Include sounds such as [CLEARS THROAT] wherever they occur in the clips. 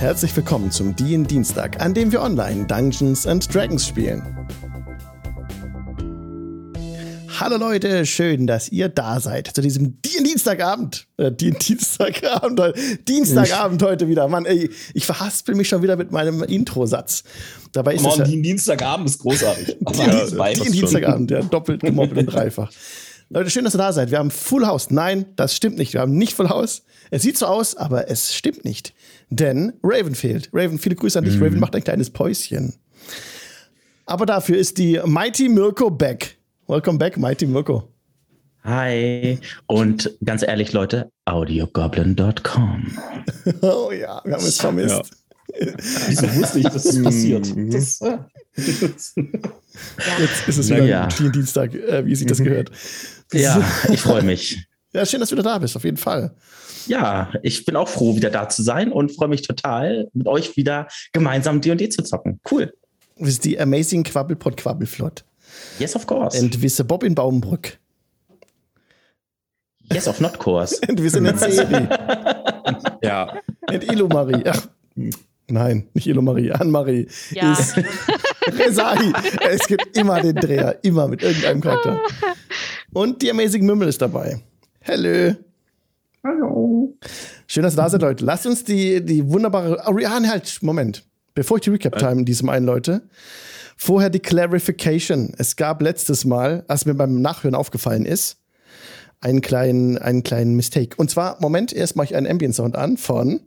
Herzlich willkommen zum DIN Dienstag, an dem wir online Dungeons and Dragons spielen. Hallo Leute, schön, dass ihr da seid zu diesem DIN Dienstagabend. Äh, DIN Dienstagabend, Dienstagabend heute wieder. Mann, ey, ich verhaspel mich schon wieder mit meinem Intro-Satz. Dabei ist Mann, ja, DIN Dienstagabend ist großartig. [LAUGHS] DIN, DIN Dienstagabend, ja, doppelt gemoppelt und dreifach. Leute, schön, dass ihr da seid. Wir haben Full House. Nein, das stimmt nicht. Wir haben nicht Full House. Es sieht so aus, aber es stimmt nicht. Denn Raven fehlt. Raven, viele Grüße an dich. Mhm. Raven macht ein kleines Päuschen. Aber dafür ist die Mighty Mirko back. Welcome back, Mighty Mirko. Hi. Und ganz ehrlich, Leute, audiogoblin.com. [LAUGHS] oh ja, wir haben es vermisst. Ja. [LAUGHS] Wieso wusste ich, dass das passiert? Mhm. Das, äh, [LAUGHS] Jetzt ist es wieder ja. ein Dienstag, äh, wie sich das mhm. gehört. Ja, ich freue mich. [LAUGHS] Ja, schön, dass du wieder da bist, auf jeden Fall. Ja, ich bin auch froh, wieder da zu sein und freue mich total, mit euch wieder gemeinsam D&D zu zocken. Cool. Das ist die Amazing Quabbelpot Quabbelflott. Yes, of course. Und wir sind Bob in Baumbrück. Yes, of not course. Und wir sind in Serie. ja. Und Ilo Marie. Ach, nein, nicht Ilo Marie, Anne-Marie. Ja. Ist [LAUGHS] Resai. es gibt immer den Dreher, immer mit irgendeinem Charakter. [LAUGHS] Und die Amazing Mümmel ist dabei. Hello. Hallo. Schön, dass ihr da seid, Leute. Lasst uns die, die wunderbare. Oh, ja, halt, Moment. Bevor ich die Recap-Time diesem einläute, Vorher die Clarification. Es gab letztes Mal, als mir beim Nachhören aufgefallen ist, einen kleinen, einen kleinen Mistake. Und zwar, Moment, erst mache ich einen Ambient Sound an von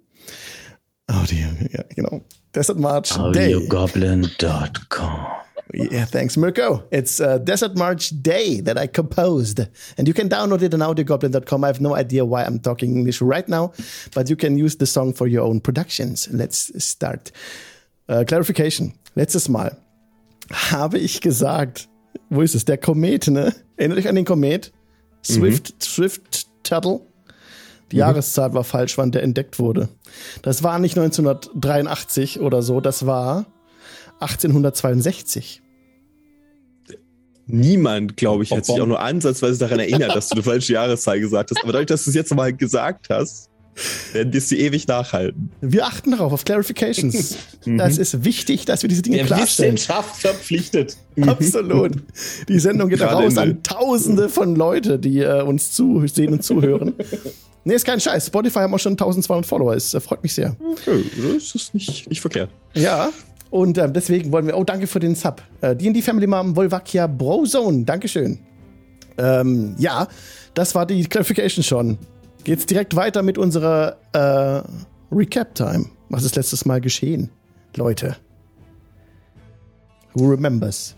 Oh, die, ja, genau. Desert March. Audiogoblin.com. Yeah, thanks, Mirko. It's uh, Desert March Day that I composed. And you can download it on audiogoblin.com. I have no idea why I'm talking English right now, but you can use the song for your own productions. Let's start. Uh, clarification. Letztes Mal habe ich gesagt, wo ist es? Der Komet, ne? Erinnert euch an den Komet? Swift, mhm. Swift Tuttle? Die mhm. Jahreszahl war falsch, wann der entdeckt wurde. Das war nicht 1983 oder so, das war 1862. Niemand, glaube ich, hat sich auch nur ansatzweise daran erinnert, dass du eine falsche Jahreszahl gesagt hast. Aber dadurch, dass du es jetzt nochmal gesagt hast, werden wir sie ewig nachhalten. Wir achten darauf, auf Clarifications. [LAUGHS] Mhm. Das ist wichtig, dass wir diese Dinge der klarstellen. Wissenschaft verpflichtet. Absolut. Die Sendung geht raus an Tausende von Leute, die äh, uns zusehen und zuhören. [LAUGHS] Nee, ist kein Scheiß. Spotify haben auch schon 1200 Follower. Das freut mich sehr. Okay, das ist nicht, nicht verkehrt. Ja. Und äh, deswegen wollen wir. Oh, danke für den Sub. Äh, D&D Family Mom Volvakia Brozone. Dankeschön. Ähm, ja, das war die Clarification schon geht's direkt weiter mit unserer äh, Recap-Time. Was ist letztes Mal geschehen, Leute? Who remembers?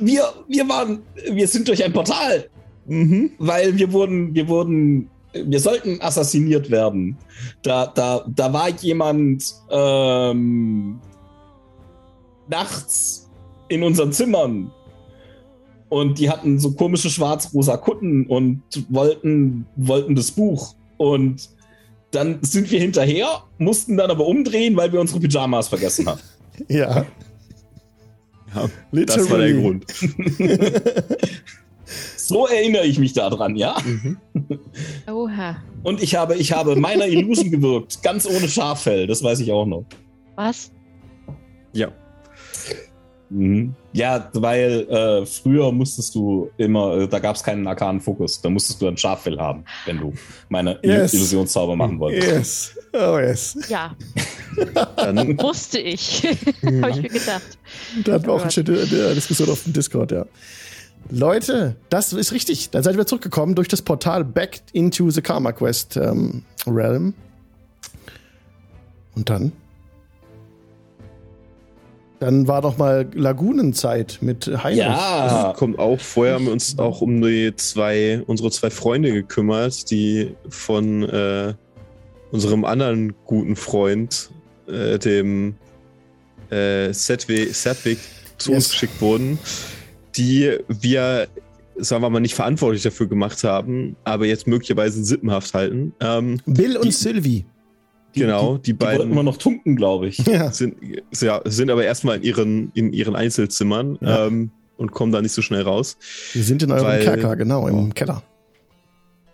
Wir, wir waren, wir sind durch ein Portal. Mhm. Weil wir wurden, wir wurden, wir sollten assassiniert werden. Da, da, da war jemand ähm, nachts in unseren Zimmern und die hatten so komische schwarz-rosa Kutten und wollten, wollten das Buch. Und dann sind wir hinterher, mussten dann aber umdrehen, weil wir unsere Pyjamas vergessen haben. [LAUGHS] ja. Ja, das war der Grund. [LAUGHS] so erinnere ich mich daran, ja? Mhm. Oha. Und ich habe, ich habe meiner Illusion gewirkt, ganz ohne Schaffell, das weiß ich auch noch. Was? Ja. Mhm. Ja, weil äh, früher musstest du immer, äh, da gab es keinen arkanen Fokus, da musstest du ein Schaffell haben, wenn du meine yes. Illusionszauber machen wolltest. Yes. Oh yes. Ja. Dann wusste ich. [LAUGHS] Habe ich mir gedacht. Da hatten wir auch eine Diskussion auf dem Discord, ja. Leute, das ist richtig. Dann seid ihr zurückgekommen durch das Portal Back into the Karma Quest ähm, Realm. Und dann dann war doch mal Lagunenzeit mit Heinrich. Ja, kommt auch. Vorher haben wir uns auch um die zwei, unsere zwei Freunde gekümmert, die von äh, unserem anderen guten Freund, äh, dem äh, Sedwig zu yes. uns geschickt wurden, die wir, sagen wir mal, nicht verantwortlich dafür gemacht haben, aber jetzt möglicherweise sippenhaft halten. Ähm, Bill und die, Sylvie. Genau, die, die beiden. Die immer noch tunken, glaube ich. Ja. Sind, ja, sind aber erstmal in ihren, in ihren Einzelzimmern ja. ähm, und kommen da nicht so schnell raus. Wir sind in eurem weil, Kerker, genau, im Keller.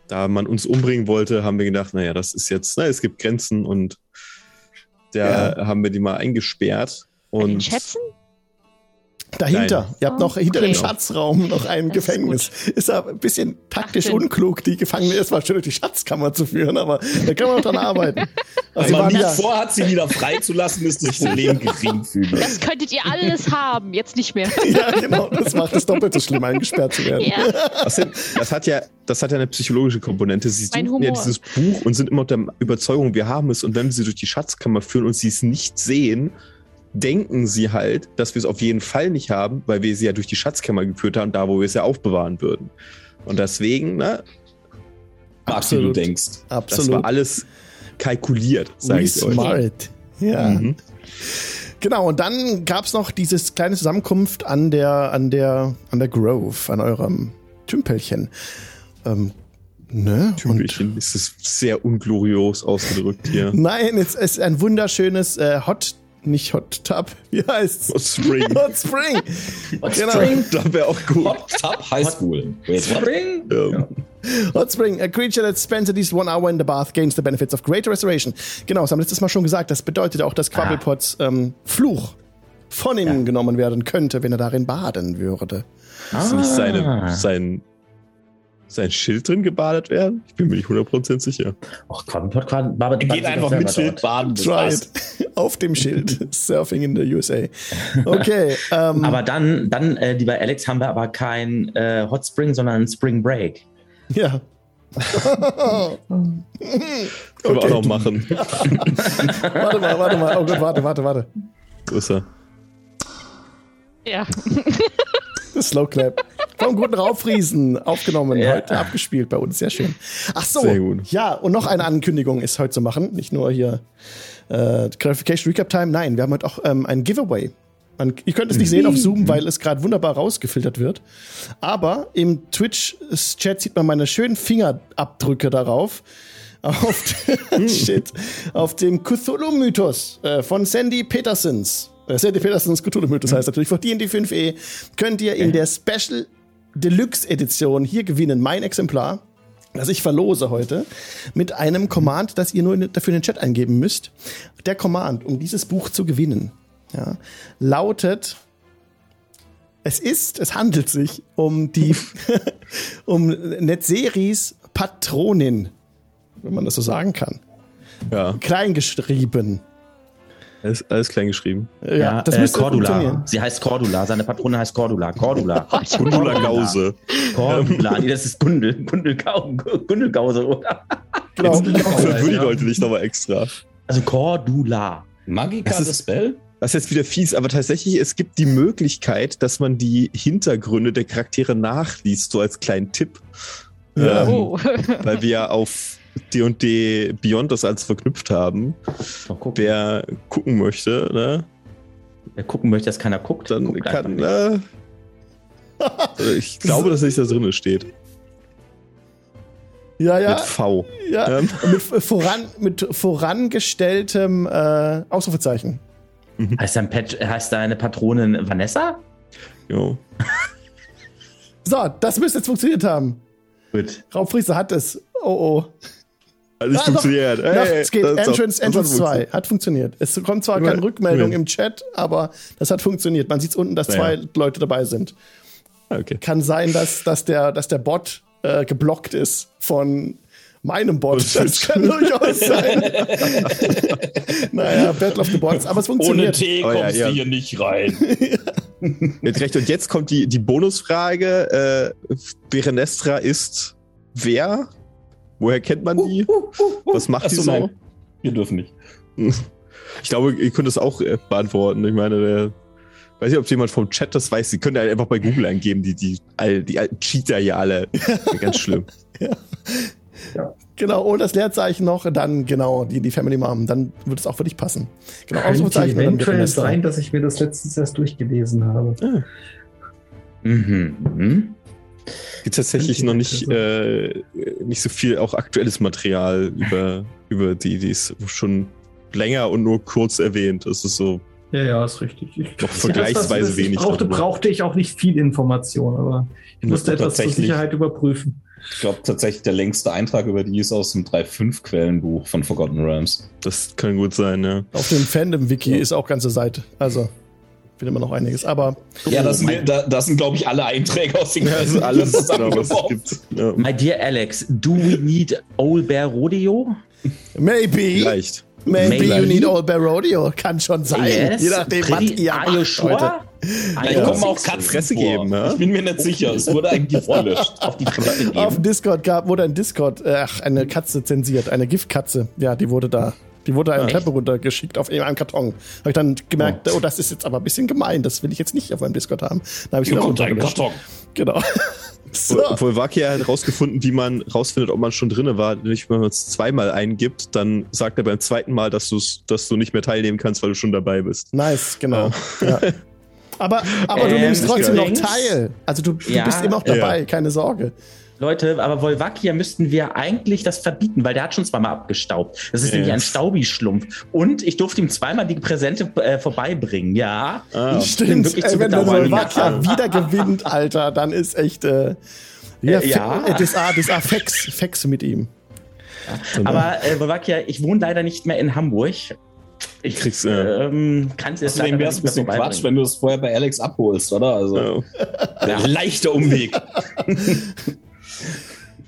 Da man uns umbringen wollte, haben wir gedacht, naja, das ist jetzt, na, es gibt Grenzen und Da haben wir die mal eingesperrt. Und Schätzen? Dahinter. Nein. Ihr habt noch hinter Okay. dem Schatzraum noch ein Das ist Gefängnis. Ist, ja ein bisschen taktisch Sinn. unklug, die Gefangene erstmal schön durch die Schatzkammer zu führen, aber da kann man noch dran arbeiten. [LAUGHS] Also Wenn man nicht ja, vorhat, sie wieder freizulassen, ist das Problem [LAUGHS] geringfügig. Das könntet ihr alles haben, jetzt nicht mehr. [LAUGHS] ja, genau, das macht es doppelt so schlimm, eingesperrt zu werden. Ja. das, sind, das, hat ja, das hat ja eine psychologische Komponente. Sie suchen ja dieses Buch und sind immer der Überzeugung, wir haben es. Und wenn wir sie durch die Schatzkammer führen und sie es nicht sehen, denken sie halt, dass wir es auf jeden Fall nicht haben, weil wir sie ja durch die Schatzkammer geführt haben, da wo wir es ja aufbewahren würden. Und deswegen, ne, Marc, wie du Absolut. denkst. das Absolut. war alles kalkuliert, sage ich euch. smart. Ja. Mhm. Genau, und dann gab es noch dieses kleine Zusammenkunft an der, an der, an der Grove, an eurem Tümpelchen. Ähm, ne? Tümpelchen ist es sehr unglorios ausgedrückt hier. [LAUGHS] nein, es ist ein wunderschönes äh, Hot, nicht Hot Tub, [LAUGHS] wie heißt's? Hot Spring. [LAUGHS] Hot Spring. genau. Spring. [LAUGHS] Da wäre auch gut. Hot Tub High School. What? Spring. Ähm, Hot Spring, a creature that spends at least one hour in the bath gains the benefits of greater restoration. Genau, das haben wir letztes Mal schon gesagt. Das bedeutet auch, dass Quabbelpots ähm, Fluch von ihm genommen werden könnte, wenn er darin baden würde. Ist nicht Ah. seine, sein, sein Schild drin gebadet werden? Ich bin mir nicht 100% sicher. Ach, war Er geht einfach mit Schild baden. Try it. [LAUGHS] Auf dem Schild. [LAUGHS] Surfing in the USA. Okay. Ähm, Aber dann, dann äh, lieber Alex, haben wir aber kein äh, Hot Spring, sondern Spring Break. ja. [LAUGHS] Können wir auch noch machen. Warte mal, warte mal. Oh Gott, warte, warte, warte. So ist er. Ja. Slow Clap. Vom guten Raufriesen aufgenommen, Ja. heute abgespielt bei uns. Sehr schön. Ach so. Sehr gut. Ja, und noch eine Ankündigung ist heute zu machen. Nicht nur hier äh, Clarification Recap Time. Nein, wir haben heute auch ähm, ein Giveaway. Man, ihr könnt es nicht sehen auf Zoom, weil es gerade wunderbar rausgefiltert wird. Aber im Twitch-Chat sieht man meine schönen Fingerabdrücke darauf. Auf, [LAUGHS] [LAUGHS] shit, auf dem Cthulhu-Mythos äh, von Sandy Petersons. Äh, Sandy Petersons Cthulhu-Mythos heißt natürlich von D&D 5e. Könnt ihr in der Special Deluxe Edition hier gewinnen. Mein Exemplar, das ich verlose heute, mit einem Command, das ihr nur dafür in den Chat eingeben müsst. Der Command, um dieses Buch zu gewinnen, ja, lautet es ist, es handelt sich um die, [LAUGHS] um Netseris Patronin, wenn man das so sagen kann. Ja, Kleingeschrieben. Alles, alles klein geschrieben. Ja, das äh, müsste Cordula. Sie heißt Cordula. Seine Patrone heißt Cordula. Cordula. [LAUGHS] Gundula Gause. Cordula. Nee, das ist Gundel. Gundelgau Gundelgause, oder? Genau. Dafür die Leute nicht nochmal extra. Also Cordula. Magica Das ist- the Spell? Das ist jetzt wieder fies, aber tatsächlich, es gibt die Möglichkeit, dass man die Hintergründe der Charaktere nachliest, so als kleinen Tipp. Ja. Ähm, Oh. Weil wir ja [LAUGHS] auf D&D Beyond das alles verknüpft haben. Mal gucken. Wer gucken möchte, ne, Wer gucken möchte, dass keiner guckt, dann guckt kann, nicht. äh, ich [LAUGHS] glaube, dass nicht da drin steht. Ja, ja. Mit V. Ja, Ähm. mit, voran, mit vorangestelltem äh, Ausrufezeichen. Heißt, dein Pat heißt deine Patronin Vanessa? Jo. So, das müsste jetzt funktioniert haben. Gut. Raubfriese hat es. Oh oh. Hat nicht Ah, funktioniert. Doch, Hey, es geht. Entrance, hat Entrance 2 funktioniert. hat funktioniert. Es kommt zwar keine Rückmeldung im Chat, aber das hat funktioniert. Man sieht unten, dass zwei Leute dabei sind. Ah, Okay. Kann sein, dass, dass, der, dass der Bot äh, geblockt ist von meinem Bot. Das kann durchaus sein. [LAUGHS] naja, Battle of the Bots. Aber es Ohne funktioniert. Tee Oh ja, kommst ja. du hier nicht rein. [LAUGHS] Mit Recht. Und jetzt kommt die, die Bonusfrage. Äh, Berenestra ist wer? Woher kennt man die? Was macht die Achso, so? nein. Wir dürfen nicht. [LAUGHS] Ich glaube, ihr könnt das auch äh, beantworten. Ich meine, der, weiß nicht, ob jemand vom Chat das weiß. Sie können ja einfach bei Google eingeben, die, die, all, die alten Cheater hier alle. Ganz schlimm. [LAUGHS] Genau, und das Leerzeichen noch, dann genau, die, die Family Mom, dann wird es auch für dich passen. Genau, Könnte Ausrufezeichen und dann eventuell Berenestra. sein, dass ich mir das letztens erst durchgelesen habe. Mhm. Mhm. Gibt tatsächlich noch nicht, äh, nicht so viel auch aktuelles Material über, über die, die ist schon länger und nur kurz erwähnt. Das ist so Ja, ja, ist richtig. Ich, noch [LAUGHS] vergleichsweise das, wenig. Ich brauchte, darüber. brauchte ich auch nicht viel Information, aber ich musste Ja, etwas zur. Sicherheit überprüfen. Ich glaube tatsächlich, der längste Eintrag über die ist aus dem 3.5-Quellenbuch von Forgotten Realms. Das kann gut sein, ja. Auf dem Fandom-Wiki ist auch ganze Seite. Also findet man noch einiges. Aber Ja, das sind, da, das sind glaube ich, alle Einträge aus den Das ist alles, genau, was es gibt. Ja. My dear Alex, do we need Old Bear Rodeo? maybe, Vielleicht. maybe, Maybe. you need Old Bear Rodeo. Kann schon sein. Je nachdem, was Pretty- ihr Are you macht, sure? Leute. Vielleicht you kommen auch sure? Katzen Fresse vor. geben, ja? Ich bin mir nicht sicher. Es wurde eigentlich gelöscht. auf die Fresse Auf geben. dem Discord gab, wurde ein Discord, äh, ach, eine Katze zensiert, eine Giftkatze. Ja, die wurde da, die wurde eine Ah, Treppe runtergeschickt auf einem Karton. Habe ich dann gemerkt, oh. das ist jetzt aber ein bisschen gemein, das will ich jetzt nicht auf meinem Discord haben. Dann habe ich Hier wieder kommt ein runtergelöscht. Karton. Genau. [LAUGHS] so. Obwohl Wakia hat rausgefunden, wie man rausfindet, ob man schon drinne war. Nämlich, wenn man es zweimal eingibt, dann sagt er beim zweiten Mal, dass, dass du nicht mehr teilnehmen kannst, weil du schon dabei bist. Nice, genau. Ja. Aber, aber du Ähm, nimmst trotzdem noch teil. Also du, du Ja. bist immer noch dabei, Ja. keine Sorge. Leute, aber Volvakia müssten wir eigentlich das verbieten, weil der hat schon zweimal abgestaubt. Das ist nämlich ein Yes. Staubi-Schlumpf. Und ich durfte ihm zweimal die Präsente äh, vorbeibringen. Ja. Ah. Stimmt, wirklich ey, zu wenn der [LAUGHS] wieder gewinnt, Alter, dann ist echt, äh, ja, Äh, ja. Äh, das A, das A Fex, Fex mit ihm. Aber äh, Volvakia, ich wohne leider nicht mehr in Hamburg. Ich Kriegst, äh, ähm, kann es jetzt Außerdem wäre es ein bisschen Quatsch, wenn du es vorher bei Alex abholst, oder? Also, Ja. ja. leichter Umweg. [LAUGHS]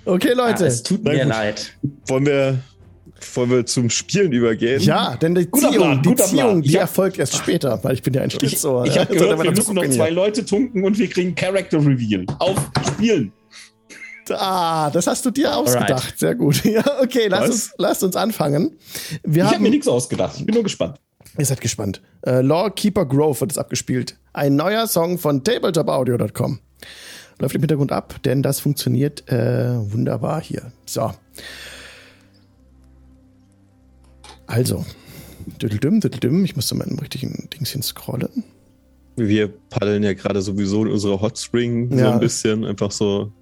Okay, Leute. Ja, es tut mir leid. Wollen wir, wollen wir zum Spielen übergehen? Ja, denn die Guter Ziehung, Plan, die, Ziehung die erfolgt erst später, weil ich bin ja ein Ich, Schlitzohr. ich ne? habe Jetzt gehört, wir müssen noch zwei hier. Leute tunken und wir kriegen Character Reveal. Auf Spielen. Ah, das hast du dir ausgedacht. Alright. Sehr gut. [LAUGHS] Ja, okay, lass uns, lasst uns anfangen. Wir Ich habe haben, mir nichts ausgedacht. Ich bin nur gespannt. ihr seid gespannt. Äh, Lawkeeper Grove wird es abgespielt. Ein neuer Song von tabletopaudio.com. Läuft im Hintergrund ab, denn das funktioniert äh, wunderbar hier. So. Also. Düdeldüm, düdeldüm. Ich muss zu meinem richtigen Dingschen scrollen. Wir paddeln ja gerade sowieso in unserer Hot Spring so Ja. ein bisschen. Einfach so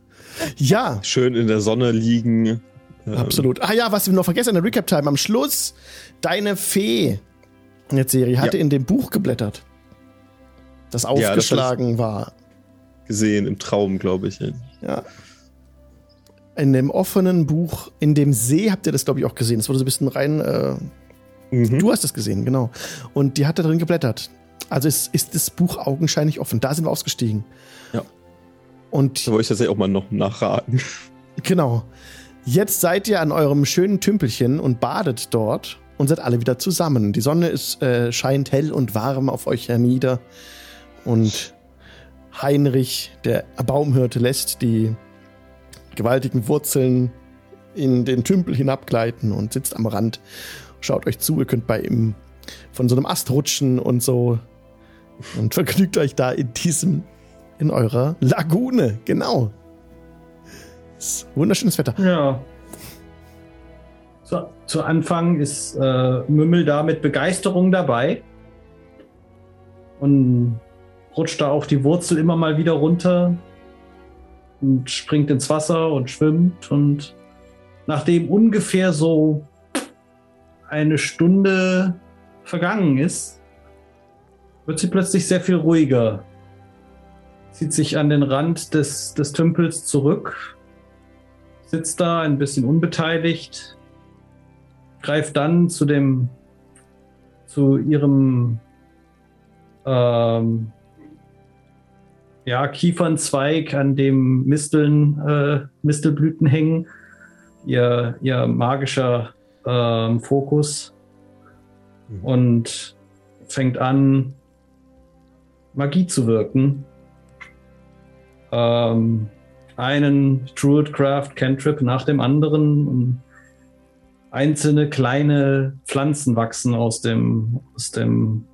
Ja, schön in der Sonne liegen. Ähm, Absolut. Ah ja, was wir noch vergessen in der Recap-Time. Am Schluss, deine Fee in der Serie hatte Ja. in dem Buch geblättert. Das das hatte aufgeschlagen war. Gesehen im Traum, glaube ich. Ja. In dem offenen Buch, in dem See habt ihr das, glaube ich, auch gesehen. Das wurde so ein bisschen rein. Äh, Mhm. Du hast es gesehen, genau. Und die hat da drin geblättert. Also ist, ist das Buch augenscheinlich offen. Da sind wir ausgestiegen. Ja. Und Da wollte ich tatsächlich auch mal noch nachraten. Genau. Jetzt seid ihr an eurem schönen Tümpelchen und badet dort und seid alle wieder zusammen. Die Sonne ist, äh, scheint hell und warm auf euch hernieder. Und Heinrich, der Baumhirte, lässt die gewaltigen Wurzeln in den Tümpel hinabgleiten und sitzt am Rand. Schaut euch zu, ihr könnt bei ihm von so einem Ast rutschen und so. Und vergnügt euch da in diesem, in eurer Lagune. Genau. Wunderschönes Wetter. Ja. Zu, zu Anfang ist äh, Mümmel da mit Begeisterung dabei und rutscht da auch die Wurzel immer mal wieder runter und springt ins Wasser und schwimmt und nachdem ungefähr so eine Stunde vergangen ist, wird sie plötzlich sehr viel ruhiger. Zieht sich an den Rand des, des Tümpels zurück, sitzt da ein bisschen unbeteiligt, greift dann zu dem, zu ihrem, ähm, ja, Kiefernzweig, an dem Misteln, äh, Mistelblüten hängen, ihr, ihr magischer ähm, Fokus. Und fängt an, Magie zu wirken. Ähm, einen Druidcraft Cantrip nach dem anderen. Einzelne kleine Pflanzen wachsen aus dem aus dem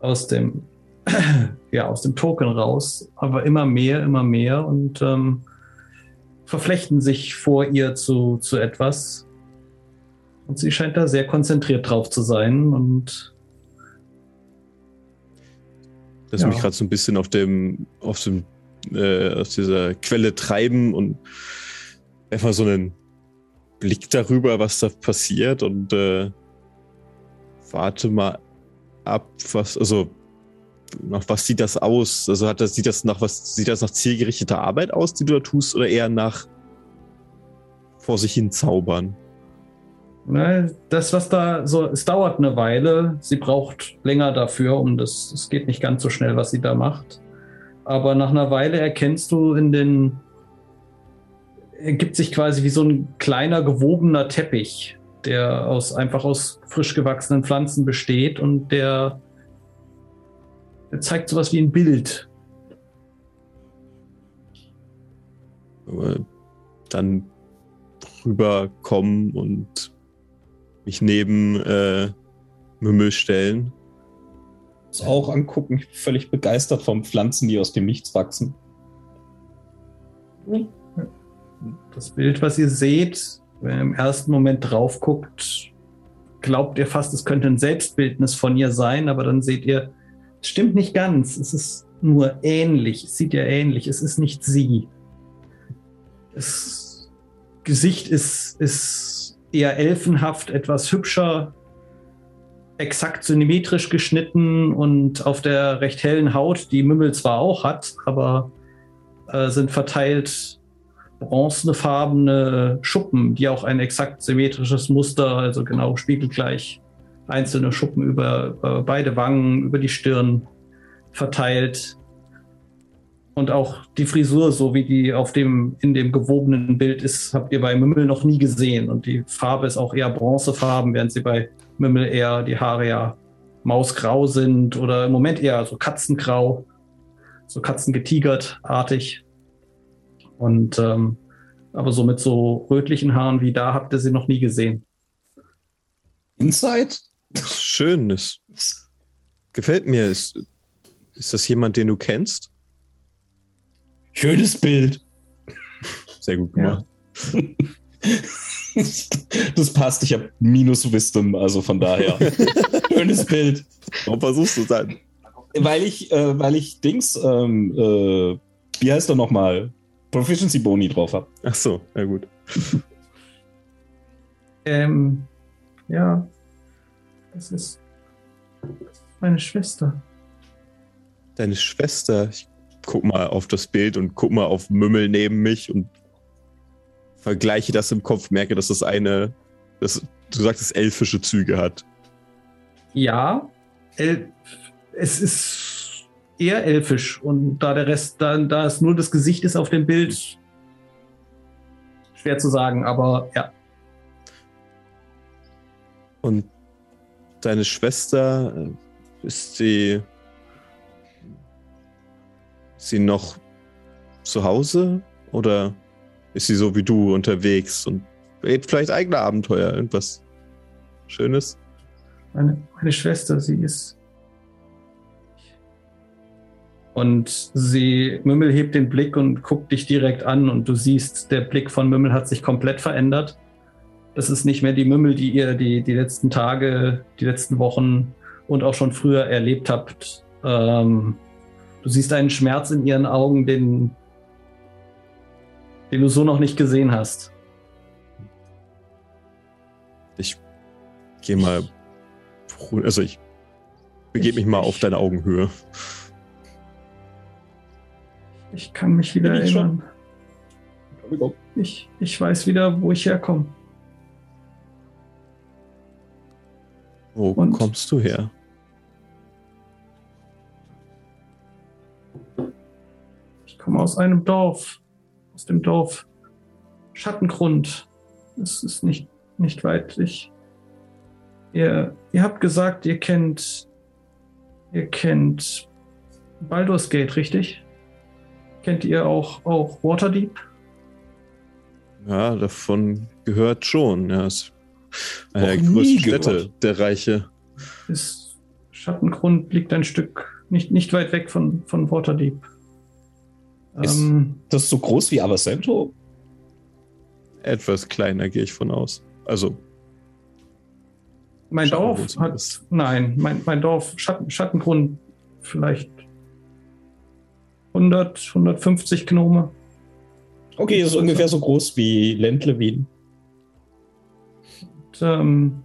aus dem [CLEARS THROAT] ja aus dem Token raus, aber immer mehr, immer mehr und ähm, verflechten sich vor ihr zu zu etwas und sie scheint da sehr konzentriert drauf zu sein und Lass Ja. mich gerade so ein bisschen auf dem, auf dem, äh, aus dieser Quelle treiben und einfach so einen Blick darüber, was da passiert und äh, warte mal ab, was, also nach was sieht das aus? Also hat das, sieht das nach was, sieht das nach zielgerichteter Arbeit aus, die du da tust, oder eher nach vor sich hin zaubern? Ne, das, was da so, es dauert eine Weile. Sie braucht länger dafür, um das, es geht nicht ganz so schnell, was sie da macht. Aber nach einer Weile erkennst du in den, ergibt sich quasi wie so ein kleiner gewobener Teppich, der aus, einfach aus frisch gewachsenen Pflanzen besteht und der, der zeigt sowas wie ein Bild. Dann rüberkommen und mich neben äh, Mümmel stellen. Das auch angucken. Ich bin völlig begeistert von Pflanzen, die aus dem Nichts wachsen. Das Bild, was ihr seht, wenn ihr im ersten Moment drauf guckt, glaubt ihr fast, es könnte ein Selbstbildnis von ihr sein, aber dann seht ihr, stimmt nicht ganz. Es ist nur ähnlich. Es sieht ja ähnlich. Es ist nicht sie. Das Gesicht ist, ist eher elfenhaft, etwas hübscher, exakt symmetrisch geschnitten und auf der recht hellen Haut, die Mümmel zwar auch hat, aber äh, sind verteilt bronzefarbene Schuppen, die auch ein exakt symmetrisches Muster, also genau spiegelgleich einzelne Schuppen über, beide Wangen, über die Stirn verteilt. Und auch die Frisur, so wie die auf dem, in dem gewobenen Bild ist, habt ihr bei Mümmel noch nie gesehen. Und die Farbe ist auch eher bronzefarben, während sie bei Mümmel eher die Haare ja mausgrau sind oder im Moment eher so katzengrau, so katzengetigertartig. Und ähm, aber so mit so rötlichen Haaren wie da habt ihr sie noch nie gesehen. Inside? Schön, das gefällt mir. Ist, ist das jemand, den du kennst? Schönes Bild. Sehr gut gemacht. [LAUGHS] Das passt. Ich habe minus Wisdom, also von daher. [LAUGHS] Schönes Bild. Warum versuchst du es dann? Weil ich, äh, weil ich Dings, ähm, äh, wie heißt er nochmal? Proficiency Boni drauf habe. Ach so, ja gut. Ähm, ja, das ist, meine Schwester. Deine Schwester, ich guck mal auf das Bild und guck mal auf Mümmel neben mich und vergleiche das im Kopf, merke, dass das eine, das, du sagst, es elfische Züge hat. Ja, el es ist eher elfisch und da der Rest, da, da es nur das Gesicht ist auf dem Bild, schwer zu sagen, aber ja. Und deine Schwester, äh, ist sie, sie noch zu Hause oder ist sie so wie du unterwegs und lebt vielleicht eigene Abenteuer, irgendwas Schönes? Meine, meine Schwester, sie ist. Und sie, Mümmel hebt den Blick und guckt dich direkt an und du siehst, der Blick von Mümmel hat sich komplett verändert. Das ist nicht mehr die Mümmel, die ihr die, die letzten Tage, die letzten Wochen und auch schon früher erlebt habt. Ähm, du siehst einen Schmerz in ihren Augen, den, den du so noch nicht gesehen hast. Ich gehe mal, also ich begebe mich mal auf deine Augenhöhe. Ich kann mich wieder erinnern. Ich, ich weiß wieder, wo ich herkomme. Wo Und? kommst du her? Ich komme aus einem Dorf. Aus dem Dorf Schattengrund. Es ist nicht, nicht weit. Ich, ihr, ihr habt gesagt, ihr kennt. Ihr kennt Baldur's Gate, richtig? Kennt ihr auch, auch Waterdeep? Ja, davon gehört schon. Ja, ist eine der Noch nie größten Städte gehört. der Reiche. Ist Schattengrund liegt ein Stück nicht, nicht weit weg von, von Waterdeep. Ist- Ähm, Das ist so groß wie Avacento? Etwas kleiner gehe ich von aus. Also, mein Dorf hat. zumindest. Nein, mein, mein Dorf, Schatten, Schattengrund, vielleicht 100, 150 Gnome. Okay, das ist ungefähr so groß wie Ländle Wien. Und, ähm,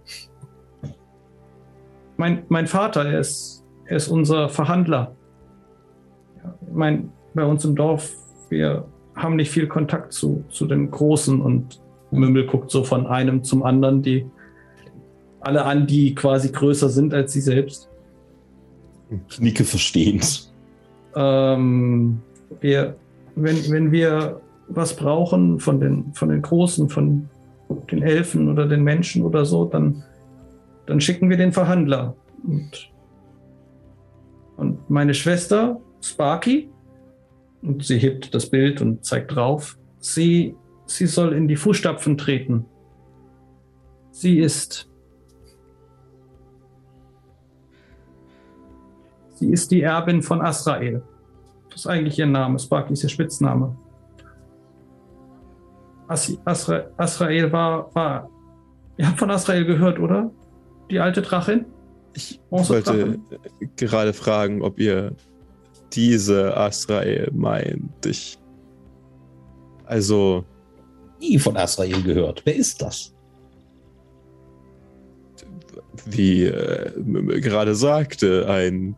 mein, mein Vater, er ist, er ist unser Verhandler. Ja, ich meine, bei uns im Dorf, wir haben nicht viel Kontakt zu, zu den Großen und Mümmel guckt so von einem zum anderen, die alle an, die quasi größer sind als sie selbst. Ich nicke verstehend. Ähm, wir, wenn, wenn wir was brauchen von den, von den Großen, von den Elfen oder den Menschen oder so, dann, dann schicken wir den Verhandler. Und, und meine Schwester, Sparky, und sie hebt das Bild und zeigt drauf, sie, sie soll in die Fußstapfen treten. Sie ist Sie ist die Erbin von Asrael. Das ist eigentlich ihr Name. Sparky ist ihr Spitzname. As Asra Asrael war, war. Ihr habt von Asrael gehört, oder? Die alte Drachin? Ich wollte gerade fragen, ob ihr diese Asrael meint. Ich. Also. Nie von Asrael gehört. Wer ist das? Wie äh, gerade sagte, ein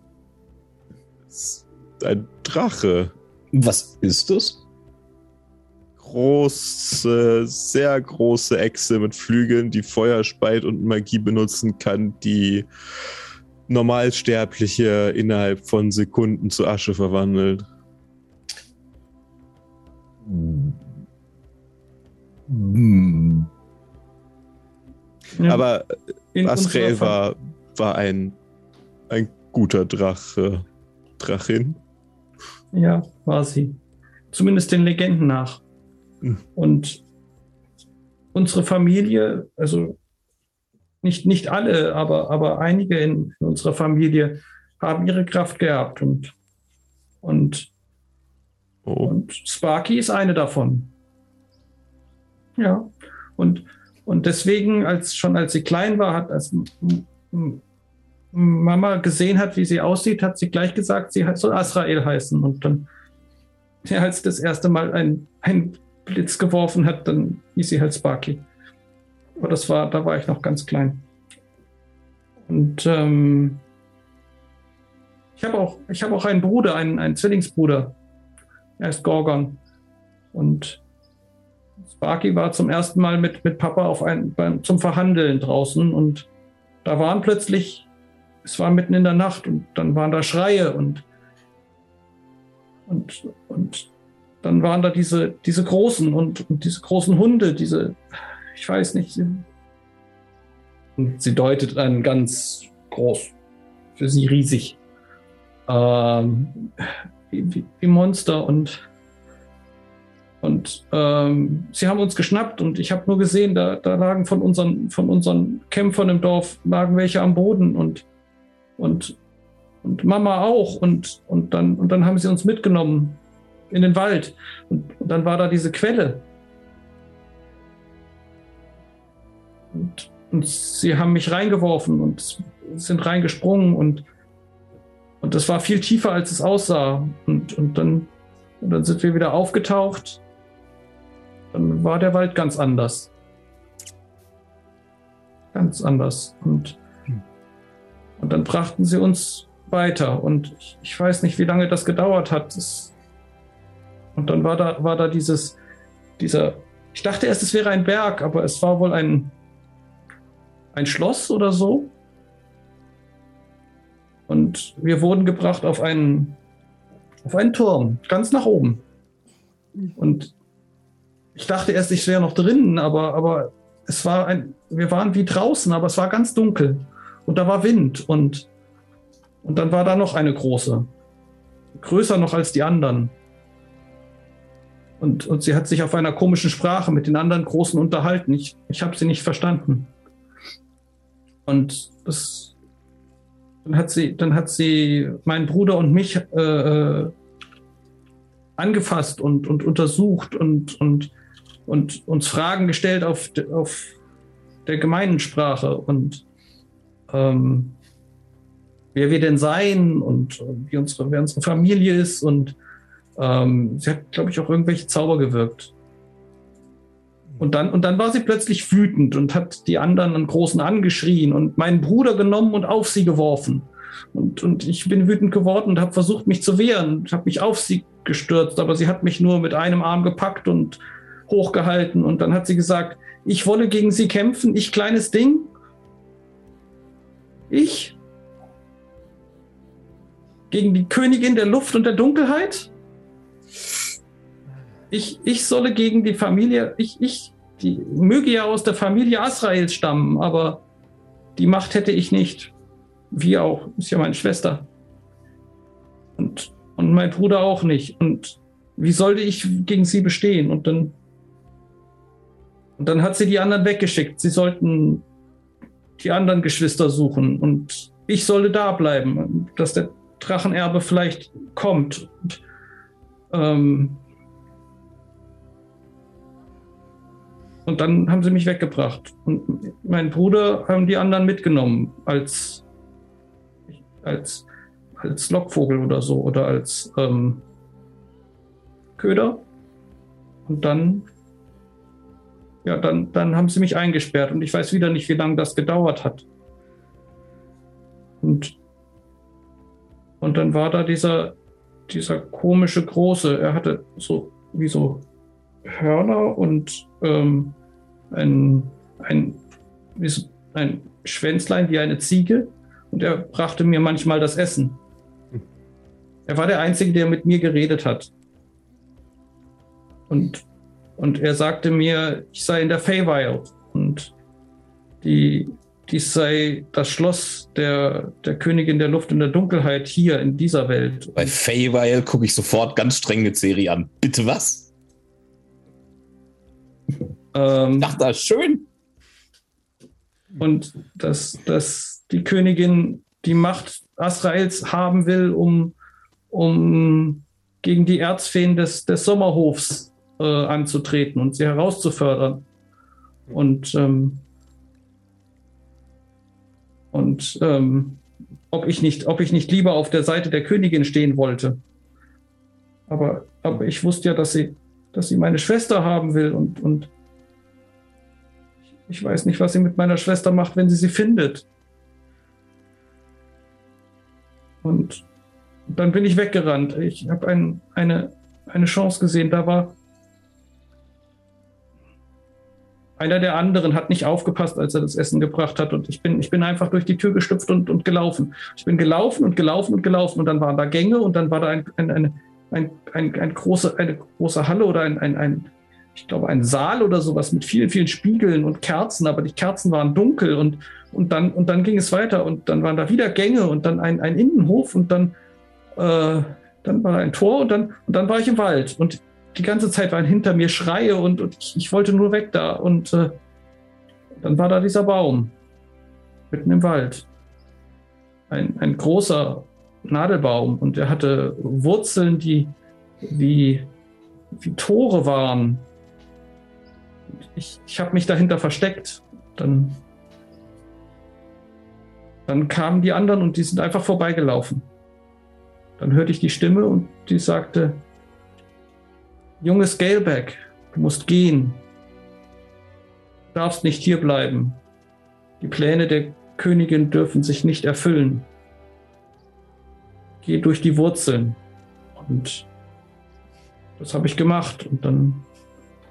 ein Drache. Was ist es? Große, sehr große Echse mit Flügeln, die Feuer speit und Magie benutzen kann, die Normalsterbliche innerhalb von Sekunden zu Asche verwandelt. Hm. Aber Asrael war, war ein, ein guter Drache. Drachin. Ja, war sie. Zumindest den Legenden nach. Und unsere Familie, also nicht, nicht alle, aber, aber einige in, in unserer Familie haben ihre Kraft geerbt und, und, oh. und Sparky ist eine davon. Ja. Und, und deswegen, als schon als sie klein war, hat als Mama gesehen hat, wie sie aussieht, hat sie gleich gesagt, sie soll Asrael heißen. Und dann, ja, als sie das erste Mal ein, ein Blitz geworfen hat, dann hieß sie halt Sparky. Aber das war, da war ich noch ganz klein. Und ähm, ich habe auch, ich habe auch einen Bruder, einen, einen Zwillingsbruder. Er ist Gorgon. Und Sparky war zum ersten Mal mit, mit Papa auf ein, beim, zum Verhandeln draußen und da waren plötzlich es war mitten in der Nacht und dann waren da Schreie und, und, und dann waren da diese, diese großen und, und diese großen Hunde, diese, ich weiß nicht. Und sie deutet einen ganz groß, für sie riesig, ähm, wie, wie Monster und und ähm, sie haben uns geschnappt und ich habe nur gesehen, da, da lagen von unseren, von unseren Kämpfern im Dorf, lagen welche am Boden und und, und Mama auch. Und, und, dann, und dann haben sie uns mitgenommen in den Wald. Und, dann war da diese Quelle. Und, und sie haben mich reingeworfen und sind reingesprungen und, und das war viel tiefer, als es aussah. Und, und, dann, und dann sind wir wieder aufgetaucht. Dann war der Wald ganz anders. Ganz anders. Und und dann brachten sie uns weiter. Und ich, ich weiß nicht, wie lange das gedauert hat. Das, und dann war da, war da dieses, dieser, ich dachte erst, es wäre ein Berg, aber es war wohl ein, ein Schloss oder so. Und wir wurden gebracht auf einen, auf einen Turm, ganz nach oben. Und ich dachte erst, ich wäre noch drinnen, aber, aber es war ein, wir waren wie draußen, aber es war ganz dunkel. Und da war Wind und, und dann war da noch eine große. Größer noch als die anderen. Und, und sie hat sich auf einer komischen Sprache mit den anderen Großen unterhalten. Ich, ich habe sie nicht verstanden. Und das, dann hat sie, dann hat sie meinen Bruder und mich äh, äh angefasst und, und untersucht und, und, und uns Fragen gestellt auf, auf der gemeinen Sprache. Und ähm, wer wir denn sein und wie unsere, wer unsere Familie ist. Und ähm, sie hat, glaube ich, auch irgendwelche Zauber gewirkt. Und dann, und dann war sie plötzlich wütend und hat die anderen einen großen angeschrien und meinen Bruder genommen und auf sie geworfen. Und, und ich bin wütend geworden und habe versucht, mich zu wehren. Habe mich auf sie gestürzt, aber sie hat mich nur mit einem Arm gepackt und hochgehalten. Und dann hat sie gesagt, ich wolle gegen sie kämpfen, ich kleines Ding. Ich? Gegen die Königin der Luft und der Dunkelheit? Ich, ich solle gegen die Familie, ich, ich, die möge ja aus der Familie Asraels stammen, aber die Macht hätte ich nicht. Wie auch, ist ja meine Schwester. Und, und mein Bruder auch nicht. Und wie sollte ich gegen sie bestehen? Und dann, und dann hat sie die anderen weggeschickt. Sie sollten die anderen Geschwister suchen und ich sollte da bleiben, dass der Drachenerbe vielleicht kommt. Und, ähm, Und dann haben sie mich weggebracht. Und meinen Bruder haben die anderen mitgenommen als, als, als Lockvogel oder so oder als ähm, Köder. Und dann, ja, dann, dann haben sie mich eingesperrt und ich weiß wieder nicht, wie lange das gedauert hat. Und, und dann war da dieser, dieser komische Große. Er hatte so wie so Hörner und ähm, ein, ein, ein Schwänzlein wie eine Ziege und er brachte mir manchmal das Essen. Er war der Einzige, der mit mir geredet hat. Und, und er sagte mir, ich sei in der Feywild und die, dies sei das Schloss der, der Königin der Luft und der Dunkelheit hier in dieser Welt. Bei Feywild gucke ich sofort ganz streng eine Serie an. Bitte was? Ähm, Ach, das ist schön. Und dass, dass die Königin die Macht Asraels haben will, um, um gegen die Erzfeen des, des Sommerhofs äh, anzutreten und sie herauszufördern. Und, ähm, und ähm, ob, ich nicht, ob ich nicht lieber auf der Seite der Königin stehen wollte. Aber, aber ich wusste ja, dass sie, dass sie meine Schwester haben will und, und ich weiß nicht, was sie mit meiner Schwester macht, wenn sie sie findet. Und dann bin ich weggerannt. Ich habe ein, eine, eine Chance gesehen. Da war einer der anderen, hat nicht aufgepasst, als er das Essen gebracht hat. Und ich bin, ich bin einfach durch die Tür gestüpft und, und gelaufen. Ich bin gelaufen und gelaufen und gelaufen. Und dann waren da Gänge und dann war da ein, ein, ein, ein, ein, ein große, eine große Halle oder ein, ein, ein, ich glaube, ein Saal oder sowas mit vielen, vielen Spiegeln und Kerzen, aber die Kerzen waren dunkel und, und, dann, und dann ging es weiter und dann waren da wieder Gänge und dann ein, ein Innenhof und dann, äh, dann war da ein Tor und dann, und dann war ich im Wald und die ganze Zeit waren hinter mir Schreie und, und ich, ich, wollte nur weg da und äh, dann war da dieser Baum mitten im Wald. Ein, ein großer Nadelbaum und er hatte Wurzeln, die wie, wie Tore waren ich, ich habe mich dahinter versteckt. Dann, dann kamen die anderen und die sind einfach vorbeigelaufen. Dann hörte ich die Stimme und die sagte, junges Scaleback, du musst gehen. Du darfst nicht hier bleiben. Die Pläne der Königin dürfen sich nicht erfüllen. Geh durch die Wurzeln. Und das habe ich gemacht. Und dann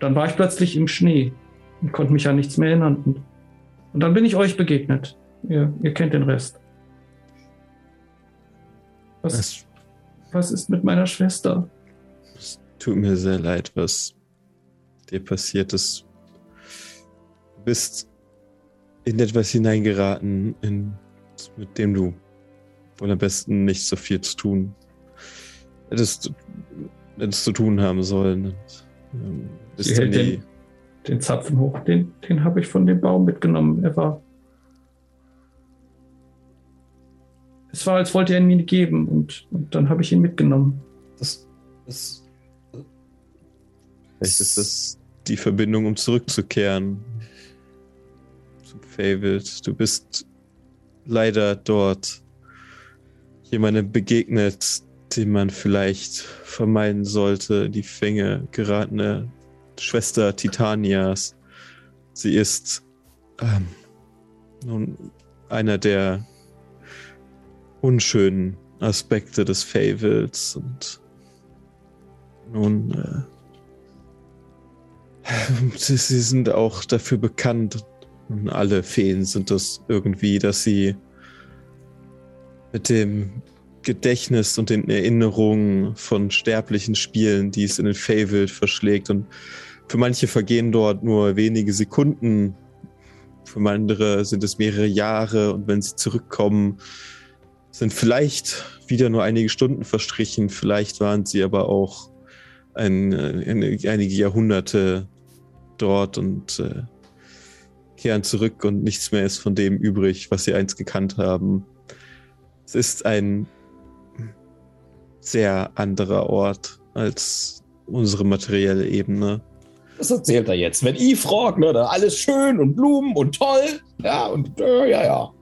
dann war ich plötzlich im Schnee und konnte mich an nichts mehr erinnern. Und, und dann bin ich euch begegnet. Ihr, ihr kennt den Rest. Was, was ist mit meiner Schwester? Tut mir sehr leid, was dir passiert ist. Du bist in etwas hineingeraten, in, mit dem du wohl am besten nicht so viel zu tun hättest, hättest zu tun haben sollen. Ähm, Sie hält den, den, Zapfen hoch. Den, den habe ich von dem Baum mitgenommen. Er war. Es war, als wollte er ihn mir geben und, und dann habe ich ihn mitgenommen. Das, das, Vielleicht ist das die Verbindung, um zurückzukehren. Zum Favorite. Du bist leider dort jemandem begegnet, den man vielleicht vermeiden sollte, die Fänge geratene Schwester Titanias. Sie ist ähm, nun einer der unschönen Aspekte des Fables und nun, äh, [LAUGHS] sie, sie sind auch dafür bekannt, und alle Feen sind das irgendwie, dass sie mit dem Gedächtnis und den Erinnerungen von sterblichen Spielen, die es in den Feywild verschlägt. Und für manche vergehen dort nur wenige Sekunden, für andere sind es mehrere Jahre. Und wenn sie zurückkommen, sind vielleicht wieder nur einige Stunden verstrichen. Vielleicht waren sie aber auch ein, ein, einige Jahrhunderte dort und äh, kehren zurück und nichts mehr ist von dem übrig, was sie einst gekannt haben. Es ist ein sehr anderer Ort als unsere materielle Ebene. Was erzählt er jetzt? Wenn ich fragt, ne, da alles schön und Blumen und toll. Ja, und äh, ja, ja.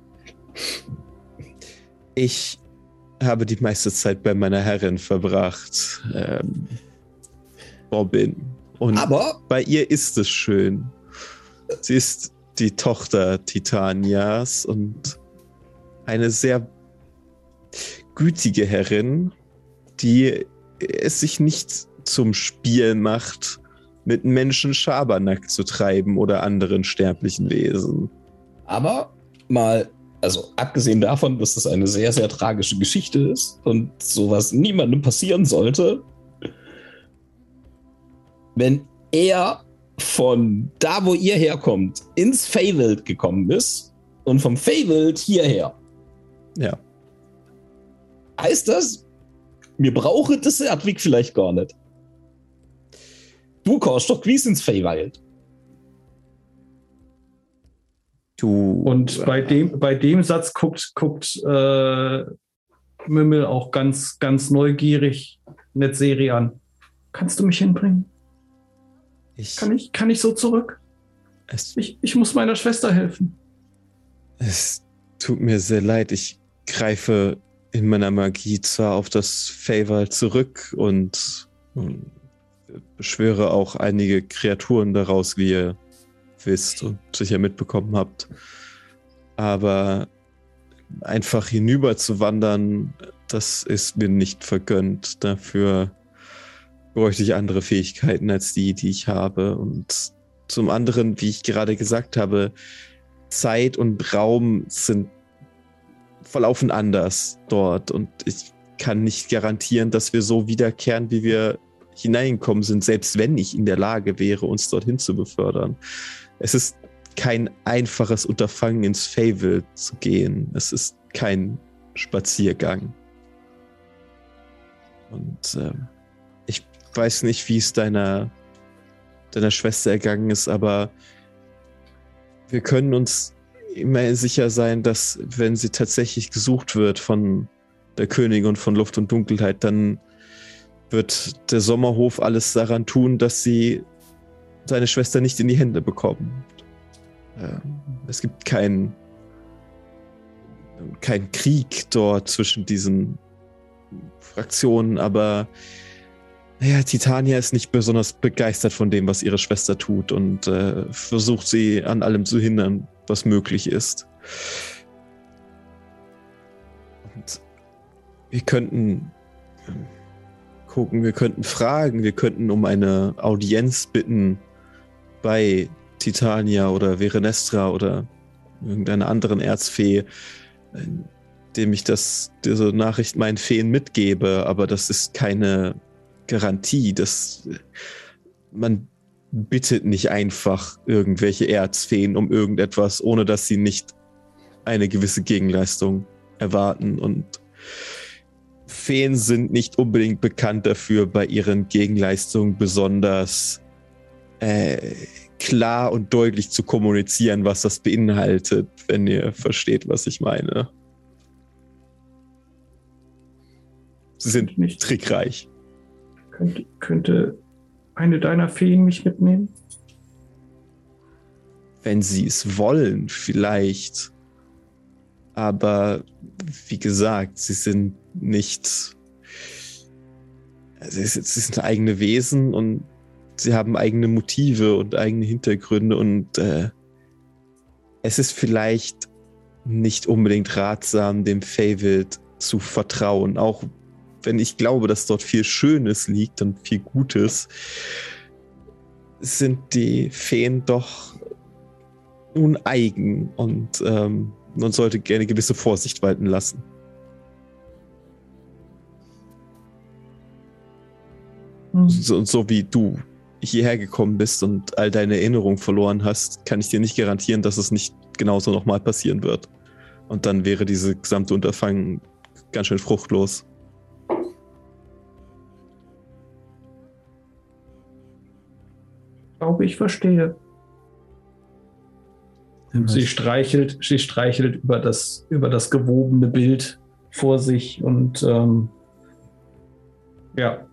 Ich habe die meiste Zeit bei meiner Herrin verbracht, ähm, Robin. Und Aber bei ihr ist es schön. Sie ist die Tochter Titanias und eine sehr gütige Herrin, die es sich nicht zum Spiel macht, mit Menschen Schabernack zu treiben oder anderen sterblichen Wesen. Aber mal, also abgesehen davon, dass das eine sehr, sehr tragische Geschichte ist und sowas niemandem passieren sollte, wenn er von da, wo ihr herkommt, ins Feywild gekommen ist und vom Feywild hierher. Ja. Heißt das, mir brauche das Erdwig vielleicht gar nicht. Du kommst doch gewiss ins Feywild. Du. Und bei dem, bei dem Satz guckt, guckt äh, Mimmel auch ganz, ganz neugierig eine Serie an. Kannst du mich hinbringen? Ich, Kann ich, kann ich so zurück? Ich, ich muss meiner Schwester helfen. es tut mir sehr leid. Ich greife in meiner Magie zwar auf das Favor zurück und, und beschwöre auch einige Kreaturen daraus, wie ihr wisst und sicher mitbekommen habt. Aber einfach hinüber zu wandern, das ist mir nicht vergönnt. Dafür bräuchte ich andere Fähigkeiten als die, die ich habe. Und zum anderen, wie ich gerade gesagt habe, Zeit und Raum sind verlaufen anders dort und ich kann nicht garantieren, dass wir so wiederkehren, wie wir hineingekommen sind, selbst wenn ich in der Lage wäre, uns dorthin zu befördern. Es ist kein einfaches Unterfangen, ins Fable zu gehen. Es ist kein Spaziergang. Und ähm, weiß nicht, wie es deiner, deiner Schwester ergangen ist, aber wir können uns immer sicher sein, dass wenn sie tatsächlich gesucht wird von der Königin und von Luft und Dunkelheit, dann wird der Sommerhof alles daran tun, dass sie seine Schwester nicht in die Hände bekommen. Ähm, Es gibt keinen kein Krieg dort zwischen diesen Fraktionen, aber ja, Titania ist nicht besonders begeistert von dem, was ihre Schwester tut und äh, versucht sie an allem zu hindern, was möglich ist. Und wir könnten ähm, gucken, wir könnten fragen, wir könnten um eine Audienz bitten bei Titania oder Verenestra oder irgendeiner anderen Erzfee, indem ich das, diese Nachricht meinen Feen mitgebe, aber das ist keine Garantie, dass man bittet nicht einfach irgendwelche Erzfeen um irgendetwas, ohne dass sie nicht eine gewisse Gegenleistung erwarten. Und Feen sind nicht unbedingt bekannt dafür, bei ihren Gegenleistungen besonders äh, klar und deutlich zu kommunizieren, was das beinhaltet, wenn ihr versteht, was ich meine. Sie sind Nicht. trickreich. Könnte, könnte eine deiner Feen mich mitnehmen? wenn sie es wollen, vielleicht. Aber wie gesagt, sie sind nicht. Sie, sie sind eigene Wesen und sie haben eigene Motive und eigene Hintergründe und äh, es ist vielleicht nicht unbedingt ratsam, dem Feywild zu vertrauen, auch wenn ich glaube, dass dort viel Schönes liegt und viel Gutes, sind die Feen doch nun eigen und ähm, man sollte gerne gewisse Vorsicht walten lassen. Hm. So, so wie du hierher gekommen bist und all deine Erinnerungen verloren hast, kann ich dir nicht garantieren, dass es nicht genauso nochmal passieren wird. Und dann wäre diese gesamte Unterfangen ganz schön fruchtlos. Glaube, ich verstehe. Sie streichelt, sie streichelt über das, über das gewobene Bild vor sich und ähm, ja,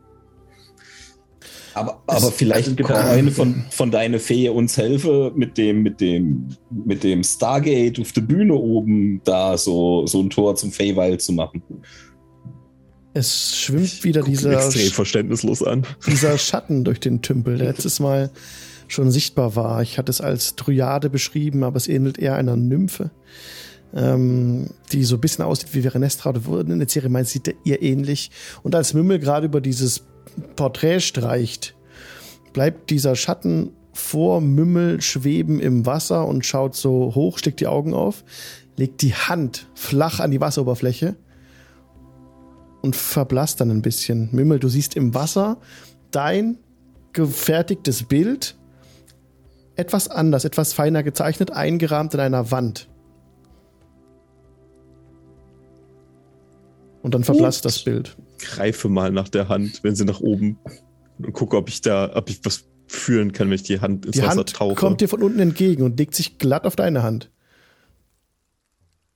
Aber, aber vielleicht kann eine von, von deiner Fee uns helfen, mit dem, mit dem, mit dem Stargate auf der Bühne oben da so, so ein Tor zum Feywild zu machen. Es schwimmt wieder dieser, extrem verständnislos an. dieser [LAUGHS] Schatten durch den Tümpel, der letztes Mal schon sichtbar war. Ich hatte es als Dryade beschrieben, aber es ähnelt eher einer Nymphe, ähm, die so ein bisschen aussieht wie Verenestra oder wurde in der Serie meint, sieht ihr ähnlich. Und als Mümmel gerade über dieses Porträt streicht, bleibt dieser Schatten vor Mümmel schweben im Wasser und schaut so hoch, steckt die Augen auf, legt die Hand flach an die Wasseroberfläche und verblasst dann ein bisschen. Mümmel, du siehst im Wasser dein gefertigtes Bild etwas anders, etwas feiner gezeichnet, eingerahmt in einer Wand. Und dann verblasst das Bild. Greife mal nach der Hand, wenn sie nach oben und gucke, ob ich da, ob ich was fühlen kann, wenn ich die Hand ins Die Wasser Hand tauche. kommt dir von unten entgegen und legt sich glatt auf deine Hand.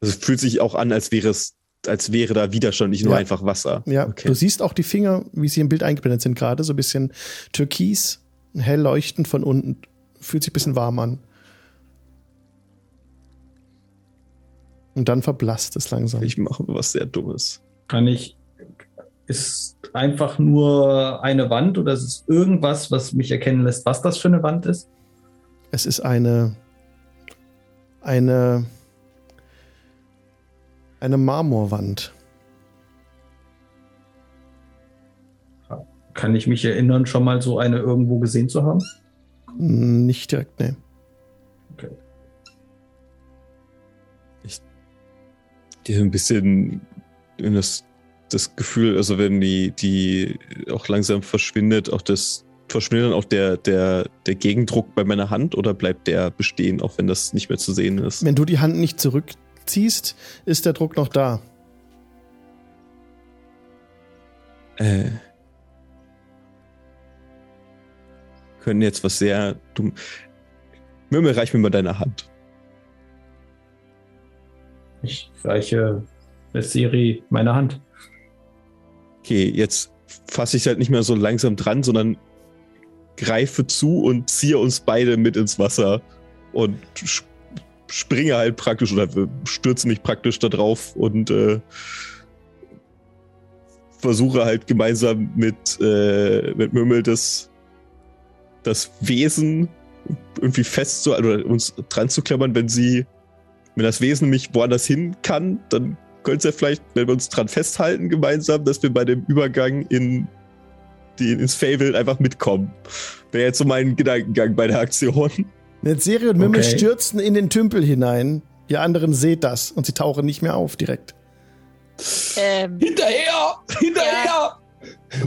Also es fühlt sich auch an, als wäre es, als wäre da Widerstand, nicht nur Ja. einfach Wasser. Ja, okay. du siehst auch die Finger, wie sie im Bild eingeblendet sind gerade, so ein bisschen türkis, hell leuchtend von unten. Fühlt sich ein bisschen warm an. Und dann verblasst es langsam. Ich mache was sehr Dummes. kann ich. Ist einfach nur eine Wand oder ist es irgendwas, was mich erkennen lässt, was das für eine Wand ist? Es ist eine eine eine Marmorwand. Kann ich mich erinnern, schon mal so eine irgendwo gesehen zu haben? Nicht direkt, nee. Die ein bisschen in das, das Gefühl, also wenn die, die auch langsam verschwindet, auch das verschwindet dann auch der, der, der Gegendruck bei meiner Hand oder bleibt der bestehen, auch wenn das nicht mehr zu sehen ist? Wenn du die Hand nicht zurückziehst, ist der Druck noch da. Äh, können jetzt was sehr dumm. Mürmel, reich mir mal deine Hand. Ich reiche der Siri meine Hand. Okay, jetzt fasse ich halt nicht mehr so langsam dran, sondern greife zu und ziehe uns beide mit ins Wasser und springe halt praktisch oder stürze mich praktisch da drauf und äh, versuche halt gemeinsam mit, äh, mit Mümmel das, das Wesen irgendwie festzuhalten oder uns dran zu klammern, wenn sie, wenn das Wesen nämlich woanders hin kann, dann könnte es ja vielleicht, wenn wir uns dran festhalten gemeinsam, dass wir bei dem Übergang in die, ins Fable einfach mitkommen. Wäre jetzt so mein Gedankengang bei der Aktion. Netzeri und Mimmel Okay. stürzen in den Tümpel hinein. Ihr anderen seht das und sie tauchen nicht mehr auf direkt. Ähm, Hinterher! Hinterher!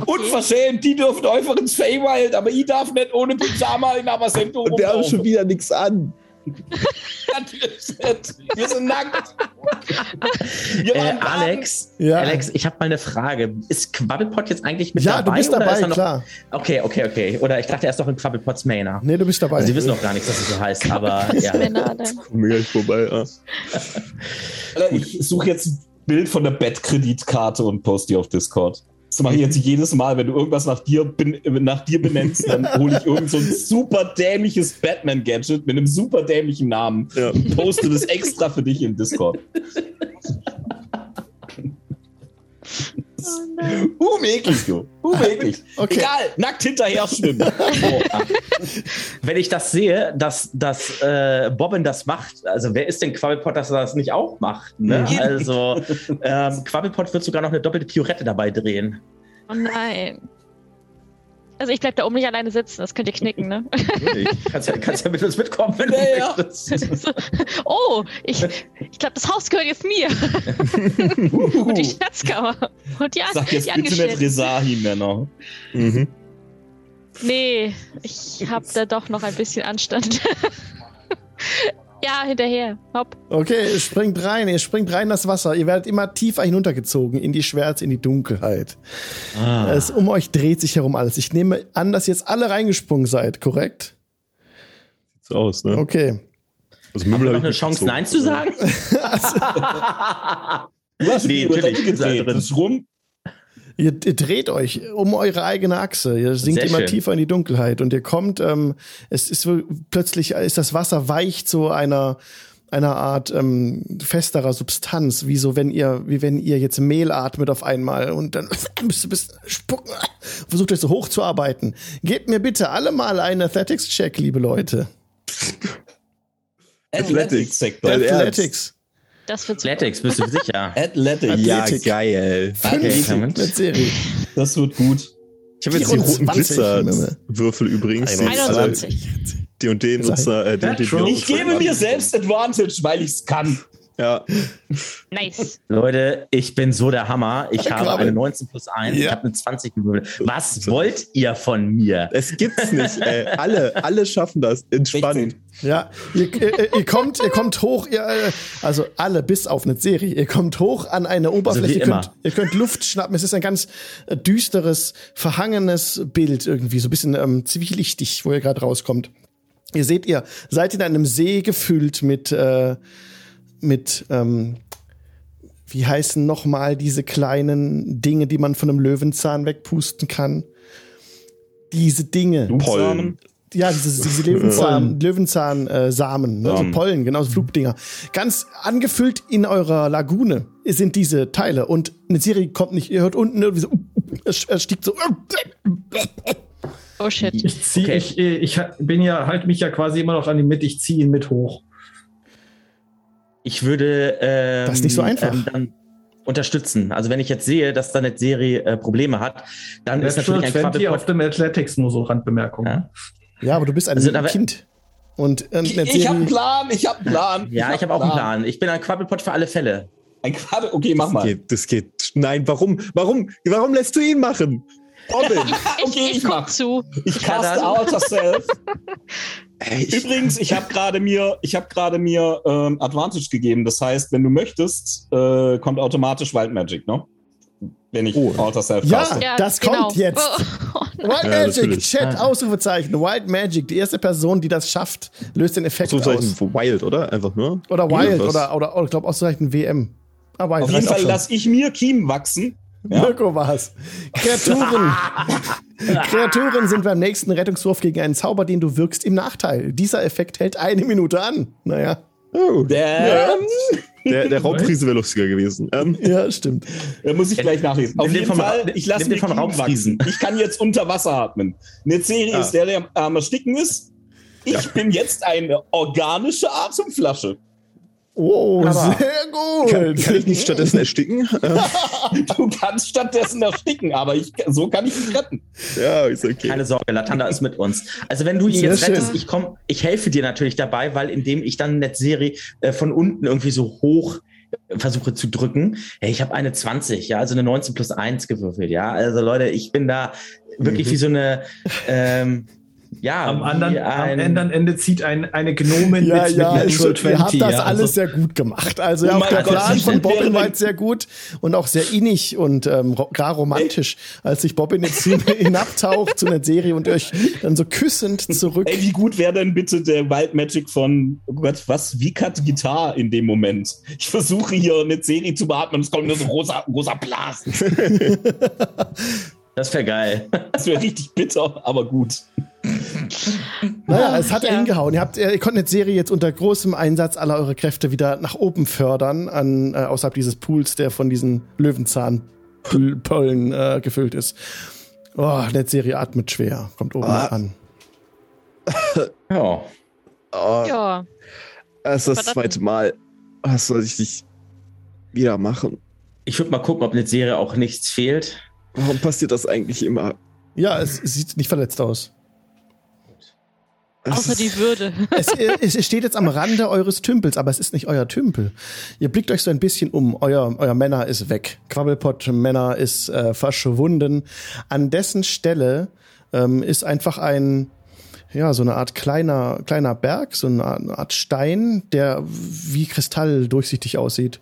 Unverschämt, die dürfen einfach ins Feywild, aber ich darf nicht ohne Pyjama in Amasento Und haben rumlaufen. schon wieder nichts an. [LAUGHS] Wir sind nackt. Wir Äh. Alex, Ja. Alex, ich habe mal eine Frage. Ist Quabbelpot jetzt eigentlich mit ja, dabei? du bist oder dabei, ist er noch, klar. Okay, okay, okay. Oder ich dachte, er ist doch in Quabbelpots Mainer. Nee, du bist dabei. Also, die wissen noch gar nichts, dass es so heißt, [LAUGHS] aber ja. Wir gleich vorbei. Ja. Alter, Ich suche jetzt ein Bild von der Bettkreditkarte und poste die auf Discord. Das mache ich jetzt jedes Mal, wenn du irgendwas nach dir, nach dir benennst, dann [LAUGHS] hole ich irgend so ein super dämliches Batman-Gadget mit einem super dämlichen Namen Ja. und poste das extra für dich im Discord. [LAUGHS] Unmöglich, du. Unmöglich. Okay. Egal, nackt hinterher [LAUGHS] schwimmen. So. Wenn ich das sehe, dass, dass äh, Bobbin das macht, also wer ist denn Quabbelpot, dass er das nicht auch macht? Ne? Mhm. Also [LAUGHS] ähm, Quabbelpot wird sogar noch eine doppelte Piorette dabei drehen. Oh nein. Also ich bleib da oben nicht alleine sitzen, das könnt ihr knicken, ne? Kannst ja, kannst ja mit uns mitkommen, wenn du Ja, ja. möchtest. [LAUGHS] oh, ich, ich glaube, das Haus gehört jetzt mir. Und die Schatzkammer. Und die, Sag jetzt die bitte nicht. Resahi-Männer. Mhm. Nee, ich habe da doch noch ein bisschen Anstand. Ja, hinterher. Hopp. Okay, ihr springt rein, ihr springt rein in das Wasser. Ihr werdet immer tiefer hinuntergezogen in die Schwärze, in die Dunkelheit. Ah. Es um euch dreht sich herum alles. Ich nehme an, dass ihr jetzt alle reingesprungen seid, korrekt? Sieht so aus, ne? Okay. Also Haben wir noch eine Chance, mitgezogen. Nein zu sagen? [LAUGHS] [LAUGHS] Du hast Nee, natürlich. Das ist rum. Ihr, ihr dreht euch um eure eigene Achse. Ihr sinkt Sehr immer schön. tiefer in die Dunkelheit und ihr kommt, ähm, es ist so, plötzlich ist das Wasser weich zu einer, einer Art ähm, festerer Substanz, wie so wenn ihr, wie wenn ihr jetzt Mehl atmet auf einmal und dann [LAUGHS] müsst ihr bis spucken, versucht euch so hochzuarbeiten. Gebt mir bitte alle mal einen Athletics-Check, liebe Leute. Athletics. Athletics. Das wird. Athletics, bist du [LAUGHS] sicher? Athletics. Ja, geil. Okay, Serie. Das wird gut. Ich habe jetzt die roten 24, Blitzerwürfel übrigens. Die, also 21. die und den Nutzer, äh, den, den. Ich gebe mir selbst Advantage, weil ich es kann. Ja, Nice. Leute, ich bin so der Hammer. Ich habe eine 19 plus 1, ich Ja. habe eine 20 gewürfelt. Was wollt ihr von mir? es gibt's nicht. Ey. Alle, alle schaffen das. Entspannt. 16. Ja, ihr, ihr, ihr kommt, ihr kommt hoch, ihr, also alle bis auf eine Serie. Ihr kommt hoch an eine Oberfläche. wie ihr, könnt, ihr könnt Luft schnappen. Es ist ein ganz äh, düsteres, verhangenes Bild irgendwie, so ein bisschen ähm, zwielichtig, wo ihr gerade rauskommt. Ihr seht, ihr seid in einem See gefüllt mit äh, mit ähm, wie heißen noch mal diese kleinen Dinge, die man von einem Löwenzahn wegpusten kann? Diese Dinge. Pollen. Ja, diese, diese Löwenzahn, Löwenzahn äh, ne? so. Pollen, genau, so Flugdinger. Ganz angefüllt in eurer Lagune sind diese Teile und eine Serie kommt nicht, ihr hört unten irgendwie so, es, es stiegt so. Oh shit. Ich zieh, Okay. ich, ich bin ja, halte mich ja quasi immer noch an die Mitte, ich ziehe ihn mit hoch. Ich würde ähm, Das ist nicht so einfach. Ähm, dann unterstützen. Also wenn ich jetzt sehe, dass da eine Serie äh, Probleme hat, dann ist Natural natürlich ein 20 auf Quabbelpot. dem Athletics nur so Randbemerkung. Ja. Ja, aber du bist ein Also, Kind. Und äh, Ich, habe einen Plan, ich habe einen Plan. Ja, ich habe auch einen Plan. Ich bin ein Quabbelpot für alle Fälle. Ein Quadrat. Okay, mach Das mal. geht, das geht. Nein, warum? Warum? Warum lässt du ihn machen? Robin. Ich, [LAUGHS] Okay, ich, ich mach. zu. Ich cast dann. Outer [LAUGHS] Self. Ey, ich, Übrigens, ich habe gerade mir, ich habe gerade mir ähm, Advantage gegeben. Das heißt, wenn du möchtest, äh, kommt automatisch Wild Magic, ne? Wenn ich Oh. Outer Self Ja. Ja, Das genau. kommt jetzt. Oh, Wild Ja, Magic, natürlich. Chat, Ausrufezeichen, Wild Magic, die erste Person, die das schafft, löst den Effekt aus. Wild, oder? Einfach nur. Oder Wild Irgendwas. oder, oder, oder ich glaube Ausrufezeichen WM. Ah, Wild Auf jeden Fall lasse ich mir Kiemen wachsen. Ja. Mirko war's. Kreaturen. [LAUGHS] [LAUGHS] [LAUGHS] Kreaturen sind beim nächsten Rettungswurf gegen einen Zauber, den du wirkst, im Nachteil. Dieser Effekt hält eine Minute an. Naja, Oh, Der, der, der Raubfriese wäre lustiger gewesen. Ähm, ja, stimmt. da muss ich gleich nachlesen. Auf jeden Fall, ich lasse den von Raubfriesen. wachsen. Ich kann jetzt unter Wasser atmen. Eine Serie Ah. ist der, der am ersticken ist. Ich Ja. bin jetzt eine organische Atemflasche. Oh, Aber- sehr gut. kann, kann ich nicht stattdessen ersticken? [LAUGHS] Du kannst stattdessen ersticken, aber ich, so kann ich dich retten. ja, ist okay. Keine Sorge, Latanda ist mit uns. Also wenn du ihn Sehr jetzt schön. rettest, ich komm, ich helfe dir natürlich dabei, weil indem ich dann Netzserie äh, von unten irgendwie so hoch äh, versuche zu drücken. Hey, ich habe eine 20, ja, also eine 19 plus 1 gewürfelt, ja. Also Leute, ich bin da wirklich Mhm. wie so eine ähm, ja, Am anderen, ein, am anderen Ende zieht ein, eine Gnomin Ja, mit, ja, mit Natural ihr 20. habt das ja, alles also, sehr gut gemacht. Also Oh ja, auch der Gott, Plan von bin Bobbin war jetzt sehr gut und auch sehr innig und ähm, ro- gar romantisch, als sich Bobbin jetzt hin- hinabtaucht zu einer Serie und euch dann so küssend zurück. Ey, wie gut wäre denn bitte der Wild Magic von, oh Gott, was, wie cut Gitarre in dem Moment? Ich versuche hier eine Serie zu beatmen und es kommt nur so rosa, rosa Blasen. das wäre geil. [LAUGHS] Das wäre richtig bitter, aber gut. [LAUGHS] Naja, es hat Ja. hingehauen. Ihr, habt, ihr konntet die Serie jetzt unter großem Einsatz aller eure Kräfte wieder nach oben fördern, an, äh, außerhalb dieses Pools, der von diesen Löwenzahn Pollen äh, gefüllt ist. Oh, Netzserie atmet schwer, kommt oben Ah. an. [LAUGHS] Ja. Oh, Ja, Das ist das zweite Mal. Was soll ich nicht wieder machen? Ich würde mal gucken, ob eine Serie auch nichts fehlt. Warum passiert das eigentlich immer? Ja, es sieht nicht verletzt aus. Außer ist- die Würde. [LAUGHS] Es, es steht jetzt am Rande eures Tümpels, aber es ist nicht euer Tümpel. Ihr blickt euch so ein bisschen um. Euer, euer Männer ist weg. Quabbelpot Männer ist äh, verschwunden. An dessen Stelle ähm, ist einfach ein, ja, so eine Art kleiner, kleiner Berg, so eine Art, eine Art Stein, der wie Kristall durchsichtig aussieht.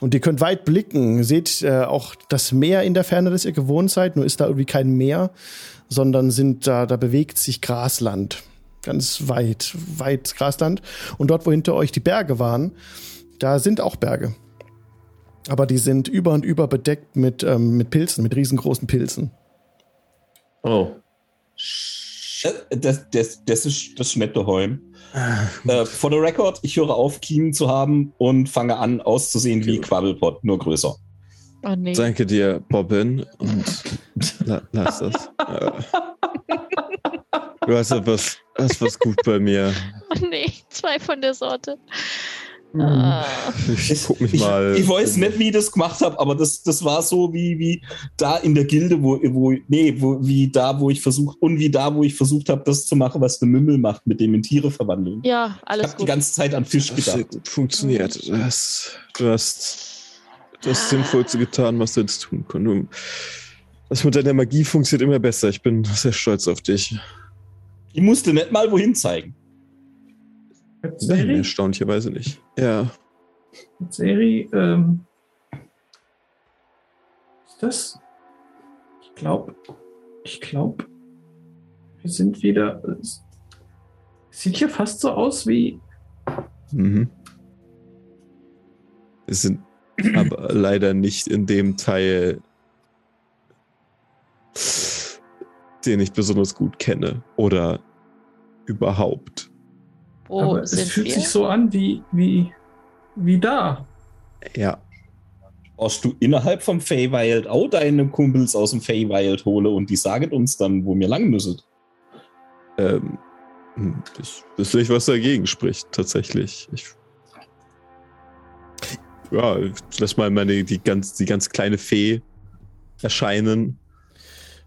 Und ihr könnt weit blicken, seht äh, auch das Meer in der Ferne, das ihr gewohnt seid, nur ist da irgendwie kein Meer, sondern sind da, da bewegt sich Grasland. Ganz weit, weit Grasland. Und dort, wo hinter euch die Berge waren, da sind auch Berge. Aber die sind über und über bedeckt mit, ähm, mit Pilzen, mit riesengroßen Pilzen. Oh. Das, das, das ist das nicht daheim. Äh, for the record, ich höre auf, Kiemen zu haben und fange an auszusehen wie Quabbelpot, nur größer. Oh nee. Danke dir, Bobbin. Und la lass das. [LAUGHS] Du hast etwas, hast was gut bei mir. [LAUGHS] Oh nee, zwei von der Sorte. Ah. Ich guck mich ich, mal. ich weiß nicht, wie ich das gemacht habe, aber das, das war so wie, wie da in der Gilde, wo, wo nee, wo, wie da, wo ich versucht und wie da, wo ich versucht habe, das zu machen, was eine Mümmel macht, mit dem in Tiere verwandeln. Ja, ich alles habe die ganze Zeit an Fisch Das gedacht. gut funktioniert. Du hast, du hast das Sinnvollste getan, was du jetzt tun konntest. Das mit deiner Magie funktioniert immer besser. Ich bin sehr stolz auf dich. Ich musste nicht mal wohin zeigen. Nein, erstaunlicherweise nicht. Ja. Seri, ähm, ist das? Ich glaube, ich glaube, wir sind wieder. Es sieht hier fast so aus wie. Mhm. Wir sind aber [CLEARS THROAT] leider nicht in dem Teil, den ich besonders gut kenne. Oder überhaupt. Wo aber es fühlt wir? sich so an wie, wie, wie da. Ja. Brauchst du innerhalb vom Feywild auch deine Kumpels aus dem Feywild hole und die sagen uns dann, wo wir lang müssen. Ähm, hm, ich wüsste nicht, was dagegen spricht, tatsächlich. Ich, ja, ich lass mal meine, die ganz, die ganz kleine Fee erscheinen.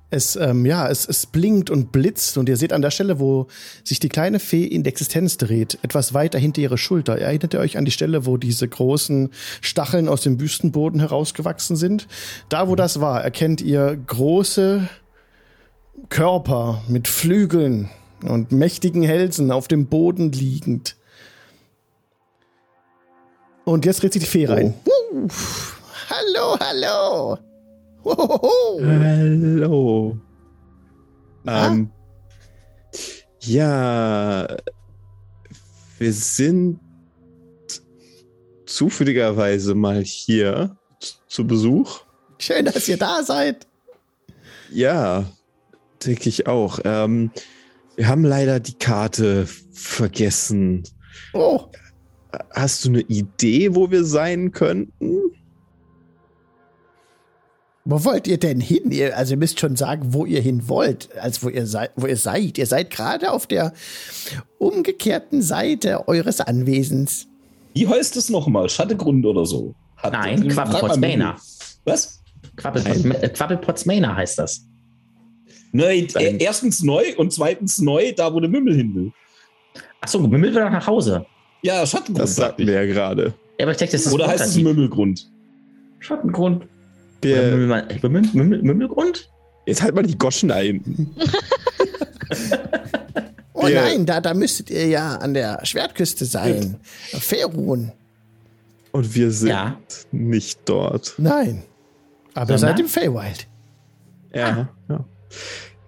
Es, ähm, ja, es, es blinkt und blitzt und ihr seht an der Stelle, wo sich die kleine Fee in die Existenz dreht, etwas weiter hinter ihre Schulter. Erinnert ihr euch an die Stelle, wo diese großen Stacheln aus dem Wüstenboden herausgewachsen sind? Da, wo das war, erkennt ihr große Körper mit Flügeln und mächtigen Hälsen auf dem Boden liegend. Und jetzt dreht sich die Fee rein. Wuh. Hallo, hallo. Hallo. Ähm, ja, wir sind zufälligerweise mal hier zu Besuch. Schön, dass ihr da seid. Ja, denke ich auch. Ähm, wir haben leider die Karte vergessen. Oh, Hast du eine Idee, wo wir sein könnten? Wo wollt ihr denn hin? Ihr, also ihr müsst schon sagen, wo ihr hin wollt, als wo ihr seid, wo ihr seid. Ihr seid gerade auf der umgekehrten Seite eures Anwesens. Wie heißt es nochmal? Schattegrund oder so? Hat- Nein. Manor. Was? Äh, Quabbelpots Manor heißt das. Nein, äh, erstens neu und zweitens neu, da wo der Mümmel hin will. Achso, Mümmel will doch nach Hause. Ja, Schattengrund. Das sag sagten wir ja gerade. Ja, aber ich denke, das ist Oder heißt es. Mümmelgrund? Schattengrund. Oder Wir, Mümmel, Mümmel, Mümmel, Mümmelgrund? jetzt halt mal die Goschen ein. Oh Ja. nein, da, da müsstet ihr ja an der Schwertküste sein. Ferun. Und wir sind Ja. nicht dort. Nein. Aber ihr seid im Feywild. Ja. ja.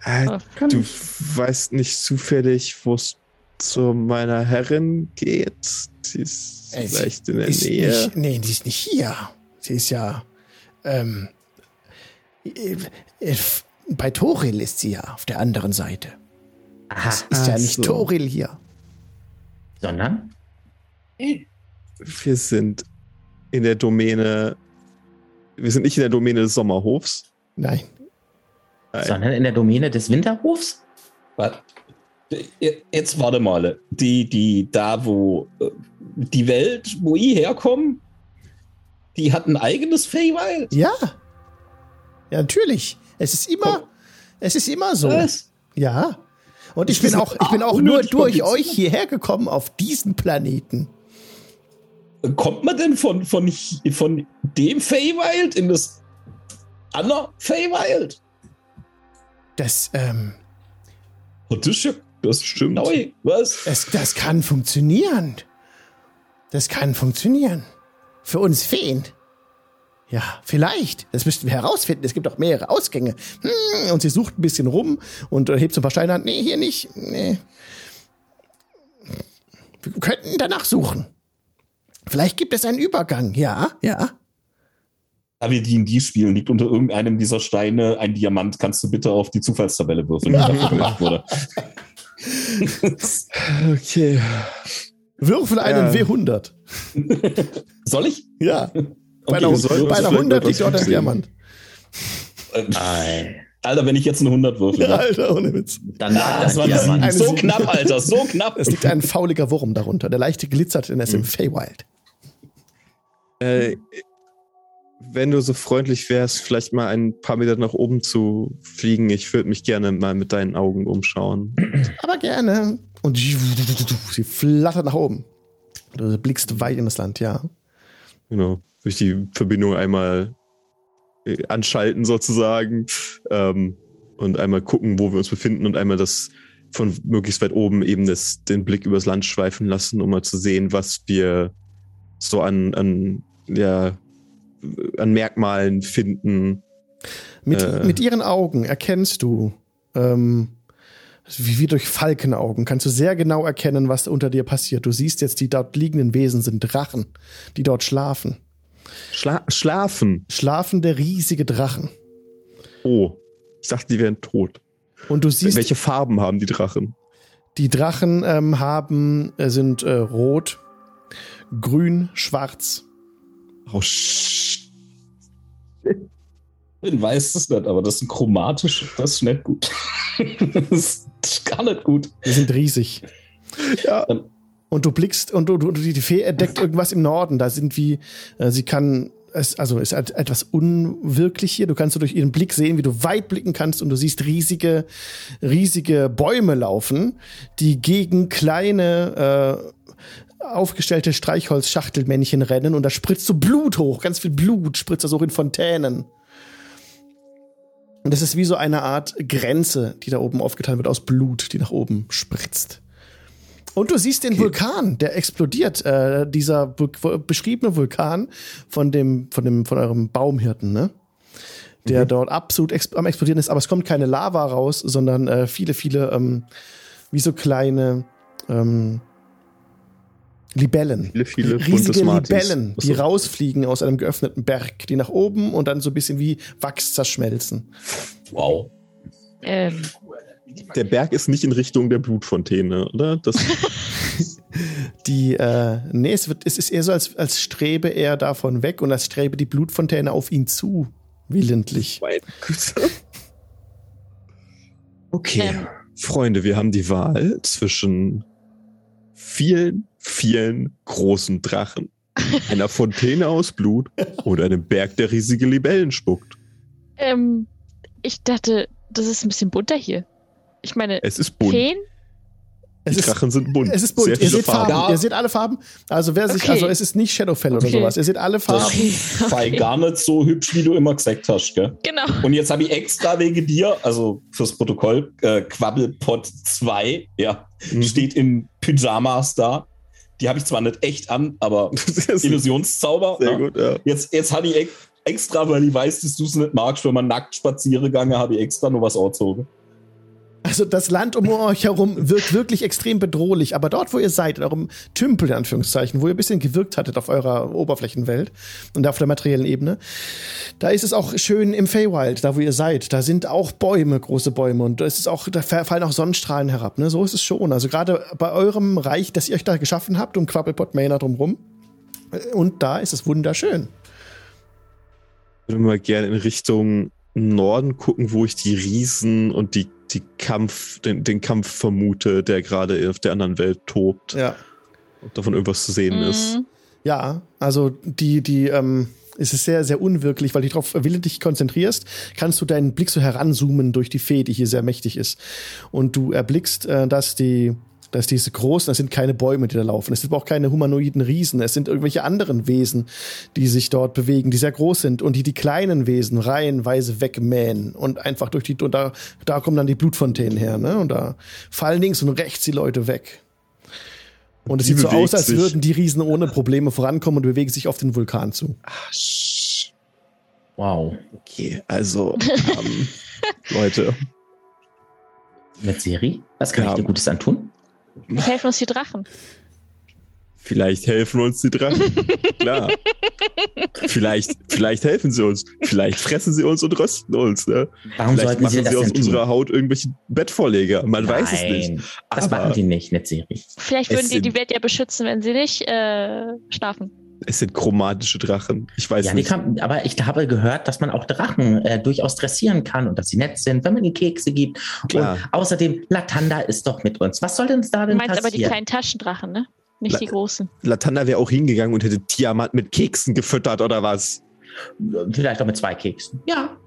Äh, Ah, du ich. weißt nicht zufällig, wo es zu meiner Herrin geht? Sie ist Äh, sie vielleicht in der Nähe. Nicht, nee, die ist nicht hier. Sie ist ja. Ähm, äh, bei Toril ist sie ja auf der anderen Seite. Aha. Ist Ach ja nicht so. Toril hier. Sondern? Wir sind in der Domäne wir sind nicht in der Domäne des Sommerhofs. Nein. Nein. Sondern in der Domäne des Winterhofs? Warte. Jetzt warte mal. Die, die, da wo äh, die Welt, wo ich herkomme, die hat ein eigenes Feywild. Ja. Ja, natürlich. Es ist immer, es ist immer so. Was? Ja. Und ich bin auch, ich bin auch nur durch euch hierher gekommen auf diesen Planeten. Kommt man denn von, von, von dem Feywild in das andere Feywild? Das, ähm, Oh, das ist ja Das stimmt. neu. Was? es, das kann funktionieren. Das kann funktionieren. Für uns Feen. Ja, vielleicht. Das müssten wir herausfinden. Es gibt auch mehrere Ausgänge. Hm, und sie sucht ein bisschen rum und hebt so ein paar Steine an. Nee, hier nicht. Nee. Wir könnten danach suchen. Vielleicht gibt es einen Übergang. Ja, ja. Da wir D&D spielen, liegt unter irgendeinem dieser Steine ein Diamant. Kannst du bitte auf die Zufallstabelle würfeln, die dafür gemacht wurde? [LAUGHS] [LAUGHS] Okay. Würfel einen Ja. W100. [LAUGHS] Soll ich? Ja. Bei Okay, einer, wir sollten bei einer vielleicht 100 etwas liegt dort ein sehen. Diamant. Äh. Alter, wenn ich jetzt eine 100 würfel. Ja, ne? Alter, ohne Witz. Dann lag Das da war Diamant. Eine So knapp, Alter, so knapp. Es liegt ein fauliger Wurm darunter. Der leichte glitzert in es im Feywild. Äh, wenn du so freundlich wärst, vielleicht mal ein paar Meter nach oben zu fliegen. Ich würde mich gerne mal mit deinen Augen umschauen. Aber gerne. Und sie flattert nach oben. Du blickst weit in das Land, ja. Genau. Durch die Verbindung einmal äh, anschalten sozusagen. Ähm, und einmal gucken, wo wir uns befinden und einmal das von möglichst weit oben eben das, den Blick übers Land schweifen lassen, um mal zu sehen, was wir so an, an, ja, an Merkmalen finden. Mit, Äh. mit ihren Augen erkennst du, ähm, wie, wie durch Falkenaugen, kannst du sehr genau erkennen, was unter dir passiert. Du siehst jetzt, die dort liegenden Wesen sind Drachen, die dort schlafen. Schla schlafen. Schlafende, riesige Drachen. Oh. Ich dachte, die wären tot. Und du siehst, Welche Farben haben die Drachen? die Drachen ähm, haben, äh, sind äh, rot, grün, schwarz. Oh, sch Ich weiß es nicht, aber das ist chromatisch, das ist nicht gut. [LAUGHS] das ist gar nicht gut. Die sind riesig. Ja. Und du blickst und du, du, die Fee entdeckt irgendwas im Norden. Da sind wie, äh, sie kann, es, also ist halt etwas unwirklich hier. Du kannst so durch ihren Blick sehen, wie du weit blicken kannst und du siehst riesige, riesige Bäume laufen, die gegen kleine, äh, aufgestellte Streichholzschachtelmännchen rennen und da spritzt so Blut hoch, ganz viel Blut spritzt da so in Fontänen. Und das ist wie so eine Art Grenze, die da oben aufgetan wird aus Blut, die nach oben spritzt. Und du siehst den Vulkan, der explodiert. Äh, dieser beschriebene Vulkan von dem, von dem, von eurem Baumhirten, ne? Der dort absolut ex am explodieren ist, aber es kommt keine Lava raus, sondern äh, viele, viele, ähm, wie so kleine ähm, Libellen. Viele, viele Riesige. Libellen, die rausfliegen aus einem geöffneten Berg, die nach oben und dann so ein bisschen wie Wachs zerschmelzen. Wow. Ähm, Der Berg ist nicht in Richtung der Blutfontäne, oder? Das, [LAUGHS] Die, äh, nee, es, wird, es ist eher so, als, als strebe er davon weg und als strebe die Blutfontäne auf ihn zu, willentlich. Okay, Ähm. Freunde, wir haben die Wahl zwischen vielen, vielen großen Drachen, einer Fontäne aus Blut und einem Berg, der riesige Libellen spuckt. ähm, ich dachte, das ist ein bisschen bunter hier. Ich meine, Es ist bunt. Feen? Es Die ist, Drachen sind bunt. es ist bunt. Sehr Ihr seht Farben. Farben. Ihr seht alle Farben. Also wer sich, Okay. also es ist nicht Shadowfell oder Okay. sowas. Ihr seht alle Farben. Okay, Sei [LAUGHS] okay. gar nicht so hübsch, wie du immer gesagt hast, gell? Genau. Und jetzt habe ich extra wegen dir, also fürs Protokoll, äh, Quabbelpot 2, ja, Mhm. steht in Pyjamas da. Die habe ich zwar nicht echt an, aber [LAUGHS] Illusionszauber. sehr ne? gut, ja. Jetzt, jetzt habe ich ex- extra, weil ich weiß, dass du es nicht magst, wenn man nackt spazieren gegangen, habe ich extra nur was angezogen. Also das Land um euch herum wirkt wirklich extrem bedrohlich. Aber dort, wo ihr seid, in eurem Tümpel, in Anführungszeichen, wo ihr ein bisschen gewirkt hattet auf eurer Oberflächenwelt und auf der materiellen Ebene, da ist es auch schön im Feywild, da wo ihr seid. Da sind auch Bäume, große Bäume. Und da ist auch, da fallen auch Sonnenstrahlen herab. Ne? So ist es schon. Also gerade bei eurem Reich, das ihr euch da geschaffen habt, um Quabblepot Manor drumrum. Und da ist es wunderschön. würde mal gerne in Richtung Norden gucken, wo ich die Riesen und die, die Kampf, den, den Kampf vermute, der gerade auf der anderen Welt tobt. Ja. Ob davon irgendwas zu sehen ist. Mhm. Ja, also die, die, ähm, es ist sehr, sehr unwirklich, weil du darauf willentlich konzentrierst, kannst du deinen Blick so heranzoomen durch die Fee, die hier sehr mächtig ist. Und du erblickst, äh, dass die, dass diese großen, das sind keine Bäume, die da laufen. Es sind aber auch keine humanoiden Riesen. Es sind irgendwelche anderen Wesen, die sich dort bewegen, die sehr groß sind und die die kleinen Wesen reihenweise wegmähen und einfach durch die, und da, da kommen dann die Blutfontänen her, ne? Und da fallen links und rechts die Leute weg. Und es Die sieht so aus, als sich. würden die Riesen ohne Probleme vorankommen und bewegen sich auf den Vulkan zu. Sch- Wow. Okay, also, ähm, [LAUGHS] Leute, Mit Siri? Was kann Ja. ich dir Gutes antun? Helfen uns die Drachen. vielleicht helfen uns die Drachen. [LAUGHS] Klar. Vielleicht, vielleicht helfen sie uns. Vielleicht fressen sie uns und rösten uns. Ne? Warum Vielleicht sollten sie machen das sie aus denn tun? unserer Haut irgendwelche Bettvorleger. Man weiß es Nein, nicht. Das Aber- machen die nicht, nicht Siri. Vielleicht würden die die Welt ja beschützen, wenn sie nicht äh, schlafen. Es sind chromatische Drachen. Ich weiß Ja, die nicht. kann, aber ich habe gehört, dass man auch Drachen äh, durchaus dressieren kann und dass sie nett sind, wenn man ihnen Kekse gibt. Klar. Und außerdem, Latanda ist doch mit uns. Was soll denn da Du denn meinst aber die kleinen Taschendrachen, ne? Nicht La- die großen. Latanda wäre auch hingegangen und hätte Tiamat mit Keksen gefüttert oder was? Vielleicht auch mit zwei Keksen. Ja.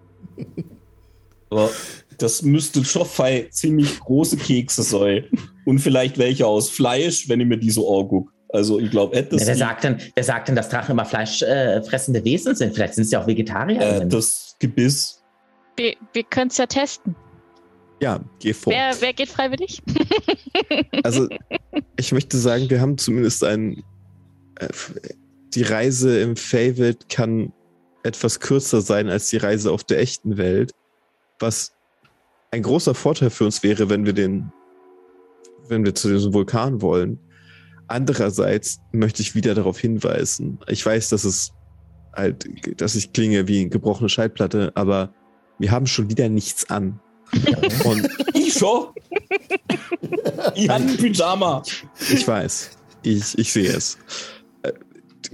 Aber das müsste Schoffei ziemlich große Kekse sein. Und vielleicht welche aus Fleisch, wenn ich mir die so angucke. Also ich glaube, Ja, das, wer, sagt denn, wer sagt denn, dass Drachen immer fleischfressende äh, Wesen sind? Vielleicht sind sie auch Vegetarier. äh, das Gebiss. Wir, wir können es ja testen. Ja, geh vor. Wer, wer geht freiwillig? [LAUGHS] Also, ich möchte sagen, wir haben zumindest ein. Äh, die Reise im Feywild kann etwas kürzer sein als die Reise auf der echten Welt. Was ein großer Vorteil für uns wäre, wenn wir den. wenn wir zu diesem Vulkan wollen. Andererseits möchte ich wieder darauf hinweisen. Ich weiß, dass es halt, dass ich klinge wie eine gebrochene Schallplatte, aber wir haben schon wieder nichts an. [LAUGHS] Und Ich schon. ich habe ein Pyjama. Ich weiß. Ich, ich sehe es. Äh,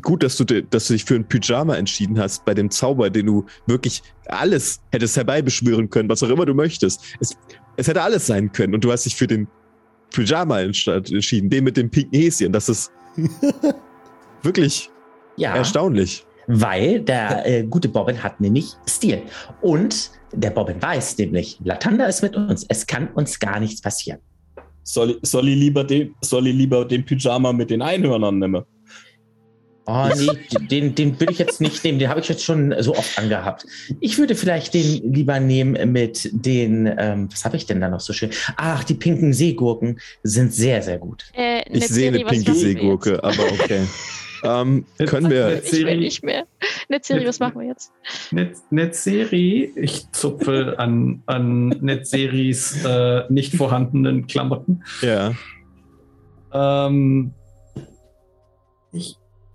Gut, dass du, dass du dich für ein Pyjama entschieden hast, bei dem Zauber, den du wirklich alles hättest herbeibeschwören können, was auch immer du möchtest. Es, es hätte alles sein können und du hast dich für den Pyjama entschieden, den mit dem pinken Häschen. Das ist [LAUGHS] wirklich ja. erstaunlich. Weil der äh, gute Bobbin hat nämlich Stil. Und der Bobbin weiß nämlich, Latanda ist mit uns. Es kann uns gar nichts passieren. Soll, soll, ich lieber den, soll ich lieber den Pyjama mit den Einhörnern nehmen? Oh nee, den, den würde ich jetzt nicht nehmen. Den habe ich jetzt schon so oft angehabt. Ich würde vielleicht den lieber nehmen mit den, ähm, was habe ich denn da noch so schön? Ach, die pinken Seegurken sind sehr, sehr gut. Äh, Ich sehe eine pinke Seegurke, aber okay. ähm, können wir. Ich will nicht mehr. Netzeri, was machen wir jetzt? Net Netzeri, ich zupfe an, an Netzeris äh, nicht vorhandenen Klamotten. Ja. Ähm,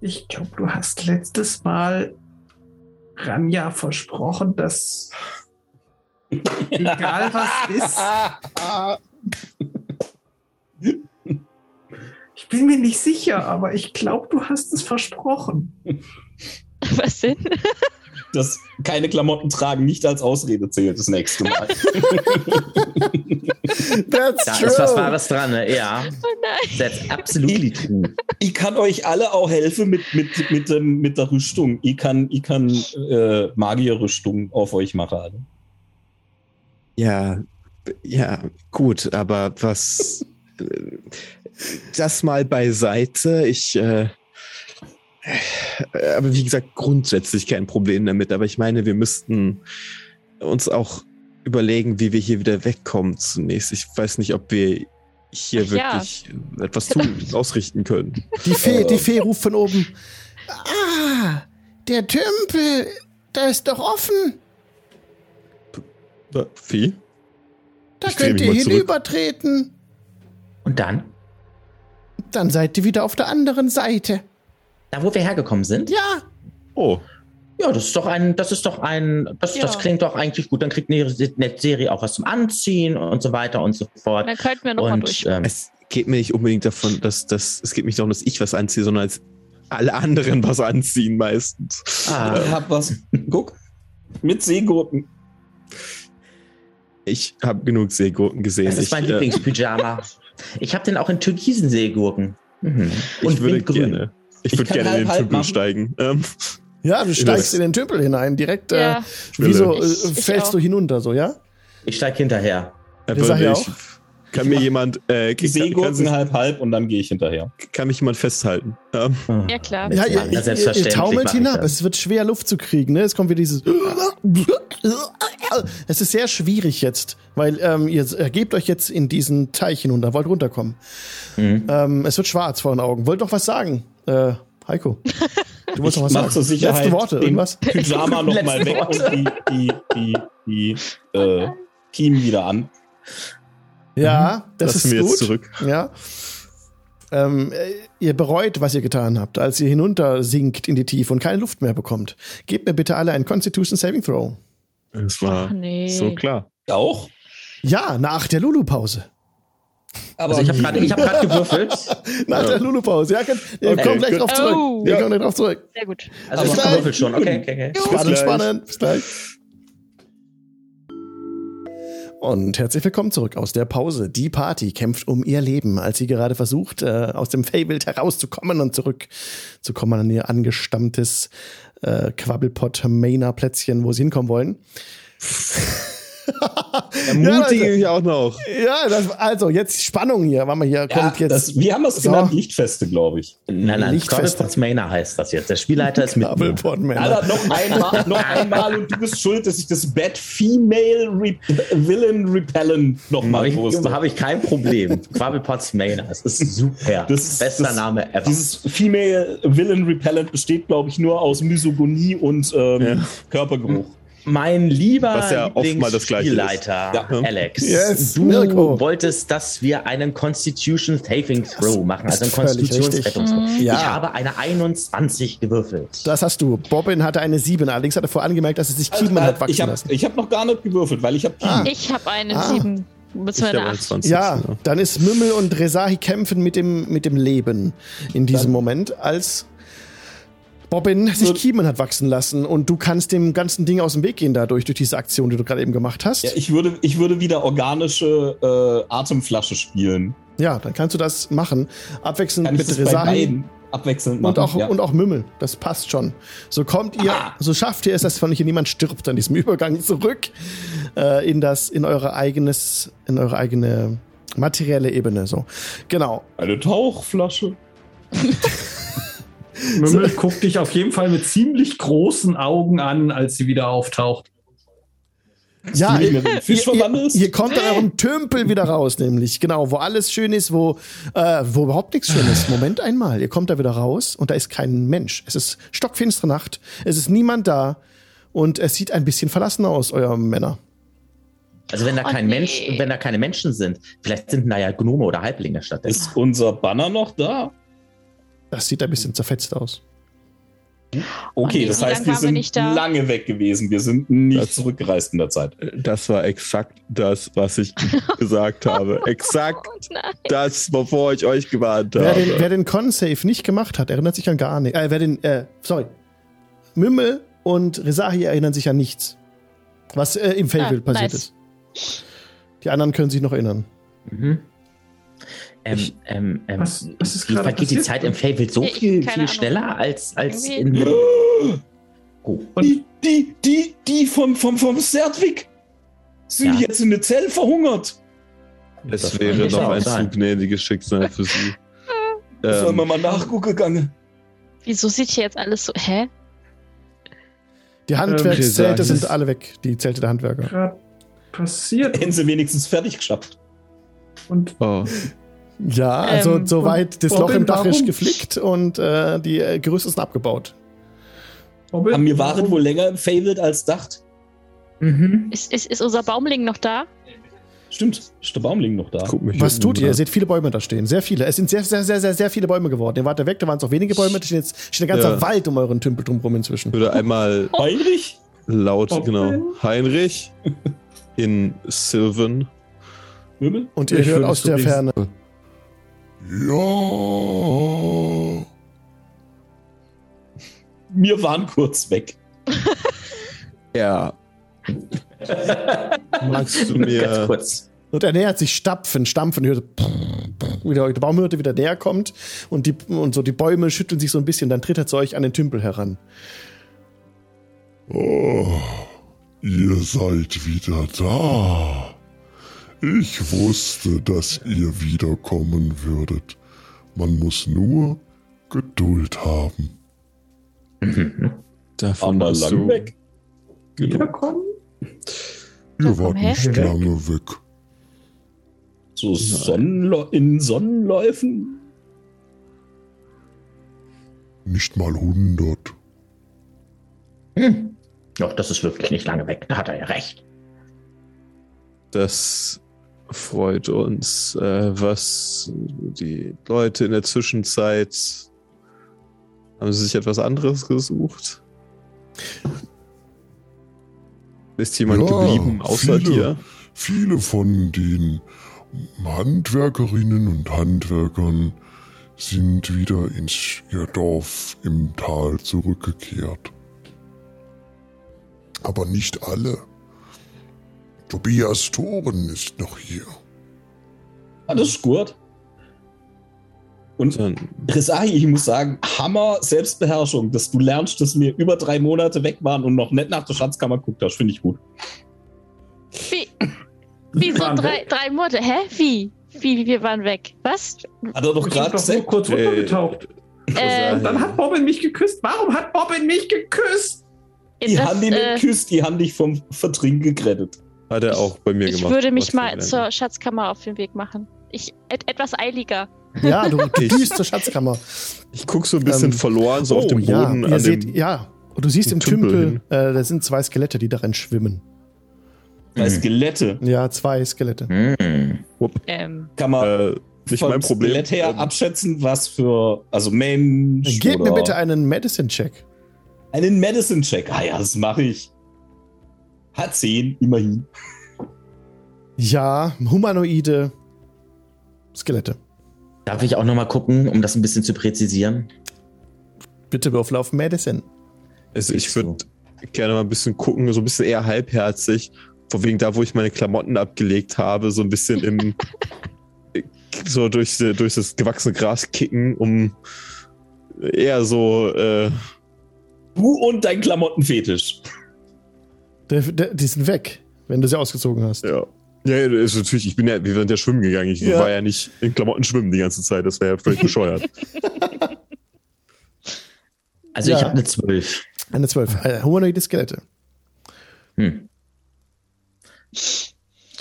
ich glaube, du hast letztes Mal Ranja versprochen, dass egal was [LAUGHS] ist. Ich bin mir nicht sicher, aber ich glaube, du hast es versprochen. Was denn? Das keine Klamotten tragen nicht als Ausrede zählt das nächste Mal. [LAUGHS] That's Da true. ist was Wahres dran, ne? ja. Oh nein. That's absolutely true. ich kann euch alle auch helfen mit, mit, mit, dem, mit der Rüstung. Ich kann, ich kann äh, Magierrüstung auf euch machen. Ja, ja, gut, aber was äh, das mal beiseite. Ich, äh, aber wie gesagt, grundsätzlich kein Problem damit. Aber ich meine, wir müssten uns auch überlegen, wie wir hier wieder wegkommen zunächst. Ich weiß nicht, ob wir hier Ach ja. wirklich etwas tun, ausrichten können. Die Fee, die Fee ruft von oben. Ah, der Tümpel, da ist doch offen. Äh, Vieh? Da Ich könnt ihr hinübertreten. Und dann, Dann seid ihr wieder auf der anderen Seite. Da wo wir hergekommen sind, Ja, Oh, ja, das ist doch ein, das ist doch ein, das, das Ja. klingt doch eigentlich gut. Dann kriegt eine Serie auch was zum Anziehen und so weiter und so fort. Dann könnten wir nochmal Und durch. ähm, es geht mir nicht unbedingt davon, dass, dass es geht mir nicht darum, dass ich was anziehe, sondern als alle anderen was anziehen meistens. ah, Ich hab was. Guck, Mit Seegurken. Ich habe genug Seegurken gesehen. Das ist mein ich, äh, Lieblingspyjama. [LAUGHS] Ich habe den auch in türkisen Seegurken. Mhm. ich würde windgrün. gerne, ich Ich würde gerne in den Tümpel machen. steigen. Ähm, Ja, du steigst in den Tümpel hinein, direkt. Äh, Ja. wie so, äh, Ich- ich fällst auch. du hinunter, so, ja? Ich steige hinterher. aber sag ja ich- auch. Kann mir jemand, äh, Die Seegurken halb halb und dann gehe ich hinterher. kann mich jemand festhalten? Ähm, Ja, klar. Ja, ihr, Ja, ihr, ihr, taumelt ich hinab. das. Es wird schwer, Luft zu kriegen. Ne? Es kommt wieder dieses. Es ist sehr schwierig jetzt, weil ähm, ihr ergebt euch jetzt in diesen Teich hinunter, wollt runterkommen. Mhm. Ähm, es wird schwarz vor den Augen. Wollt doch was sagen, äh, Heiko? Du Ich noch was mach sagen. zur Sicherheit Letzte Worte, irgendwas? Pyjama nochmal weg Worte. und die, die, die, die äh, Kiemen wieder an. Ja, das lassen ist wir gut. jetzt zurück. Ja. Ähm, äh, ihr bereut, was ihr getan habt, als ihr hinunter sinkt in die Tiefe und keine Luft mehr bekommt. Gebt mir bitte alle einen Constitution Saving Throw. Es war Ach, nee. so klar. Auch? Ja, nach der Lulu-Pause. Aber Also ich habe gerade ich hab grad gewürfelt. [LAUGHS] Nach der Lulu-Pause. Ja, könnt, ihr Okay, kommt gleich gut. drauf zurück. Oh. Ihr kommt gleich drauf zurück. Sehr gut. Also ich Bis gewürfelt schon. Okay, okay, okay. Spannend, spannend. Bis gleich. Und herzlich willkommen zurück aus der Pause. Die Party kämpft um ihr Leben, als sie gerade versucht, äh, aus dem Feywild herauszukommen und zurückzukommen an ihr angestammtes äh, Quabbelpot-Mainer-Plätzchen, wo sie hinkommen wollen. [LAUGHS] Ermutige Ja, ich auch noch. Ja, das, also jetzt Spannung hier. Warte mal, hier ja, kommt jetzt. das, wie haben wir es So. genannt? Lichtfeste, glaube ich. Nein, nein, Lichtfeste. Mainer heißt das jetzt. Der Spielleiter ist mit mir. Alter, noch einmal, noch [LAUGHS] einmal und du bist schuld, dass ich das Bad Female Re Villain Repellent Habe nochmal ich, poste. hab ich kein Problem. [LAUGHS] Quabblepot's Mainer. Das ist super. Das ist- Bester das- Name ever. Dieses Female Villain Repellent besteht, glaube ich, nur aus Misogonie und ähm, Ja. Körpergeruch. Mein lieber Was ja oft mal das Gleiche ist. Spielleiter, Ja. Alex, Yes, du Mirko. wolltest, dass wir einen Constitution Saving Throw machen, also einen Konstitutionsrettungswurf. richtig. Ja. Ich habe eine 21 gewürfelt. Das hast du. Bobbin hatte eine 7. Allerdings hat er vorher angemerkt, dass er sich Kiemen hat wachsen ich habe lassen. hab noch gar nicht gewürfelt, weil ich habe Ah. Ich habe eine Ah. 7. Müssen wir Ich eine habe 8. 20. Ja, dann ist Mümmel und Resahi kämpfen mit dem, mit dem Leben in diesem Dann- Moment, als Bobbin sich So- Kiemen hat wachsen lassen und du kannst dem ganzen Ding aus dem Weg gehen dadurch, durch diese Aktion, die du gerade eben gemacht hast. Ja, Ja, ich, würde, ich würde wieder organische äh, Atemflasche spielen. dann kannst du das machen. Abwechselnd Kann mit Resahi beiden abwechselnd machen? und auch, ja. und auch Mümmel. Das passt schon. So kommt ihr, Ah. so schafft ihr es, dass von hier niemand stirbt an diesem [LAUGHS] Übergang zurück äh, in das, in eure eigenes, in eure eigene materielle Ebene. So. Genau. Eine Tauchflasche. [LAUGHS] Mümmel guckt dich auf jeden Fall mit ziemlich großen Augen an, als sie wieder auftaucht. Ja, ihr, ihr, ihr kommt an eurem Tümpel wieder raus, nämlich. Genau, wo alles schön ist, wo, äh, wo überhaupt nichts schön ist. Moment einmal, ihr kommt da wieder raus und da ist kein Mensch. Es ist stockfinstere Nacht, es ist niemand da und es sieht ein bisschen verlassen aus, euer Männer. Also wenn da Oh, kein nee. Mensch, wenn da keine Menschen sind, vielleicht sind da ja Gnome oder Halblinge stattdessen. Ist unser Banner noch da? Das sieht ein bisschen zerfetzt aus. Okay, das heißt, wir wir sind nicht da? lange weg gewesen. Wir sind nicht Das- zurückgereist in der Zeit. Das war exakt das, was ich [LAUGHS] gesagt habe. Exakt Oh das, wovor ich euch gewarnt Wer den, habe. wer den Con-Save nicht gemacht hat, erinnert sich an gar nichts. Äh, wer den, äh, sorry. Mümmel und Resahi erinnern sich an nichts. Was äh, im Feywild Ah, passiert nice. ist. Die anderen können sich noch erinnern. Mhm. Ähm, Ich- ähm, ähm, Was- was ist wie vergeht die? Zeit im Feywild so ich- viel, viel Ahnung. schneller als, als Irgendwie- in. [GASPS] Oh. Die, die, die, die vom, vom, vom Serdwick sind Ja. jetzt in der Zelle verhungert. Es Das wäre noch ein sein. zu gnädiges Schicksal für sie. [LAUGHS] Sollen wir Ähm, mal nachgucken gegangen? Wieso sieht hier jetzt alles so. Hä? Die Handwerkszelte Resahi sind alle weg, die Zelte der Handwerker. Gerade passiert. Hätten sie wenigstens fertig geschafft. Und oh. Ja, also Ähm, soweit das Robin, Loch im Dach ist geflickt und äh, die äh, Gerüste sind abgebaut. Robin, Haben wir waren wohl länger im Feywild als dacht. Mhm. Ist, ist, ist unser Baumling noch da? Stimmt, ist der Baumling noch da. Was tut ihr? Ihr seht viele Bäume da stehen. Sehr viele. Es sind sehr, sehr, sehr, sehr, sehr viele Bäume geworden. Ihr wart da weg, da waren es auch wenige Bäume. Da steht jetzt steht ein ganzer Ja. Wald um euren Tümpel drumherum inzwischen. Ich würde einmal [LAUGHS] Heinrich? laut, Robin? genau. Heinrich [LAUGHS] in Sylvan. Möbel? Und ihr Ich hört aus der. Ferne. Ja. Wir waren kurz weg. [LAUGHS] Ja. [LAUGHS] Magst du mir. Ganz kurz. Und er nähert sich stapfen, stampfen, hört wieder die Baumhürde wieder näher kommt und die und so die Bäume schütteln sich so ein bisschen, dann tritt er zu euch an den Tümpel heran. Oh, ihr seid wieder da. Ich wusste, dass ihr wiederkommen würdet. Man muss nur Geduld haben. [LAUGHS] Davon Aber lang du weg. Genau. Wiederkommen? Ihr wart nicht Weg. lange weg. So Sonnenlo in Sonnenläufen? Nicht mal hundert. Hm. Doch, das ist wirklich nicht lange weg. Da hat er ja recht. Das freut uns. Äh, was die Leute in der Zwischenzeit haben sie sich etwas anderes gesucht? Ist jemand Ja, geblieben außer viele. dir? Viele von den Handwerkerinnen und Handwerkern sind wieder ins ihr Dorf im Tal zurückgekehrt. Aber nicht alle. Tobias Thoren ist noch hier. Alles ist gut. Und Dann, Resahi, ich muss sagen, Hammer Selbstbeherrschung, dass du lernst, dass wir über drei Monate weg waren und noch nicht nach der Schatzkammer guckt hast, finde ich gut. Wie? Wieso drei, drei Monate? Hä? Wie? Wie, wir waren weg? Was? Hat er doch Ich gerade hab doch nur gesagt. kurz Äh, runtergetaucht. Äh, dann hat Bobbin mich geküsst. Warum hat Bobbin mich geküsst? Die das, haben dich äh, nicht geküsst, die haben dich vom Vertrinken gerettet. Hat er auch bei mir ich gemacht. würde mich mal zur Schatzkammer auf den Weg machen. Ich et etwas eiliger. Ja, du, [LAUGHS] du düst zur Schatzkammer. Ich guck so ein bisschen Ähm, verloren, so auf dem ja, Boden. ihr an seht, ja. Und du siehst im Tümpel Tümpel, äh, da sind zwei Skelette, die darin schwimmen. Bei Skelette Ja, zwei Skelette. Hm. Ähm, kann man äh, nicht mein Problem. Skelett her Ähm, abschätzen, was für, also Mensch Gebt mir bitte einen Medicine-Check. einen Medicine-Check. Ah ja, das mache ich. Hat 10, immerhin. Ja, humanoide Skelette. Darf ich auch noch mal gucken, um das ein bisschen zu präzisieren? Bitte würfel auf Medicine. Also ich würde gerne mal ein bisschen gucken, so ein bisschen eher halbherzig. Von wegen da, wo ich meine Klamotten abgelegt habe, so ein bisschen im [LAUGHS] so durch, durch das gewachsene Gras kicken, um eher so äh, Du und dein Klamottenfetisch. Der, der, die sind weg, wenn du sie ausgezogen hast. ja. Ja, ja, ist natürlich, ich bin ja, wir sind ja schwimmen gegangen. Ich Ja. war ja nicht in Klamotten schwimmen die ganze Zeit, das wäre ja völlig [LAUGHS] bescheuert. Also Ja. ich habe eine 12. Eine 12. Äh, humanoide Skelette. Hm.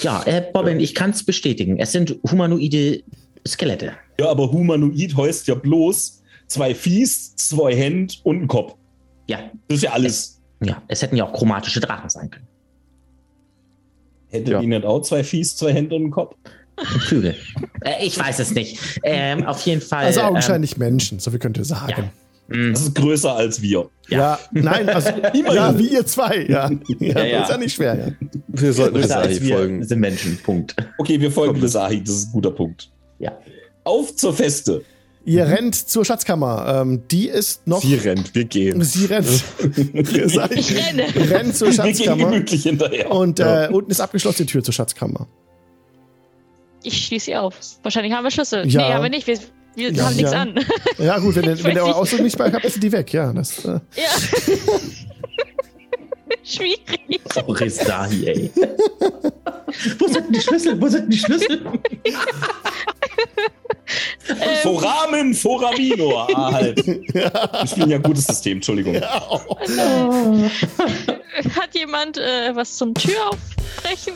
Ja, äh, Bobbin, ich kann es bestätigen. Es sind humanoide Skelette. Ja, aber Humanoid heißt ja bloß zwei Fies, zwei Hände und ein Kopf. Ja, Das ist ja alles. Ja, es hätten ja auch chromatische Drachen sein können. Hätte Ja. die nicht auch zwei Fies, zwei Hände und einen Kopf? Flügel. äh, ich weiß es nicht. Ähm, auf jeden Fall. Also augenscheinlich Menschen, so viel könnt ihr sagen. Ähm, Das ist größer als wir. Ja, nein, also [LAUGHS] ja, wie ihr zwei, ja. Ja, Ja, ja. ist ja nicht schwer, ja. Wir sollten größer als Resahi wir folgen. sind Menschen. Punkt. Okay, wir folgen Resahi, das ist ein guter Punkt. Ja. Auf zur Feste. Ihr rennt zur Schatzkammer. Ähm, die ist noch. Sie rennt, wir gehen. Sie rennt. [LAUGHS] Ich renne. [LAUGHS] rennt zur Wir gehen Schatzkammer. gemütlich hinterher. Und äh, unten ist abgeschlossen die Tür zur Schatzkammer. Ich schließe sie auf. Wahrscheinlich haben wir Schlüssel. Ja. Nee, haben wir nicht. Wir, wir Ja, haben nichts ja. an. Ja, gut, wenn, ihr- [LAUGHS] Ich wenn eure Ausdruck nicht bei habt, ist die weg. Ja, das. Äh, Ja. Schwierig. Oh, Resahi, ey. Wo sind denn die Schlüssel? Wo sind denn die Schlüssel? Ähm, Foramen, Foramino. Ah, halt. [LAUGHS] Wir spielen ja ein gutes System, Entschuldigung. Hat jemand äh, was zum Tür aufbrechen?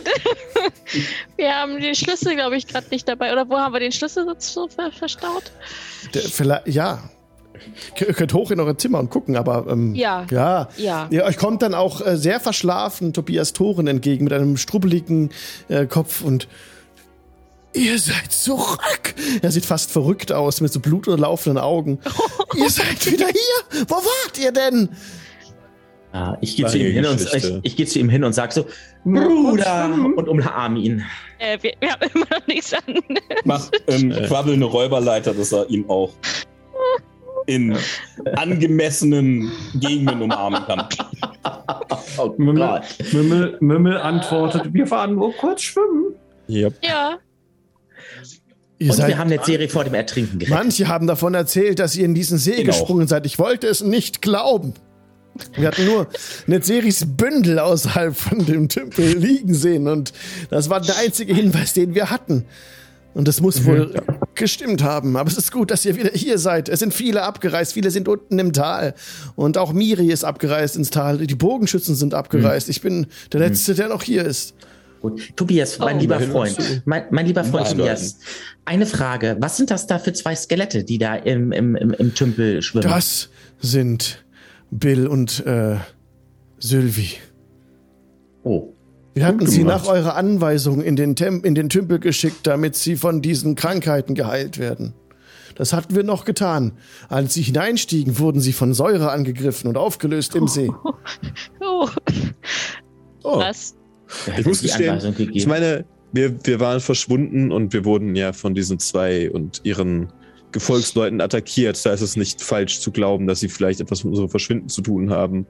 [LAUGHS] wir haben den Schlüssel, glaube ich, gerade nicht dabei. Oder wo haben wir den Schlüssel so ver verstaut? der, vielleicht, ja. Ihr könnt hoch in eure Zimmer und gucken, aber. Ähm, Ja. Ja. Ja. Ja, euch kommt dann auch äh, sehr verschlafen Tobias Thoren entgegen mit einem strubbeligen äh, Kopf und Ihr seid zurück! Er sieht fast verrückt aus mit so blutunterlaufenden Augen. [LAUGHS] ihr seid wieder hier! Wo wart ihr denn? Ah, ich gehe zu, Lange ihm hin und- Geschichte. ich, ich geh zu ihm hin und sag so, Bruder, und umarme ihn. Äh, wir, wir haben immer noch nichts an. Mach ähm, [LAUGHS] Quabbel eine Räuberleiter, dass er ihn auch in angemessenen Gegenden umarmen kann. [LAUGHS] Oh Mümmel. Mümmel, Mümmel antwortet, wir fahren nur kurz schwimmen. Yep. Ja. Ihr Und seid, wir haben eine Serie vor dem Ertrinken gerettet. manche haben davon erzählt, dass ihr in diesen See Genau. gesprungen seid. Ich wollte es nicht glauben. Wir hatten nur Netzeris Bündel außerhalb von dem Tümpel liegen sehen und das war der einzige Hinweis, den wir hatten. Und das muss wohl gestimmt haben. Aber es ist gut, dass ihr wieder hier seid. Es sind viele abgereist, viele sind unten im Tal. Und auch Miri ist abgereist ins Tal. Die Bogenschützen sind abgereist. Ich bin der Letzte, der noch hier ist. Gut. Tobias, mein Oh. lieber Freund, mein, mein lieber Freund Nein, Tobias, eine Frage. Was sind das da für zwei Skelette, die da im, im, im, im Tümpel schwimmen? Das sind Bill und äh, Sylvie. oh. Wir hatten sie nach eurer Anweisung in den, Tem in den Tümpel geschickt, damit sie von diesen Krankheiten geheilt werden. Das hatten wir noch getan. Als sie hineinstiegen, wurden sie von Säure angegriffen und aufgelöst im See. [LAUGHS] Oh, Oh, was? Ich muss gestehen, ich meine, wir, wir waren verschwunden und wir wurden ja von diesen zwei und ihren Gefolgsleuten attackiert. Da ist es nicht falsch zu glauben, dass sie vielleicht etwas mit unserem Verschwinden zu tun haben.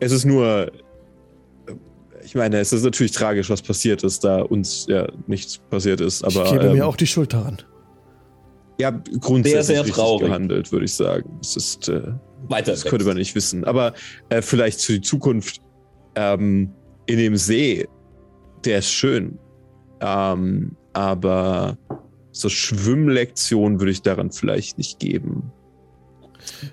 Es ist nur, ich meine, es ist natürlich tragisch, was passiert ist, da uns ja nichts passiert ist. Aber ich gebe ähm, mir auch die Schuld daran. ja, grundsätzlich Sehr, sehr richtig traurig. gehandelt, würde ich sagen. Es ist äh, Weiter. Das könnte man nicht wissen. Aber äh, vielleicht für die Zukunft ähm, in dem See, der ist schön. Ähm, aber so Schwimmlektionen würde ich daran vielleicht nicht geben.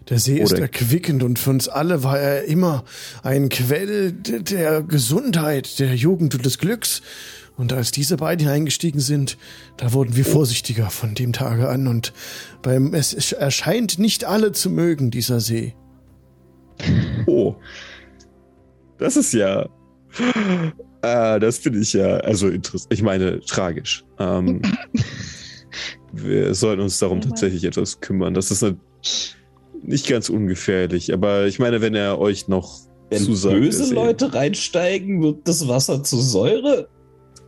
Der See ist Oder- erquickend und für uns alle war er immer ein Quell de- der Gesundheit, der Jugend und des Glücks. Und als diese beiden eingestiegen sind, da wurden wir vorsichtiger von dem Tage an und beim, es erscheint nicht alle zu mögen, dieser See. Oh. Das ist ja. Äh, das finde ich ja, also interessant. Ich meine, tragisch. Ähm, [LAUGHS] wir sollten uns darum tatsächlich etwas kümmern. Das ist eine, nicht ganz ungefährlich, aber ich meine, wenn er euch noch Wenn zusagt. böse See- Leute reinsteigen, wird das Wasser zu Säure?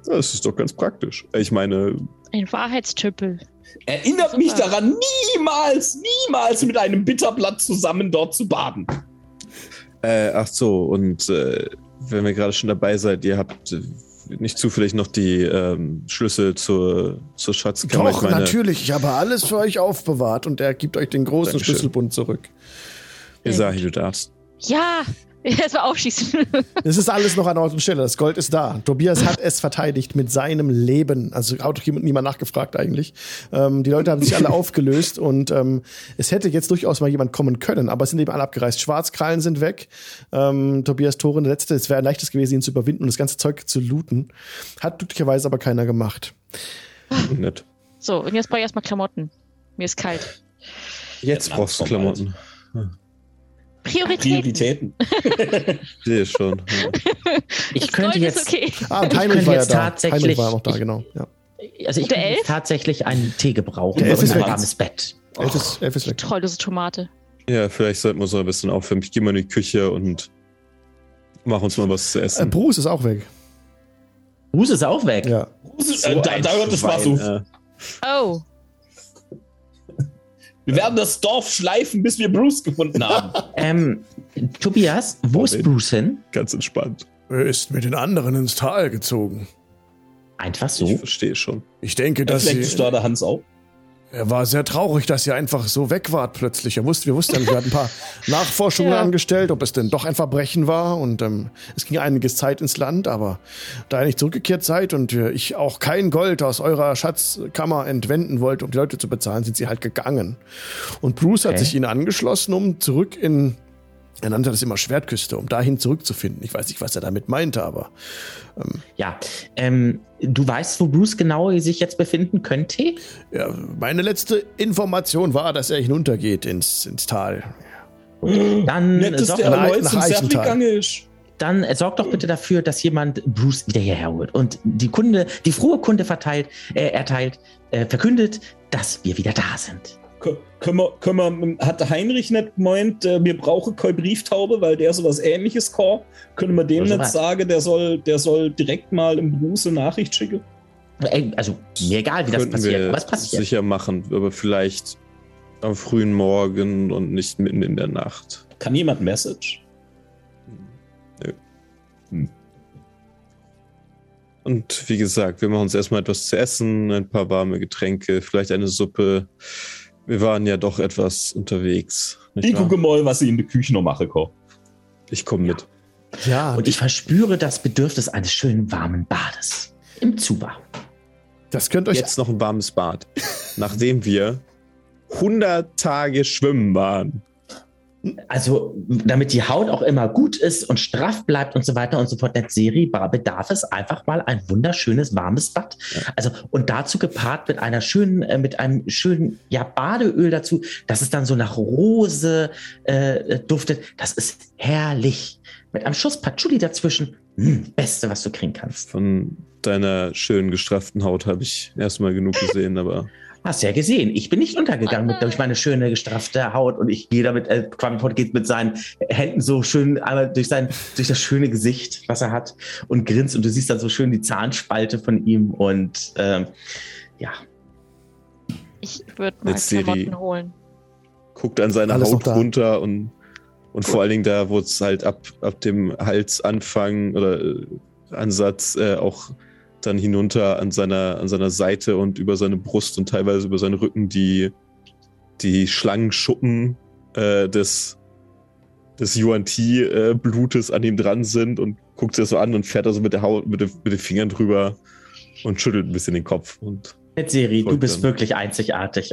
Das ist doch ganz praktisch. Ich meine, Ein Wahrheitstüppel. Erinnert Super. mich daran, niemals, niemals mit einem Bitterblatt zusammen dort zu baden. äh, ach so, und äh, wenn wir gerade schon dabei seid, ihr habt nicht zufällig noch die ähm, Schlüssel zur, zur Schatzkammer. Doch, ich meine, natürlich, ich habe alles für euch aufbewahrt und er gibt euch den großen Dankeschön. Schlüsselbund zurück. Isahi, du darfst. Ja, erstmal aufschießen. [LAUGHS] Es ist alles noch an Ort und Stelle. Das Gold ist da. Tobias hat es verteidigt mit seinem Leben. Also hat doch niemand nachgefragt eigentlich. Ähm, die Leute haben sich alle aufgelöst und ähm, es hätte jetzt durchaus mal jemand kommen können, aber es sind eben alle abgereist. Schwarzkrallen sind weg. Ähm, Tobias Toren, der letzte. Es wäre ein leichtes gewesen, ihn zu überwinden und das ganze Zeug zu looten. Hat glücklicherweise aber keiner gemacht. Nett. So, und jetzt brauche ich erstmal Klamotten. Mir ist kalt. Jetzt brauchst du Klamotten. Prioritäten. Prioritäten. [LAUGHS] Sehe schon. Ja. ich Das könnte Gold jetzt, ist okay. Ah, könnte war ja da. tatsächlich- war auch noch da, genau. Ja. also ich könnte tatsächlich einen Tee gebrauchen und ist ein weg. warmes Bett. Elf ist, elf ist weg. Treullose Tomate. ja, vielleicht sollten wir uns noch ein bisschen aufwärmen. Ich gehe mal in die Küche und mach uns mal was zu Äh, essen. Bruce ist auch weg. Bruce ist auch weg. Ja. äh, da, da hört das Spaß auf. Äh, Oh, Wir werden das Dorf schleifen, bis wir Bruce gefunden haben. [LAUGHS] Ähm, Tobias, wo ist. Bruce hin? ganz entspannt. Er ist mit den anderen ins Tal gezogen. Einfach Ich so. verstehe schon. Ich denke, dass Vielleicht sie, der Hans auch. Er war sehr traurig, dass ihr einfach so weg wart plötzlich. Er wusste, wir wussten ja nicht, wir hatten ein paar [LAUGHS] Nachforschungen Ja. angestellt, ob es denn doch ein Verbrechen war. Und ähm, es ging einiges Zeit ins Land, aber da ihr nicht zurückgekehrt seid und ich auch kein Gold aus eurer Schatzkammer entwenden wollte, um die Leute zu bezahlen, sind sie halt gegangen. Und Bruce hat Okay. sich ihnen angeschlossen, um zurück in er nannte das immer Schwertküste, um dahin zurückzufinden. Ich weiß nicht, was er damit meinte, aber Ja. Ähm, du weißt, wo Bruce genau sich jetzt befinden könnte? ja, meine letzte Information war, dass er hinuntergeht ins, ins Tal. Dann, Nett, dass der nach- nach ist. dann äh, sorg doch bitte dafür, dass jemand Bruce wieder hierher holt und die Kunde, die frohe Kunde verteilt, äh, erteilt, äh, verkündet, dass wir wieder da sind. Können wir, können wir, hat Heinrich nicht gemeint, äh, wir brauchen keine Brieftaube, weil der sowas ähnliches kann? Können wir dem Also nicht sagen, der soll, der soll direkt mal im Bruce eine Nachricht schicken? Also mir egal, wie das Könnten passiert. wir Was passiert? sicher machen, aber vielleicht am frühen Morgen und nicht mitten in der Nacht. Kann jemand Message? Und wie gesagt, wir machen uns erstmal etwas zu essen, ein paar warme Getränke, vielleicht eine Suppe. Wir waren ja doch etwas unterwegs. nicht Ich wahr? gucke mal, was ich in der Küche noch mache, Ko. Ich komme mit. Ja, Und ich verspüre das Bedürfnis eines schönen warmen Bades. Im Zuba. das könnt euch Jetzt noch ein warmes Bad. Nachdem wir 100 Tage schwimmen waren. Also, damit die Haut auch immer gut ist und straff bleibt und so weiter und so fort, der Serie bedarf es einfach mal ein wunderschönes warmes Bad. Also, und dazu gepaart mit einer schönen, äh, mit einem schönen, ja, Badeöl dazu, dass es dann so nach Rose äh, duftet. Das ist herrlich. Mit einem Schuss Patchouli dazwischen. Hm, Beste, was du kriegen kannst. Von deiner schönen gestrafften Haut habe ich erstmal genug gesehen, aber Hast ja gesehen. Ich bin nicht untergegangen mit durch meine schöne gestraffte Haut und ich gehe damit, äh, Quamipot geht mit seinen Händen so schön einmal durch sein, durch das schöne Gesicht, was er hat und grinst und du siehst dann so schön die Zahnspalte von ihm und ähm, ja, Ich würde mal Jetzt. Klamotten holen. guckt an seine Alles Haut runter und, und vor allen Dingen da, wo es halt ab, ab dem Halsanfang oder äh, Ansatz äh, auch dann hinunter an seiner, an seiner Seite und über seine Brust und teilweise über seinen Rücken die, die Schlangenschuppen äh, des, des Yuan-Ti-Blutes an ihm dran sind und guckt sich das so an und fährt also mit der Haut, mit, den- mit den Fingern drüber und schüttelt ein bisschen den Kopf. Und Seri, du bist dann. wirklich einzigartig.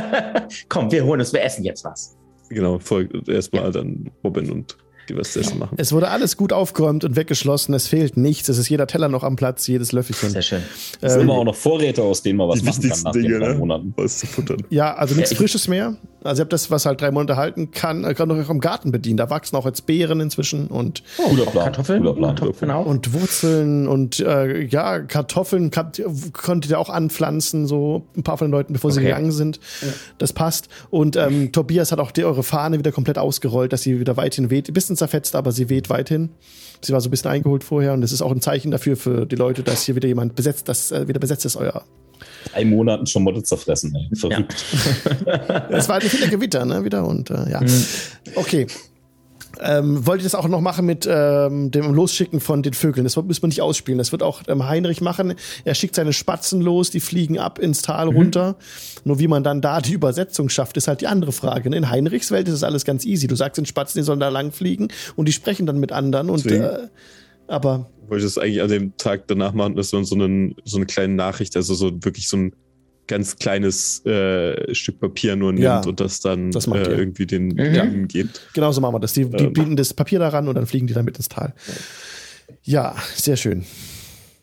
[LAUGHS] Komm, wir holen uns, wir essen jetzt was. genau, folgt erstmal dann Robin und die was zu essen machen. Es wurde alles gut aufgeräumt und weggeschlossen. Es fehlt nichts. Es ist jeder Teller noch am Platz, jedes Löffelchen. Sehr schön. Es sind Ähm, immer auch noch Vorräte, aus denen man was die machen kann nach den Dinge, drei ne? Monaten. Was zu futtern. Ja, also nichts Ja, Frisches mehr. Also ihr habt das, was halt drei Monate halten kann, äh, kann auch im Garten bedienen. Da wachsen auch jetzt Beeren inzwischen und, Guter Plan. Kartoffeln? Guter Plan. Kartoffeln auch. und Wurzeln und äh, ja, Kartoffeln ihr- konntet ihr auch anpflanzen, so ein paar von den Leuten, bevor sie Okay. gegangen sind. Das passt. Und ähm, Tobias hat auch die, eure Fahne wieder komplett ausgerollt, dass sie wieder weithin weht. Ein bisschen zerfetzt, aber sie weht weithin. Sie war so ein bisschen eingeholt vorher und das ist auch ein Zeichen dafür für die Leute, dass hier wieder jemand besetzt, dass äh, wieder besetzt ist euer. Drei Monaten schon Motte zerfressen, ey. Verrückt. Es war wieder Gewitter, ne? Wieder und äh, ja. Okay. Ähm, wollt ihr das auch noch machen mit ähm, dem Losschicken von den Vögeln? Das müssen wir nicht ausspielen. Das wird auch ähm, Heinrich machen. Er schickt seine Spatzen los, die fliegen ab ins Tal runter. Nur wie man dann da die Übersetzung schafft, ist halt die andere Frage. ne? In Heinrichs Welt ist das alles ganz easy. Du sagst den Spatzen, die sollen da lang fliegen und die sprechen dann mit anderen. Und äh, aber wollte ich das eigentlich an dem Tag danach machen, dass man so, einen, so eine kleine Nachricht, also so wirklich so ein ganz kleines äh, Stück Papier nur nimmt Ja, und das dann das macht äh, irgendwie den Mhm. Bienen gibt. Genau so machen wir das. Die, die Ähm. bieten das Papier daran und dann fliegen die dann mit ins Tal. Ja, sehr schön.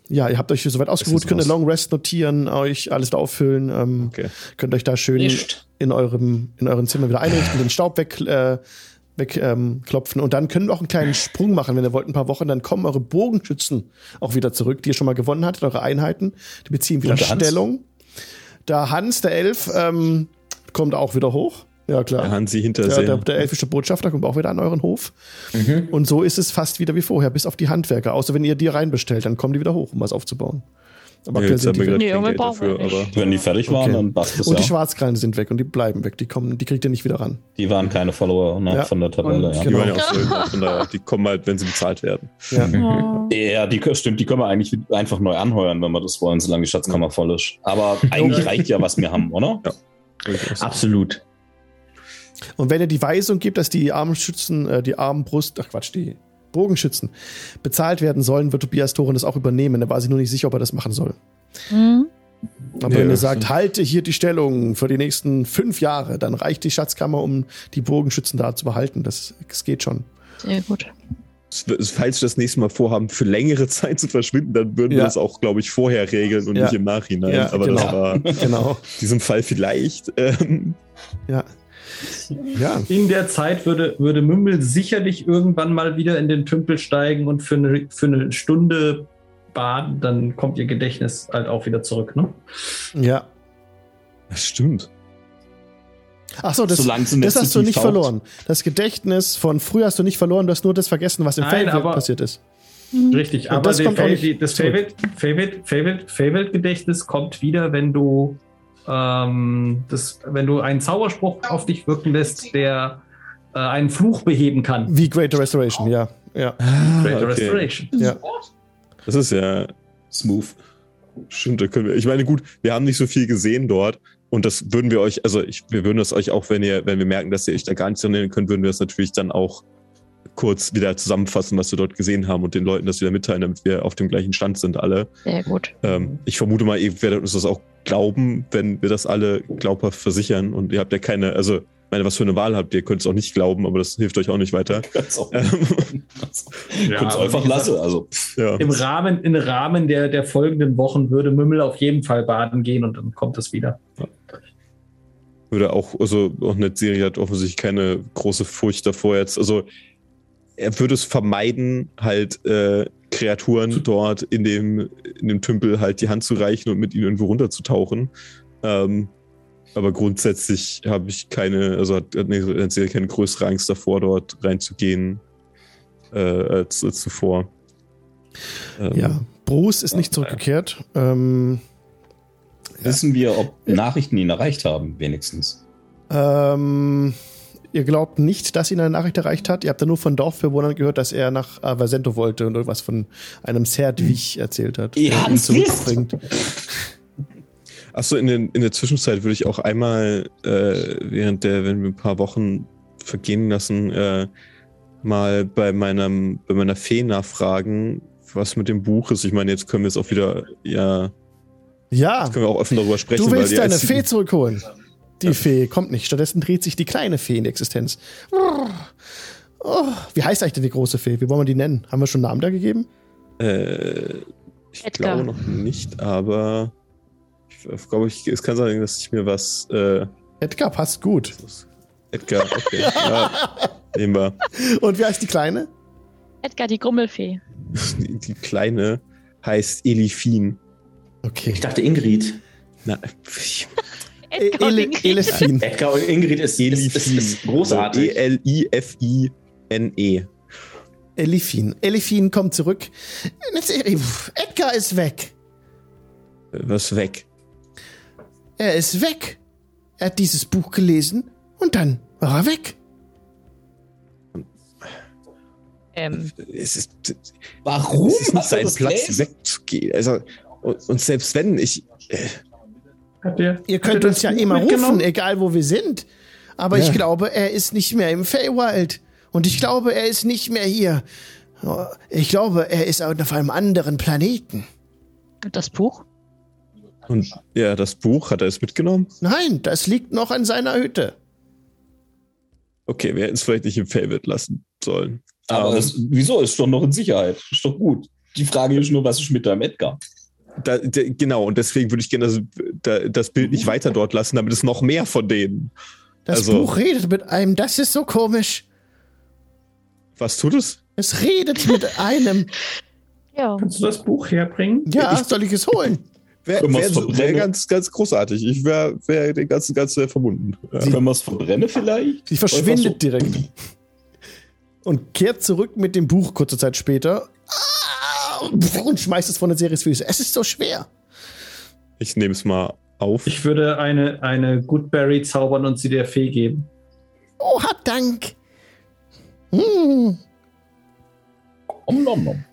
Ja, ihr habt euch soweit ausgeruht, könnt eine. Long Rest notieren, euch alles da auffüllen, ähm, Okay. könnt euch da schön Nicht. in eurem in euren Zimmer wieder einrichten, den Staub weg äh, weg ähm, klopfen und dann können wir auch einen kleinen Sprung machen, wenn ihr wollt, ein paar Wochen, dann kommen eure Bogenschützen auch wieder zurück, die ihr schon mal gewonnen hattet, eure Einheiten, die beziehen wieder? Stellung. Der Hans, der Elf, ähm, kommt auch wieder hoch. Ja, klar. Der Hansi Ja, Hintersee. der, der elfische Botschafter kommt auch wieder an euren Hof. Mhm. Und so ist es fast wieder wie vorher, bis auf die Handwerker. Außer wenn ihr die reinbestellt, dann kommen die wieder hoch, um was aufzubauen. Aber Ja, aktuell jetzt haben wir die. Nee, kein Geld brauchen dafür, wir nicht. aber Wenn die fertig waren, Okay. dann passt es Und ja. die Schwarzkrallen sind weg und die bleiben weg. Die kommen, die kriegt ihr nicht wieder ran. Die waren keine Follower ne, Ja. von der Tabelle. Und- Ja. die Genau. waren ja auch so, von daher, die kommen halt, wenn sie bezahlt werden. Ja. Ja, die stimmt, die können wir eigentlich einfach neu anheuern, wenn wir das wollen, solange die Schatzkammer voll ist. Aber [LAUGHS] eigentlich reicht ja, was wir haben, oder? Absolut. Und wenn ihr die Weisung gibt, dass die Armschützen, äh, die Armbrust, ach Quatsch, die Bogenschützen bezahlt werden sollen, wird Tobias Thoren das auch übernehmen. Da war sie nur nicht sicher, ob er das machen soll. Hm? Aber Ja, wenn das sagt, halte hier die Stellung für die nächsten fünf Jahre, dann reicht die Schatzkammer, um die Bogenschützen da zu behalten. Das, das geht schon. Sehr gut. Falls wir das nächste Mal vorhaben, für längere [LAUGHS] Zeit zu verschwinden, dann würden Ja. wir das auch, glaube ich, vorher regeln und Ja. nicht im Nachhinein. Ja, Aber das genau. war [LAUGHS] in Genau. diesem Fall vielleicht. Ähm, Ja. Ja. In der Zeit würde, würde Mümmel sicherlich irgendwann mal wieder in den Tümpel steigen und für eine, für eine Stunde baden, dann kommt ihr Gedächtnis halt auch wieder zurück, ne? Ja. das stimmt. Ach so, das, das hast du nicht taucht. verloren. Das Das von früher hast du nicht verloren, du hast nur das vergessen, was im Nein, Feld passiert ist. Richtig, Und aber das kommt auch Fa- nicht die- das zurück. Favorite, Favorite, Favorite, Favorite Gedächtnis kommt wieder, wenn du ähm, das, wenn du einen Zauberspruch auf dich wirken lässt, der äh, einen Fluch beheben kann. Wie Greater Restoration, ja. Ja. Great okay. Restoration. ja. Das ist ja Smooth. Stimmt, da können wir. Ich meine, gut, wir haben nicht so viel gesehen dort und das würden wir euch, also ich, wir würden das euch auch, wenn ihr, wenn wir merken, dass ihr euch da gar nicht erinnern könnt, würden wir das natürlich dann auch kurz wieder zusammenfassen, was wir dort gesehen haben und den Leuten das wieder mitteilen, damit wir auf dem gleichen Stand sind alle. Sehr gut. Ähm, ich vermute mal, ihr werdet uns das auch glauben, wenn wir das alle glaubhaft versichern und ihr habt ja keine, also meine, was für eine Wahl habt ihr, könnt es auch nicht glauben, aber das hilft euch auch nicht weiter. [LAUGHS] Auch. Ähm, [LAUGHS] Ja, Könnt's aber einfach lassen. Also, ja. Im Rahmen, im Rahmen der, der folgenden Wochen würde Mümmel auf jeden Fall baden gehen und dann kommt es wieder. Würde auch, also auch eine Serie hat offensichtlich keine große Furcht davor jetzt. Also er würde es vermeiden, halt äh, Kreaturen dort in dem, in dem Tümpel halt die Hand zu reichen und mit ihnen irgendwo runterzutauchen. Ähm, aber grundsätzlich habe ich keine, also hat, hat Serie keine größere Angst davor, dort reinzugehen äh, als, als zuvor. Ähm, ja. Bruce ist nicht zurückgekehrt. Ähm, wissen wir, ob Nachrichten ihn erreicht haben, wenigstens. ähm, ihr glaubt nicht, dass ihn eine Nachricht erreicht hat. Ihr habt ja nur von Dorfbewohnern gehört, dass er nach Avasento wollte und irgendwas von einem Serdwig erzählt hat. Der ihn zurückbringt. Achso, in, den, in der Zwischenzeit würde ich auch einmal, äh, während der, wenn wir ein paar Wochen vergehen lassen, äh, mal bei meinem, bei meiner Fee nachfragen, was mit dem Buch ist. Ich meine, jetzt können wir es auch wieder, ja, Ja, können wir auch offen darüber sprechen. du willst deine Fee zurückholen. Die Fee kommt nicht. Stattdessen dreht sich die kleine Fee in Existenz. Oh, wie heißt eigentlich denn die große Fee? Wie wollen wir die nennen? Haben wir schon einen Namen da gegeben? Äh, ich Edgar. glaube noch nicht, aber ich glaube, ich, es kann sein, dass ich mir was, äh, Edgar passt gut. Edgar, okay, [LAUGHS] ja, nehmen wir. Und wie heißt die kleine? Edgar, die Grummelfee. [LAUGHS] Die, die kleine heißt Elifin. Okay. Ich dachte Ingrid. Na, [LAUGHS] Edgar Elefin. Edgar und Ingrid ist, ist, ist, ist großartig. E-L-I-F-I-N-E. Elifin. Elifin kommt zurück. Edgar ist weg. Was weg? Er ist weg. Er hat dieses Buch gelesen und dann war er weg. Ähm, Es ist, Warum? es ist nicht sein Platz wegzugehen. Also, und, und selbst wenn ich. Äh, ihr, Ihr habt könnt ihr uns das ja immer rufen, egal wo wir sind. Aber ich Ja. glaube, er ist nicht mehr im Feywild. Und ich glaube, er ist nicht mehr hier. Ich glaube, er ist auf einem anderen Planeten. und das Buch? und ja, das Buch, hat er es mitgenommen? Nein, das liegt noch in seiner Hütte. Okay, wir hätten es vielleicht nicht im Fellbett lassen sollen. Aber Ähm, es, wieso? Ist doch noch in Sicherheit. Ist doch gut. Die Frage ist nur, was ist mit deinem Edgar? Da, da, genau, und deswegen würde ich gerne das, da, das Bild nicht weiter dort lassen, damit es noch mehr von denen. Das Also- Buch redet mit einem. Das ist so komisch. Was tut es? Es redet mit einem. [LAUGHS] Ja. Kannst du das Buch herbringen? Ja, soll ich es holen? Wäre wär, wär ganz, ganz großartig. Ich wäre wär den ganzen, ganz sehr verbunden. Ja. Können wir es verbrennen vielleicht? Sie verschwindet direkt. Und kehrt zurück mit dem Buch kurze Zeit später. Ah, Und schmeißt es von der Series Füße. Es ist so schwer. Ich nehme es mal auf. Ich würde eine, eine Goodberry zaubern und sie der Fee geben. Oh, hab Dank. Hm. Om nom nom.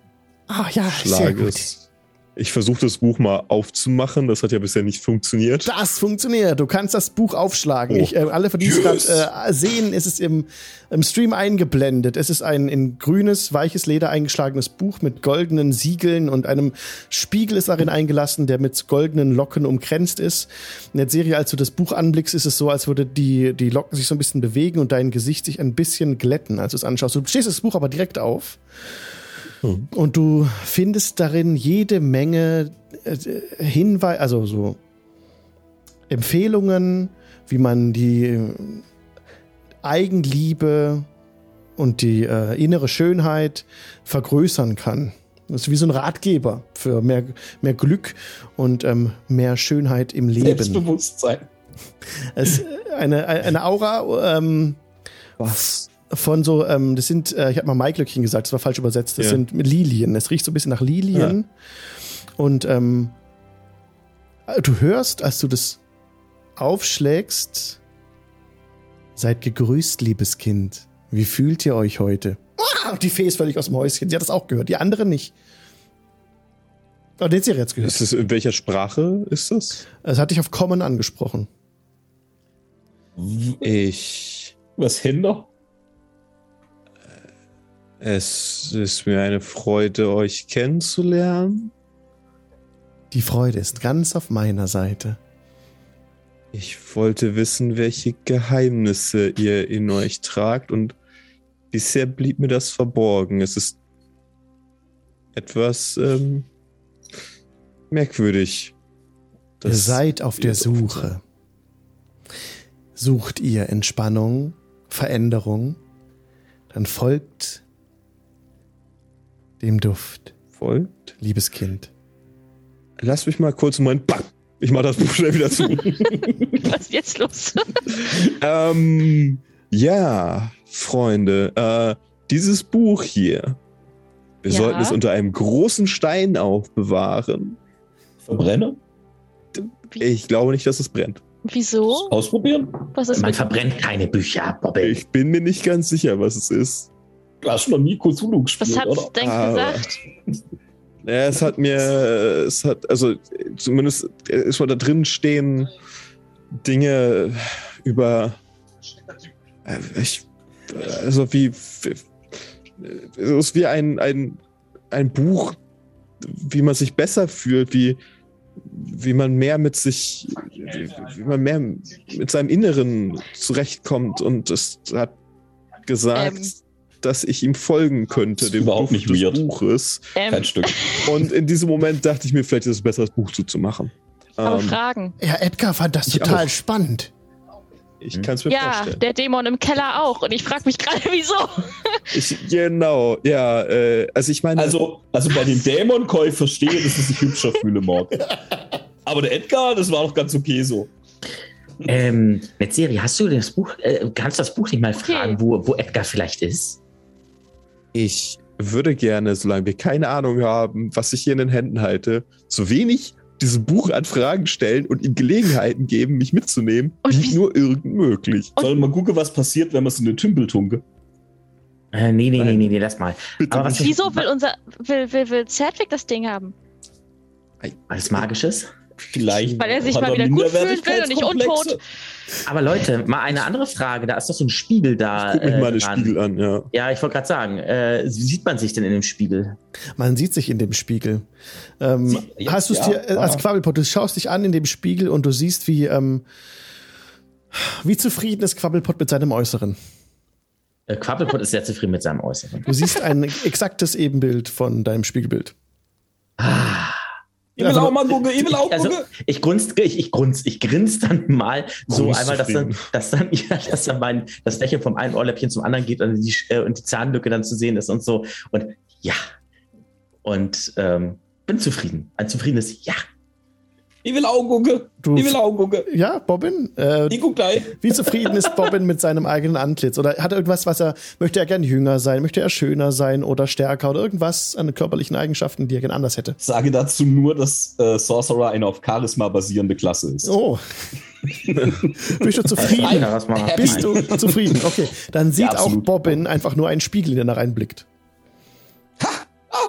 Ah ja, sehr schlage gut. es. Ich versuche das Buch mal aufzumachen. Das hat ja bisher nicht funktioniert. Das funktioniert. Du kannst das Buch aufschlagen. Oh. Ich, äh, alle, von die es gerade äh, sehen, ist es im, im Stream eingeblendet. Es ist ein in grünes, weiches Leder eingeschlagenes Buch mit goldenen Siegeln und einem Spiegel ist darin eingelassen, der mit goldenen Locken umkränzt ist. In der Serie, als du das Buch anblickst, ist es so, als würde die, die Locken sich so ein bisschen bewegen und dein Gesicht sich ein bisschen glätten, als du es anschaust. Du stehst das Buch aber direkt auf. Und du findest darin jede Menge äh, Hinweise, also so Empfehlungen, wie man die äh, Eigenliebe und die äh, innere Schönheit vergrößern kann. Das ist wie so ein Ratgeber für mehr, mehr Glück und ähm, mehr Schönheit im Leben. Selbstbewusstsein. Es, äh, eine, eine Aura ähm, Was? Von so, ähm, das sind, äh, ich habe mal Maiglöckchen gesagt, das war falsch übersetzt, das Ja. sind Lilien. Es riecht so ein bisschen nach Lilien. Und ähm, du hörst, als du das aufschlägst, seid gegrüßt, liebes Kind. Wie fühlt ihr euch heute? Und die Fee ist völlig aus dem Häuschen. Sie hat das auch gehört, die andere nicht. Oh, den sie jetzt gehört. Ist es, in welcher Sprache ist das? Das hatte ich auf Common angesprochen. Ich. Was Hinder? Es ist mir eine Freude, euch kennenzulernen. Die Freude ist ganz auf meiner Seite. Ich wollte wissen, welche Geheimnisse ihr in euch tragt und bisher blieb mir das verborgen. Es ist etwas ähm, merkwürdig. Ihr seid auf der Suche. Sucht ihr Entspannung, Veränderung, dann folgt dem Duft, folgt. liebes Kind. Lass mich mal kurz einen Moment. Bam! Ich mach das Buch schnell wieder zu. [LAUGHS] Was ist jetzt los? [LAUGHS] ähm, ja, Freunde, äh, dieses Buch hier. Wir Ja. sollten es unter einem großen Stein aufbewahren. Verbrenner? Ich glaube nicht, dass es brennt. Wieso? Ausprobieren? Was ist Man mit verbrennt keine Bücher, Bobby. Ich bin mir nicht ganz sicher, was es ist. Du hast schon noch nie Cthulhu gespielt, Was hat's oder? denn Aber- gesagt? Ja, es hat mir, es hat, also zumindest ist schon da drin stehen Dinge über, äh, ich, also wie, es ist wie ein, ein, ein Buch, wie man sich besser fühlt, wie, wie man mehr mit sich, wie, wie man mehr mit seinem Inneren zurechtkommt und es hat gesagt, Ähm. Dass ich ihm folgen könnte, Ist dem überhaupt Duft nicht des weird. Buches. Ähm, Kein Stück. Und in diesem Moment dachte ich mir, vielleicht ist es besser, das Buch zuzumachen. aber Ähm, Fragen. Ja, Edgar fand das Ich total auch. spannend. ich kann es mir Ja, vorstellen. der Dämon im Keller auch. Und ich frage mich gerade, [LAUGHS] wieso. Ich, genau, ja. Äh, also ich meine, Also, also bei dem Dämonkäufer verstehe, dass es sich hübscher fühle, Mord. Aber der Edgar, das war doch ganz okay so. Ähm, Netzeri, hast du das Buch, äh, kannst du das Buch nicht mal Okay. fragen, wo, wo Edgar vielleicht ist? Ich würde gerne, solange wir keine Ahnung haben, was ich hier in den Händen halte, so wenig diesem Buch an Fragen stellen und ihm Gelegenheiten geben, mich mitzunehmen, Und wie nur irgend möglich. Sollen wir mal gucken, was passiert, wenn wir es in den Tümpel tunke? Äh, nee, nee, nee, Nein. nee, nee, lass mal. Bitte Aber was. Wieso will unser, will, will, will Zedwick das Ding haben? Alles Magisches? Vielleicht. Weil er sich mal wieder gut fühlen will und nicht untot. Aber Leute, mal eine andere Frage. Da ist doch so ein Spiegel da. Guck mich äh, mal den. Spiegel an, ja. Ja, ich wollte gerade sagen, äh, wie sieht man sich denn in dem Spiegel? Man sieht sich in dem Spiegel. Ähm, Sie- hast du es ja, dir äh, als. Quabbelpot, du schaust dich an in dem Spiegel und du siehst, wie, ähm, wie zufrieden ist Quabbelpot mit seinem Äußeren. Äh, Quabbelpot ist sehr zufrieden mit seinem Äußeren. Du siehst ein exaktes Ebenbild von deinem Spiegelbild. Ah. Ich will auch mal gucken, ich will auch Also, gucken. ich grunz, ich, ich grunz, ich grins dann mal so Grunzt einmal, dass dann, dass dann, [LAUGHS] ja, dass dann mein, das Lächeln vom einen Ohrläppchen zum anderen geht und die, äh, und die Zahnlücke dann zu sehen ist und so. Und ja. Und ähm, bin zufrieden. Ein zufriedenes Ja. Ich will auch gucken. Du- Ich will auch gucken. Ja, Bobbin? Äh, Ich guck gleich. wie zufrieden ist Bobbin mit seinem eigenen Antlitz? Oder hat er irgendwas, was er, möchte er gern jünger sein, möchte er schöner sein oder stärker oder irgendwas an körperlichen Eigenschaften, die er gern anders hätte? Sage dazu nur, dass äh, Sorcerer eine auf Charisma basierende Klasse ist. Oh. [LAUGHS] Bist du zufrieden? Bist du zufrieden? Okay, dann sieht Ja, auch. Bobbin einfach nur einen Spiegel, in den er reinblickt. Ah,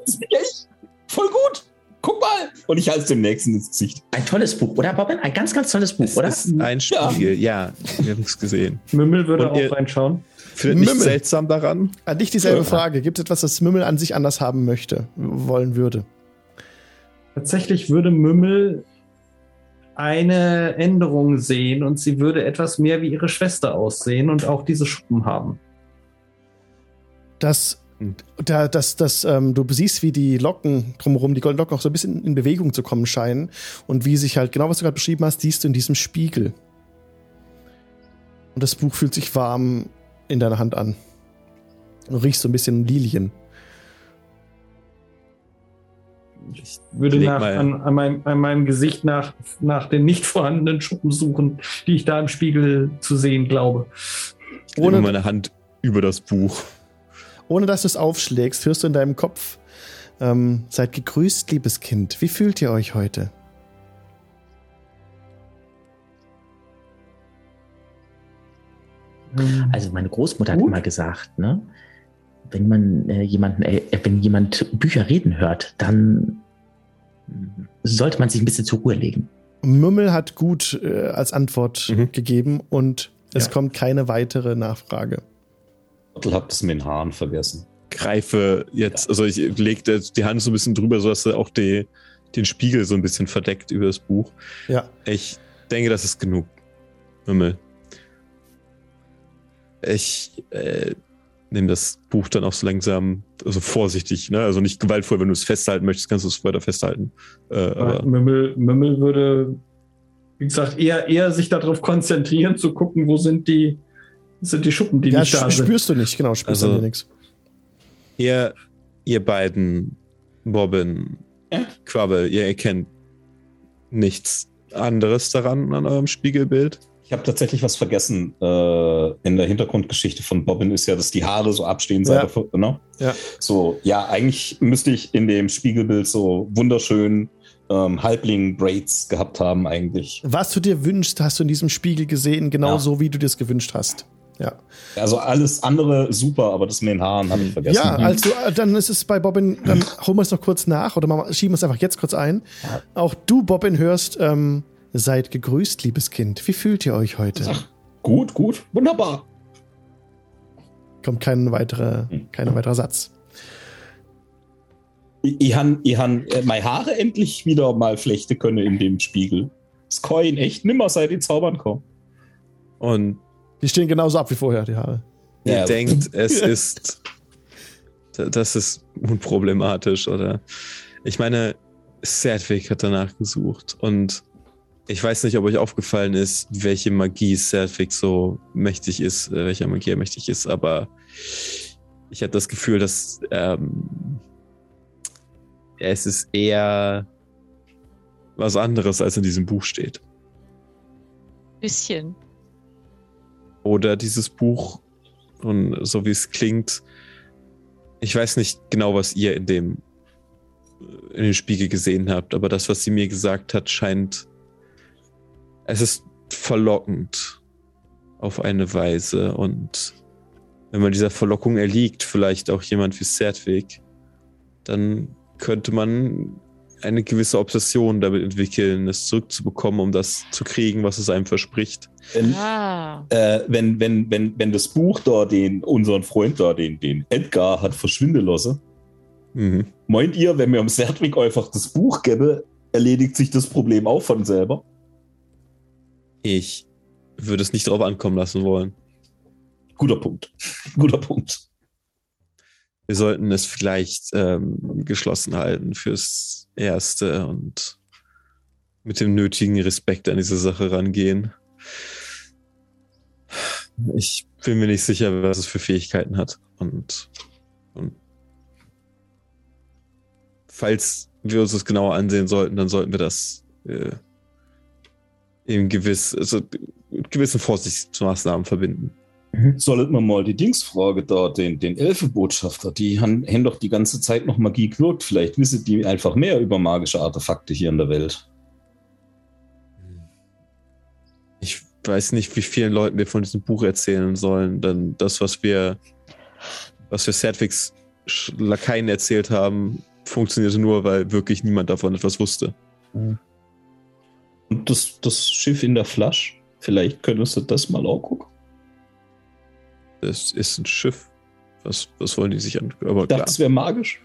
das bin ich. Voll gut. Guck mal. Und ich halte es dem nächsten ins Gesicht. Ein tolles Buch, oder Bobbin? Ein ganz, ganz tolles Buch, oder? Es ist ein Spiegel, ja. Wir haben es gesehen. Mümmel würde Und auch reinschauen. Findet nichts Mümmel. seltsam daran? An dich dieselbe Ja. Frage. Gibt es etwas, das Mümmel an sich anders haben möchte, wollen würde? Tatsächlich würde Mümmel eine Änderung sehen und sie würde etwas mehr wie ihre Schwester aussehen und auch diese Schuppen haben. Das. Da, das, das, ähm, du siehst, wie die Locken drumherum, die goldenen Locken auch so ein bisschen in Bewegung zu kommen scheinen und wie sich halt, genau was du gerade beschrieben hast, siehst du in diesem Spiegel. Und das Buch fühlt sich warm in deiner Hand an. Du riechst so ein bisschen Lilien. Ich würde nach, an, an, meinem, an meinem Gesicht nach, nach den nicht vorhandenen Schuppen suchen, die ich da im Spiegel zu sehen glaube. Ich lege meine Hand über das Buch. Ohne dass du es aufschlägst, hörst du in deinem Kopf, ähm, seid gegrüßt, liebes Kind. Wie fühlt ihr euch heute? Also meine Großmutter hat Gut. immer gesagt, ne? wenn man äh, jemanden, äh, wenn jemand Bücher reden hört, dann sollte man sich ein bisschen zur Ruhe legen. Mümmel hat gut äh, als Antwort Mhm. gegeben und es Ja. kommt keine weitere Nachfrage. Ich hab das mit den Haaren vergessen. Greife jetzt, also ich lege die Hand so ein bisschen drüber, sodass er auch die, den Spiegel so ein bisschen verdeckt über das Buch. Ja. Ich denke, das ist genug. Mümmel. Ich äh, nehme das Buch dann auch so langsam, also vorsichtig, ne? Also nicht gewaltvoll, wenn du es festhalten möchtest, kannst du es weiter festhalten. Äh, aber Mümmel, Mümmel würde, wie gesagt, eher, eher sich darauf konzentrieren, zu gucken, wo sind die, sind die Schuppen, die Ja, nicht da sind. spürst du nicht, genau, spürst Also- du nichts. ihr, ihr beiden, Robin, Ja? Quabbel, ihr erkennt nichts anderes daran an eurem Spiegelbild. Ich habe tatsächlich was vergessen. Äh, in der Hintergrundgeschichte von Bobbin ist ja, dass die Haare so abstehen. Ja. Seite, ne? Ja. So, ja, eigentlich müsste ich in dem Spiegelbild so wunderschön ähm, Halbling-Braids gehabt haben, eigentlich. Was du dir wünschst, hast du in diesem Spiegel gesehen, genau Ja. so, wie du dir es gewünscht hast. Ja, Also alles andere super, aber das mit den Haaren habe ich vergessen. ja also äh, dann ist es bei Bobbin, dann holen wir es noch kurz nach oder machen schieben wir es einfach jetzt kurz ein. Auch du, Bobbin, hörst, ähm, seid gegrüßt, liebes Kind. Wie fühlt ihr euch heute? Ach. Gut, gut, wunderbar. Kommt kein weiterer, kein weiterer Satz. Ich, han, ich han äh, meine Haare endlich wieder mal flechten können in dem Spiegel. Das kann echt nimmer seit die Zaubern kommen. Und Die stehen genauso ab wie vorher, die Haare. ihr Ja. denkt, [LAUGHS] es ist, das ist unproblematisch, oder? Ich meine, Sedwick hat danach gesucht und ich weiß nicht, ob euch aufgefallen ist, welche Magie Sedwick so mächtig ist, äh, welcher Magie er mächtig ist, aber ich habe das Gefühl, dass ähm, es ist eher was anderes, als in diesem Buch steht. Bisschen. Oder dieses Buch. Und so wie es klingt, ich weiß nicht genau, was ihr in dem in dem Spiegel gesehen habt, aber das, was sie mir gesagt hat, scheint es ist verlockend auf eine Weise. Und wenn man dieser Verlockung erliegt, vielleicht auch jemand wie Sertwig, dann könnte man eine gewisse Obsession damit entwickeln, es zurückzubekommen, um das zu kriegen, was es einem verspricht. Wenn, Ah. äh, wenn, wenn, wenn, wenn das Buch da den, unseren Freund da, den, den Edgar, hat verschwinden lassen, Mhm. meint ihr, wenn wir am Sertwig einfach das Buch gäbe, erledigt sich das Problem auch von selber? Ich würde es nicht darauf ankommen lassen wollen. Guter Punkt. [LAUGHS] Guter Punkt. Wir sollten es vielleicht ähm, geschlossen halten fürs Erste und mit dem nötigen Respekt an diese Sache rangehen. Ich bin mir nicht sicher, was es für Fähigkeiten hat. Und, und falls wir uns das genauer ansehen sollten, dann sollten wir das äh, eben gewiss, also mit gewissen Vorsichtsmaßnahmen verbinden. Sollten wir mal die Dingsfrage da, den, den Elfenbotschafter, die haben, haben doch die ganze Zeit noch Magie gewirkt. Vielleicht wissen die einfach mehr über magische Artefakte hier in der Welt. Ich weiß nicht, wie vielen Leuten wir von diesem Buch erzählen sollen. Denn das, was wir, was wir Sedwigs Lakaien erzählt haben, funktionierte nur, weil wirklich niemand davon etwas wusste. Und das, das Schiff in der Flasche, vielleicht könntest du das mal auch gucken. Es ist ein Schiff. Was, was wollen die sich an? Aber Ich dachte, klar, das wäre magisch.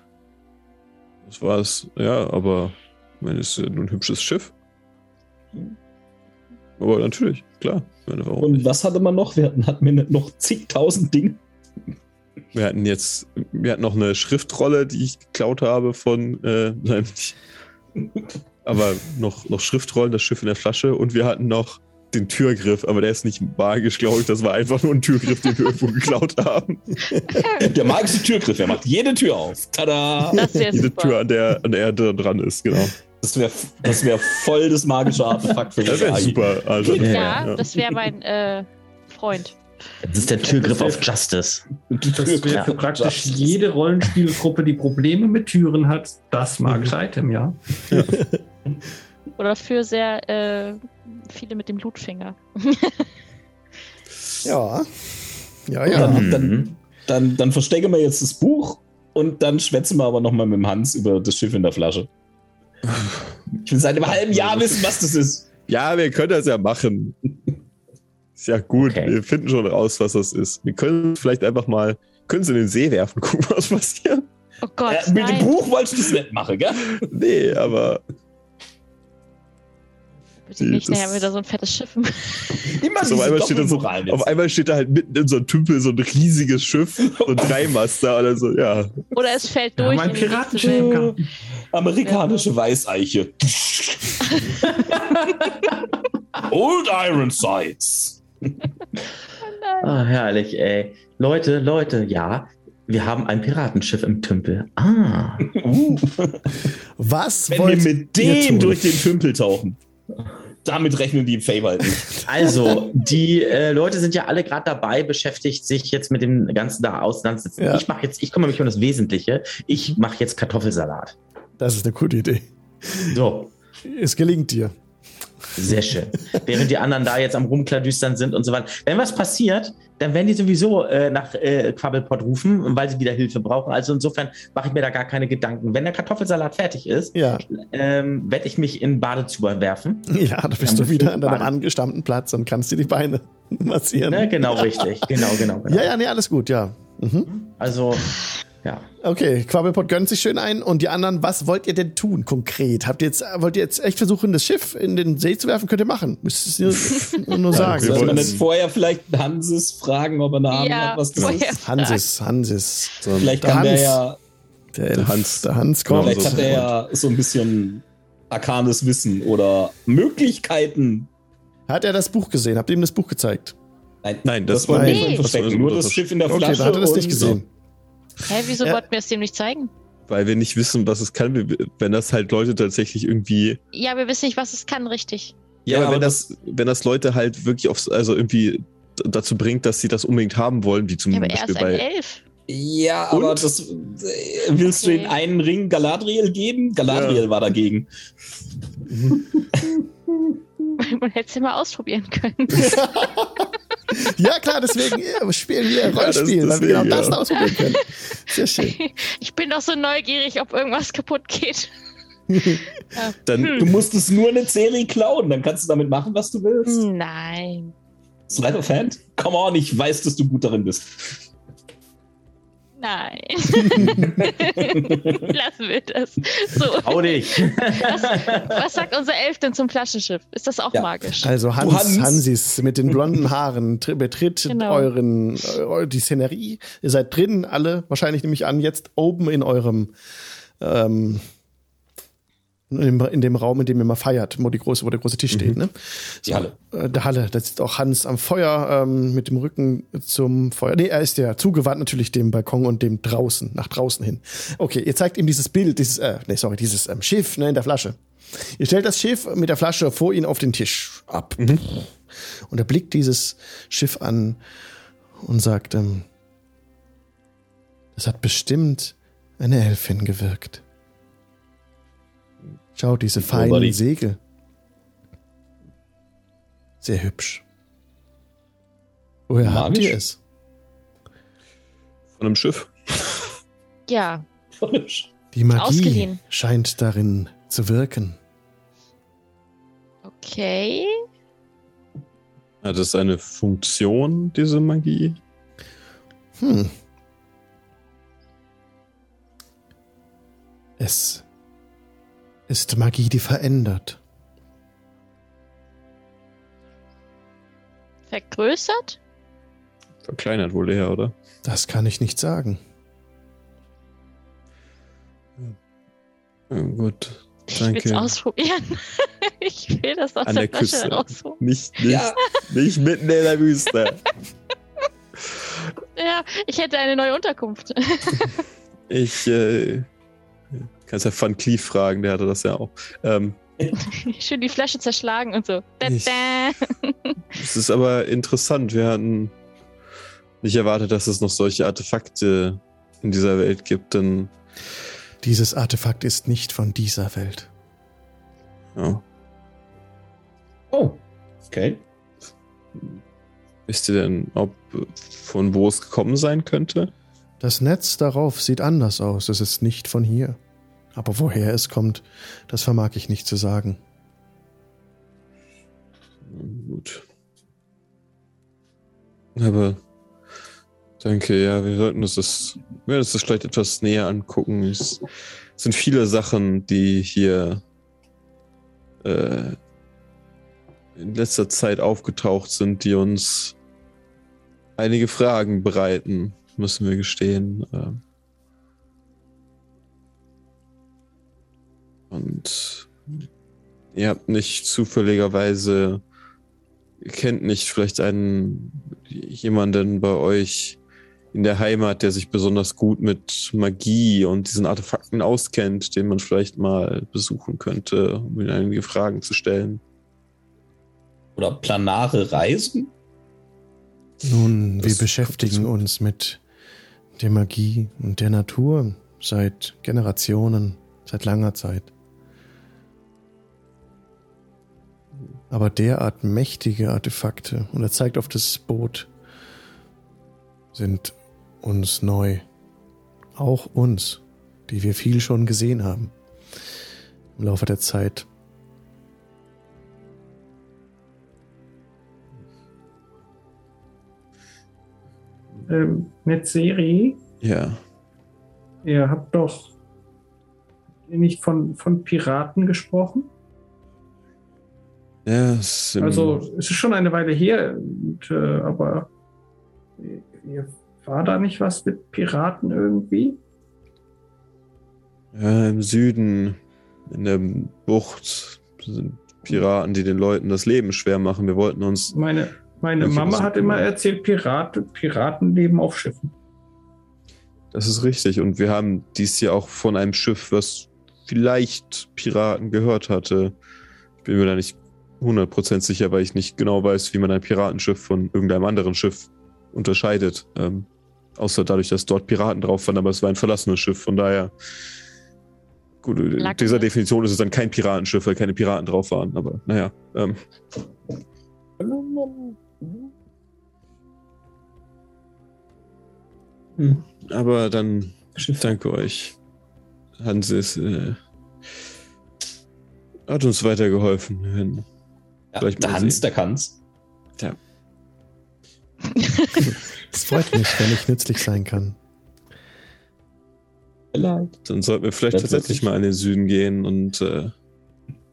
das war es. Ja, aber ich meine, es ist ja nur ein hübsches Schiff. Aber natürlich, klar. Meine, Und nicht? was hatte man noch? Wir hatten, hatten wir noch zigtausend Dinge. Wir hatten jetzt, wir hatten noch eine Schriftrolle, die ich geklaut habe von, äh, nein, nicht, aber noch, noch Schriftrollen, das Schiff in der Flasche und wir hatten noch den Türgriff, aber der ist nicht magisch, glaube ich, das war einfach nur ein Türgriff, den wir irgendwo geklaut haben. [LAUGHS] Der magische Türgriff, er macht jede Tür auf. Tada! Das wäre Diese super. Tür, an der, an der er dran ist, genau. Das wäre das wär voll das magische Artefakt für [LAUGHS] Das wäre super. Also, Ja, ja. das wäre mein äh, Freund. Das ist der Türgriff auf Justice. Das wäre für Ja. praktisch jede Rollenspielgruppe, die Probleme mit Türen hat, das magische Item, ja. Oder für sehr äh, viele mit dem Blutfinger. [LAUGHS] Ja. Ja, ja. dann, Mhm. dann, dann, dann verstecken wir jetzt das Buch und dann schwätzen wir aber nochmal mit dem Hans über das Schiff in der Flasche. Ich will seit einem halben Jahr wissen, was das ist. Ja, wir können das ja machen. Ist ja gut, Okay. wir finden schon raus, was das ist. Wir können es vielleicht einfach mal, können es in den See werfen, [LAUGHS] gucken, was passiert. Oh Gott, Äh, mit dem nein. Buch wolltest du das nicht machen, gell? Nee, aber Bitte nicht, naja, wieder so ein fettes Schiff. [LAUGHS] Immer so auf, einmal steht da so, auf einmal steht da halt mitten in so einem Tümpel so ein riesiges Schiff, so ein Dreimaster [LAUGHS] oder so, ja. Oder es fällt durch. haben ein in die nächste Piratenschiff Welt. im Garten. Amerikanische Weißeiche. [LAUGHS] Old Iron Sights. Ah, herrlich, ey. Leute, Leute, ja, wir haben ein Piratenschiff im Tümpel. Ah. Uh, Was wenn wollt wir mit dem tun? durch den Tümpel tauchen. Damit rechnen die im Favor halt nicht. [LAUGHS] Also, die äh, Leute sind ja alle gerade dabei, beschäftigt sich jetzt mit dem Ganzen da auseinandersetzen. Ja. Ich mache jetzt, ich kümmere mich um das Wesentliche. Ich mache jetzt Kartoffelsalat. Das ist eine gute Idee. So, Es gelingt dir. Sehr schön. Während die anderen da jetzt am Rumkladüstern sind und so weiter. Wenn was passiert, dann werden die sowieso äh, nach äh, Quabbelpot rufen, weil sie wieder Hilfe brauchen. Also insofern mache ich mir da gar keine Gedanken. Wenn der Kartoffelsalat fertig ist, Ja, ähm, werde ich mich in Badezuber werfen. ja, da bist du wieder an deinem angestammten Platz und kannst dir die Beine [LAUGHS] massieren. Ne? Genau richtig. Genau, genau, genau. Ja, ja, nee, alles gut, ja. Mhm. Also, ja. Okay, Quabbelpot gönnt sich schön ein. Und die anderen, was wollt ihr denn tun konkret? Habt ihr jetzt, wollt ihr jetzt echt versuchen, das Schiff in den See zu werfen? Könnt ihr machen. Müsst ihr nur, [LAUGHS] nur sagen. wir Sollen wir wollen- nicht vorher vielleicht Hanses fragen, ob er eine Ahnung Ja, hat, was das vorher. ist? Hanses, Hanses. So, Vielleicht Der kann der Hans. ja, Der, Elf, Hans. Der Hans kommt. vielleicht so hat er ja so ein bisschen arkanes Wissen oder Möglichkeiten. Hat er das Buch gesehen? Habt ihr ihm das Buch gezeigt? Nein, Nein, das das war- wir Nee. Nur das Schiff in der Okay, Flasche. dann hat er das nicht gesehen. Hä, wieso Ja. wollten wir es dem nicht zeigen? weil wir nicht wissen, was es kann. Wenn das halt Leute tatsächlich irgendwie Ja, wir wissen nicht, was es kann, richtig. Ja, aber aber wenn das, wenn das Leute halt wirklich aufs, also irgendwie dazu bringt, dass sie das unbedingt haben wollen, wie zum Ja, aber er Beispiel ist ein bei. Elf. Ja, aber Und? das äh, willst du Okay. den einen Ring Galadriel geben? Galadriel Ja. war dagegen. [LAUGHS] Man hätte es ja mal ausprobieren können. [LAUGHS] Ja, klar, deswegen spielen wir das- Rollenspiel, weil wir genau das ja. ausprobieren können. Sehr schön. [LAUGHS] Ich bin doch so neugierig, ob irgendwas kaputt geht. [LAUGHS] Dann, Du musst es nur eine Serie klauen, dann kannst du damit machen, was du willst. Nein. Du Red of Hand? Come on, ich weiß, dass du gut darin bist. Nein. [LAUGHS] Lassen wir das. So, Hau dich. Also, was sagt unser Elf denn zum Flaschenschiff? Ist das auch Ja. magisch? Also Hans, Hans. Hansis mit den blonden Haaren tr- betritt Genau. euren eu- die Szenerie. Ihr seid drin, alle wahrscheinlich nehme ich an, jetzt oben in eurem ähm, in dem, Raum, in dem ihr mal feiert, wo die große, wo der große Tisch steht, ne? Die Halle. Äh, Der Halle, da sitzt auch Hans am Feuer ähm, mit dem Rücken zum Feuer. Nee, er ist ja zugewandt natürlich dem Balkon und dem draußen, nach draußen hin. Okay, ihr zeigt ihm dieses Bild, dieses, äh, nee, sorry, dieses ähm, Schiff ne, in der Flasche. Ihr stellt das Schiff mit der Flasche vor ihn auf den Tisch ab. Und er blickt dieses Schiff an und sagt, ähm, das hat bestimmt eine Elfin gewirkt. Schau, diese feinen Nobody. Segel. Sehr hübsch. Woher habt Magisch? ihr es? von einem Schiff. Ja, [LAUGHS] Die Magie Ausgeliehen. scheint darin zu wirken. okay. Hat es eine Funktion, diese Magie? Hm. Es ist Magie, die verändert. Vergrößert? Verkleinert wohl eher, oder? Das kann ich nicht sagen. Ja, gut. Ich will es Danke. ausprobieren. [LAUGHS] ich will das aus An der, der Flasche Küste. rausholen. Nicht, nicht, Ja. nicht mitten in der Wüste. Ja, ich hätte eine neue Unterkunft. Ich äh, kannst ja Van Cleef fragen, der hatte das ja auch. Ähm, [LAUGHS] Schön die Flasche zerschlagen und so. [LAUGHS] Es ist aber interessant. Wir hatten nicht erwartet, dass es noch solche Artefakte in dieser Welt gibt, denn Dieses Artefakt ist nicht von dieser Welt. ja, Oh, okay. Wisst ihr denn, ob von wo es gekommen sein könnte? Das Netz darauf sieht anders aus. Es ist nicht von hier. Aber woher es kommt, das vermag ich nicht zu sagen. Gut. Aber danke, ja, wir sollten uns das, wir werden uns das vielleicht etwas näher angucken. Es sind viele Sachen, die hier äh, in letzter Zeit aufgetaucht sind, die uns einige Fragen bereiten, müssen wir gestehen. Ähm. Und ihr habt nicht zufälligerweise, ihr kennt nicht vielleicht einen, jemanden bei euch in der Heimat, der sich besonders gut mit Magie und diesen Artefakten auskennt, den man vielleicht mal besuchen könnte, um ihm einige Fragen zu stellen. Oder planare Reisen? Nun, Das wir beschäftigen uns mit der Magie und der Natur seit Generationen, seit langer Zeit. Aber derart mächtige Artefakte, und er zeigt auf das Boot, sind uns neu. Auch uns, die wir viel schon gesehen haben im Laufe der Zeit. Ähm, Netzeri, Ja. ihr habt doch nicht von, von Piraten gesprochen. Ja, es Also es ist schon eine Weile her, und, äh, aber ihr war da nicht was mit Piraten irgendwie? Ja, im Süden, in der Bucht, sind Piraten, die den Leuten das Leben schwer machen. Wir wollten uns. Meine, meine Mama hat immer erzählt, Piraten, Piraten leben auf Schiffen. Das ist richtig. Und wir haben dies ja auch von einem Schiff, was vielleicht Piraten gehört hatte. Ich bin mir da nicht 100% sicher, weil ich nicht genau weiß, wie man ein Piratenschiff von irgendeinem anderen Schiff unterscheidet. Ähm, außer dadurch, dass dort Piraten drauf waren, aber es war ein verlassenes Schiff. Von daher. Gut, in Lack- dieser Definition ist es dann kein Piratenschiff, weil keine Piraten drauf waren. Aber naja. Ähm, Hm. aber dann danke euch. Hansis äh, hat uns weitergeholfen. Vielleicht der Hans, sehen. der kann's. Es [LAUGHS] freut mich, wenn ich nützlich sein kann. Vielleicht. Dann sollten wir vielleicht Das tatsächlich mal in den Süden gehen und äh,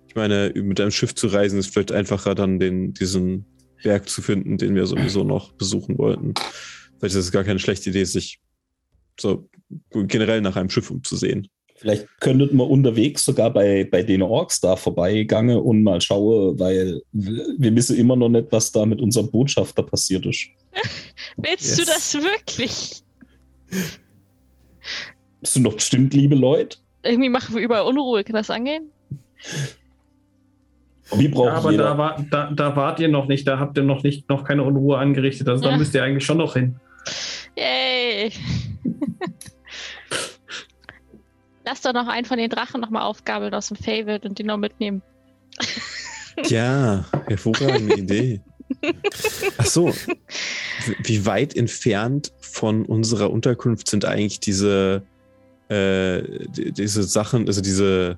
ich meine, mit einem Schiff zu reisen ist vielleicht einfacher, dann den, diesen Berg zu finden, den wir sowieso noch besuchen wollten. Vielleicht ist es gar keine schlechte Idee, sich so generell nach einem Schiff umzusehen. Vielleicht könntet man unterwegs sogar bei, bei den Orks da vorbeigange und mal schaue, weil wir wissen immer noch nicht, was da mit unserem Botschafter passiert ist. [LAUGHS] Willst du Yes. das wirklich? Das sind doch bestimmt liebe Leute. Irgendwie machen wir überall Unruhe. Kann das angehen? Wie braucht Ja, aber jeder? da, war, da, da wart ihr noch nicht, da habt ihr noch nicht noch keine Unruhe angerichtet. Also da Ja. müsst ihr eigentlich schon noch hin. Yay! [LAUGHS] Lass doch noch einen von den Drachen nochmal aufgabeln aus dem Favorite und den noch mitnehmen. [LAUGHS] Ja, hervorragende Idee. Ach so, wie- wie weit entfernt von unserer Unterkunft sind eigentlich diese, äh, die- diese Sachen, also diese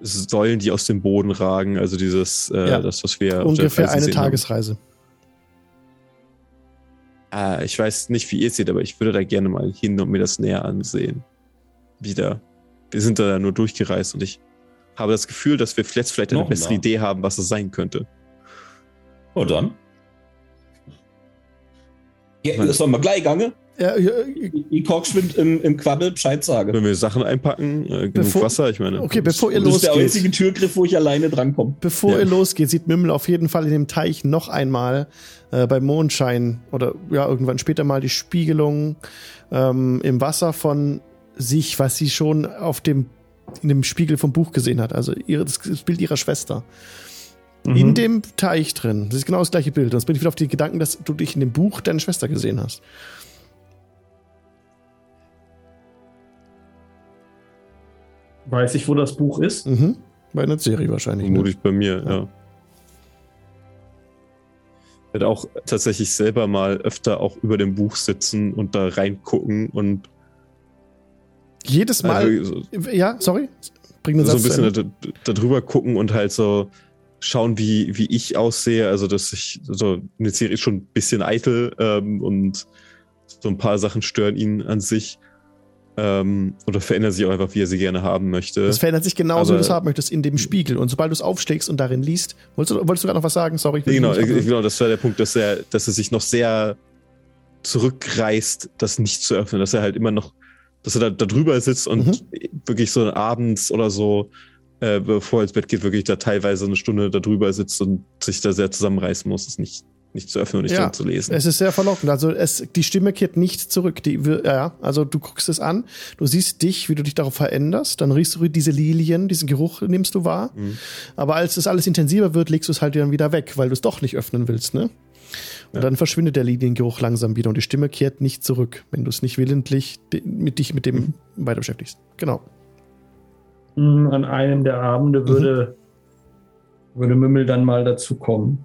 Säulen, die aus dem Boden ragen, also dieses, äh, Ja, das, was wir Ungefähr eine gesehen haben. Tagesreise. Ah, ich weiß nicht, wie ihr es seht, aber ich würde da gerne mal hin und mir das näher ansehen. Wieder. Wir sind da nur durchgereist und ich habe das Gefühl, dass wir jetzt vielleicht eine Noch bessere nah. Idee haben, was es sein könnte. Oh, dann. Ja, sollen wir gleich gange? Ja, ja, Ich Kork schwimmt im, im Quabbel, Bescheid sage. Wenn wir Sachen einpacken, äh, genug Bevor- Wasser, ich meine. Okay, bevor ihr Das ist der losgeht. einzige Türgriff, wo ich alleine drankomme. Bevor Ja. ihr losgeht, sieht Mimmel auf jeden Fall in dem Teich noch einmal äh, bei Mondschein oder ja, irgendwann später mal die Spiegelung ähm, im Wasser von sich, was sie schon auf dem, in dem Spiegel vom Buch gesehen hat. Also ihre, das Bild ihrer Schwester. Mhm. In dem Teich drin. Das ist genau das gleiche Bild. Und jetzt bin ich wieder auf die Gedanken, dass du dich in dem Buch deine Schwester gesehen hast. Weiß ich, wo das Buch ist? Mhm. Bei einer Serie wahrscheinlich. Ne? Vermutlich bei mir, ja. werde auch tatsächlich selber mal öfter auch über dem Buch sitzen und da reingucken und Jedes Mal. also, ja, sorry. Bring den so ein Satz zu bisschen da, drüber gucken und halt so schauen, wie, wie ich aussehe. Also, dass ich so eine Serie ist schon ein bisschen eitel ähm, und so ein paar Sachen stören ihn an sich. Ähm, oder verändern sich auch einfach, wie er sie gerne haben möchte. Das verändert sich genauso, wie du es haben möchtest, in dem Spiegel. Und sobald du es aufschlägst und darin liest, wolltest du, wolltest du gerade noch was sagen? Sorry. ich genau, genau, das war der Punkt, dass er, dass er sich noch sehr zurückreißt, das nicht zu öffnen, dass er halt immer noch, dass er da, da drüber sitzt und Mhm. wirklich so abends oder so, äh, bevor er ins Bett geht, wirklich da teilweise eine Stunde da drüber sitzt und sich da sehr zusammenreißen muss, es nicht, nicht zu öffnen und nicht Ja, zu lesen. Es ist sehr verlockend. Also es, die Stimme kehrt nicht zurück. Die, ja, also du guckst es an, du siehst dich, wie du dich darauf veränderst, dann riechst du diese Lilien, diesen Geruch nimmst du wahr. Mhm. Aber als es alles intensiver wird, legst du es halt dann wieder weg, weil du es doch nicht öffnen willst, ne? Und Ja. dann verschwindet der Liliengeruch langsam wieder und die Stimme kehrt nicht zurück, wenn du es nicht willentlich mit dich mit dem weiter beschäftigst. Genau. Hm, An einem der Abende würde, würde Mümmel dann mal dazu kommen.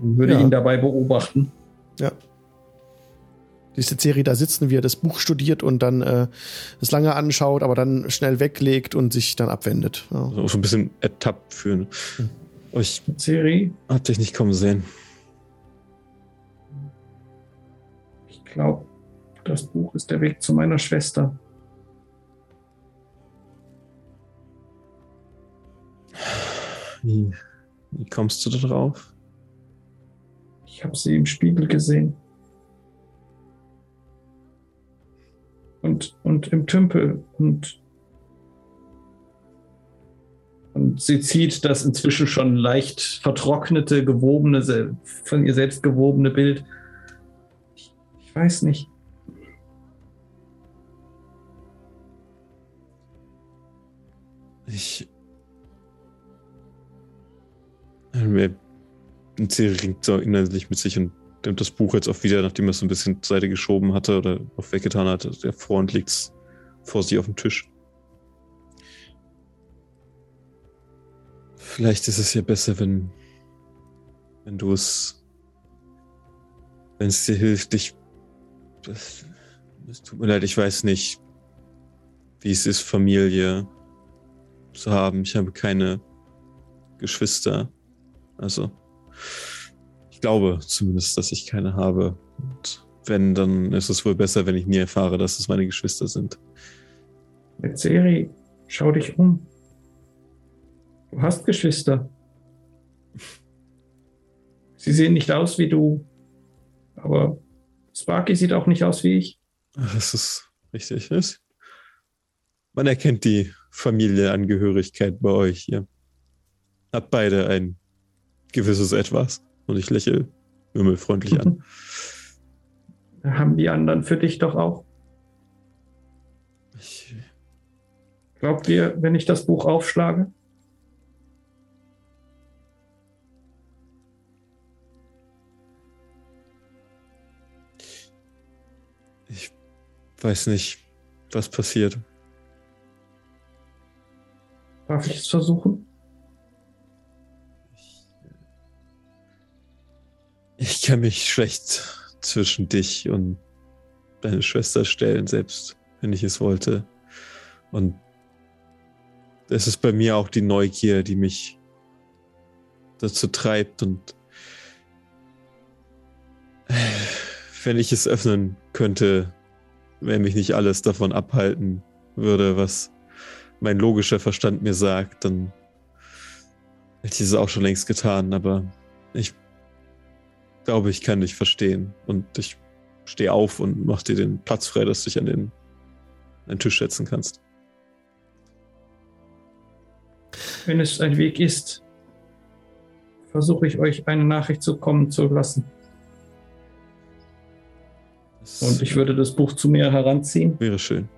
Und würde Ja. ihn dabei beobachten. Ja. Diese Serie da sitzen, wie er das Buch studiert und dann äh, es lange anschaut, aber dann schnell weglegt und sich dann abwendet. Ja. So, so ein bisschen ertappt fühlen. Mhm. Ich Siri, hab dich nicht kommen sehen. ich glaube, das Buch ist der Weg zu meiner Schwester. Wie, wie kommst du da drauf? Ich habe sie im Spiegel gesehen. Und, und im Tümpel. Und, und sie zieht das inzwischen schon leicht vertrocknete, gewobene, von ihr selbst gewobene Bild. Ich, ich weiß nicht. Ich. Mir Ciri ringt so innerlich mit sich und nimmt das Buch jetzt auch wieder, nachdem er es so ein bisschen zur Seite geschoben hatte oder auf weggetan hatte, der vor und liegt vor sie auf dem Tisch. Vielleicht ist es ja besser, wenn, wenn du es, wenn es dir hilft, dich, es tut mir leid, ich weiß nicht, wie es ist, Familie zu haben. Ich habe keine Geschwister. Also, ich glaube zumindest, dass ich keine habe. Und wenn, dann ist es wohl besser, wenn ich nie erfahre, dass es meine Geschwister sind. Siri, schau dich um. Du hast Geschwister. Sie sehen nicht aus wie du, aber Sparky sieht auch nicht aus wie ich. Das ist richtig. Man erkennt die Familienangehörigkeit bei euch hier. Habt beide ein gewisses Etwas. Und ich lächle freundlich an. [LAUGHS] [LAUGHS] Haben die anderen für dich doch auch. Ich, Glaubt ihr, wenn ich das Buch aufschlage? Weiß nicht, was passiert. Darf ich es versuchen? Ich kann mich schlecht zwischen dich und deine Schwester stellen, selbst wenn ich es wollte. Und es ist bei mir auch die Neugier, die mich dazu treibt. Und [SIGHS] wenn ich es öffnen könnte, wenn mich nicht alles davon abhalten würde, was mein logischer Verstand mir sagt, dann hätte ich es auch schon längst getan. Aber ich glaube, ich kann dich verstehen. Und ich stehe auf und mach dir den Platz frei, dass du dich an den, an den Tisch setzen kannst. Wenn es ein Weg ist, versuche ich euch eine Nachricht zukommen zu lassen. Und ich würde das Buch zu mir heranziehen, wäre schön.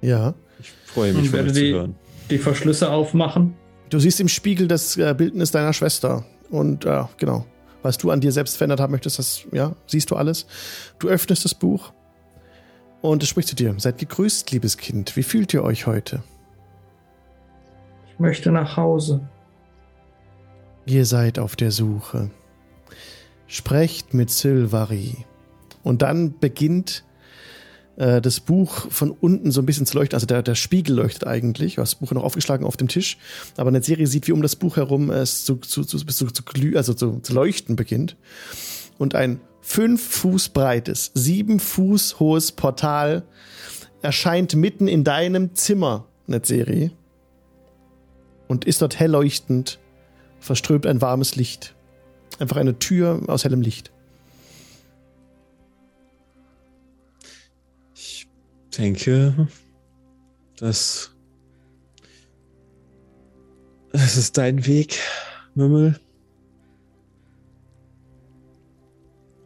Ja. Ich freue mich, von werde euch zu die- hören. die Verschlüsse aufmachen. Du siehst im Spiegel das äh, Bildnis deiner Schwester. Und äh, genau. Was du an dir selbst verändert haben möchtest, das ja, siehst du alles. Du öffnest das Buch und es spricht zu dir. Seid gegrüßt, liebes Kind. Wie fühlt ihr euch heute? Ich möchte nach Hause. Ihr seid auf der Suche. Sprecht mit Sylvari. Und dann beginnt äh, das Buch von unten so ein bisschen zu leuchten. Also der, der Spiegel leuchtet eigentlich. Du hast das Buch noch aufgeschlagen auf dem Tisch. Aber eine Serie sieht, wie um das Buch herum es zu, zu, zu, zu, zu, glüh, also zu, zu leuchten beginnt. Und ein fünf Fuß breites, sieben Fuß hohes Portal erscheint mitten in deinem Zimmer, Netzserie. Und ist dort hell leuchtend, verströmt ein warmes Licht. Einfach eine Tür aus hellem Licht. Denke, dass das ist dein Weg, Mümmel.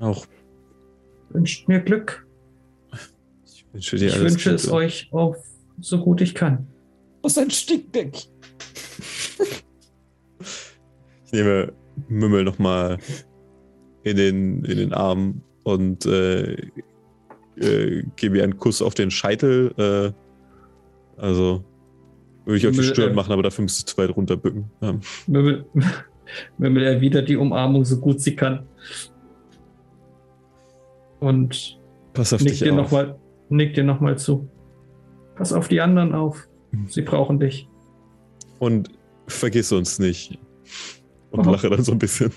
Auch Wünscht mir Glück. ich wünsche dir Ich alles wünsche es euch auf so gut ich kann. Was ist ein Stickdeck? Ich nehme Mümmel nochmal in den, in den Arm und äh, äh, gebe ihr einen Kuss auf den Scheitel. Äh, also würde ich auf die Mümmel, Stirn äh, machen, aber dafür müsste ich zu weit runterbücken. Ja. Möbel, Möbel erwidert die Umarmung so gut sie kann. Und Pass auf nickt dich dir auf. nochmal nickt dir noch mal zu. Pass auf die anderen auf. Sie brauchen dich. Und vergiss uns nicht. Und Oh. lache dann so ein bisschen.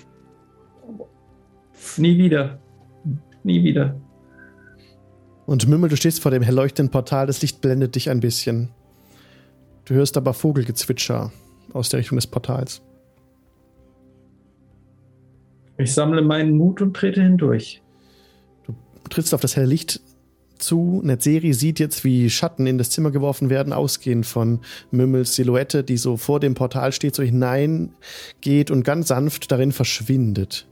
Nie wieder. Nie wieder. Und Mümmel, du stehst vor dem hell leuchtenden Portal, das Licht blendet dich ein bisschen. Du hörst aber Vogelgezwitscher aus der Richtung des Portals. Ich sammle meinen Mut und trete hindurch. Du trittst auf das helle Licht zu. Netzeri sieht jetzt, wie Schatten in das Zimmer geworfen werden, ausgehend von Mümmels Silhouette, die so vor dem Portal steht, so hineingeht und ganz sanft darin verschwindet.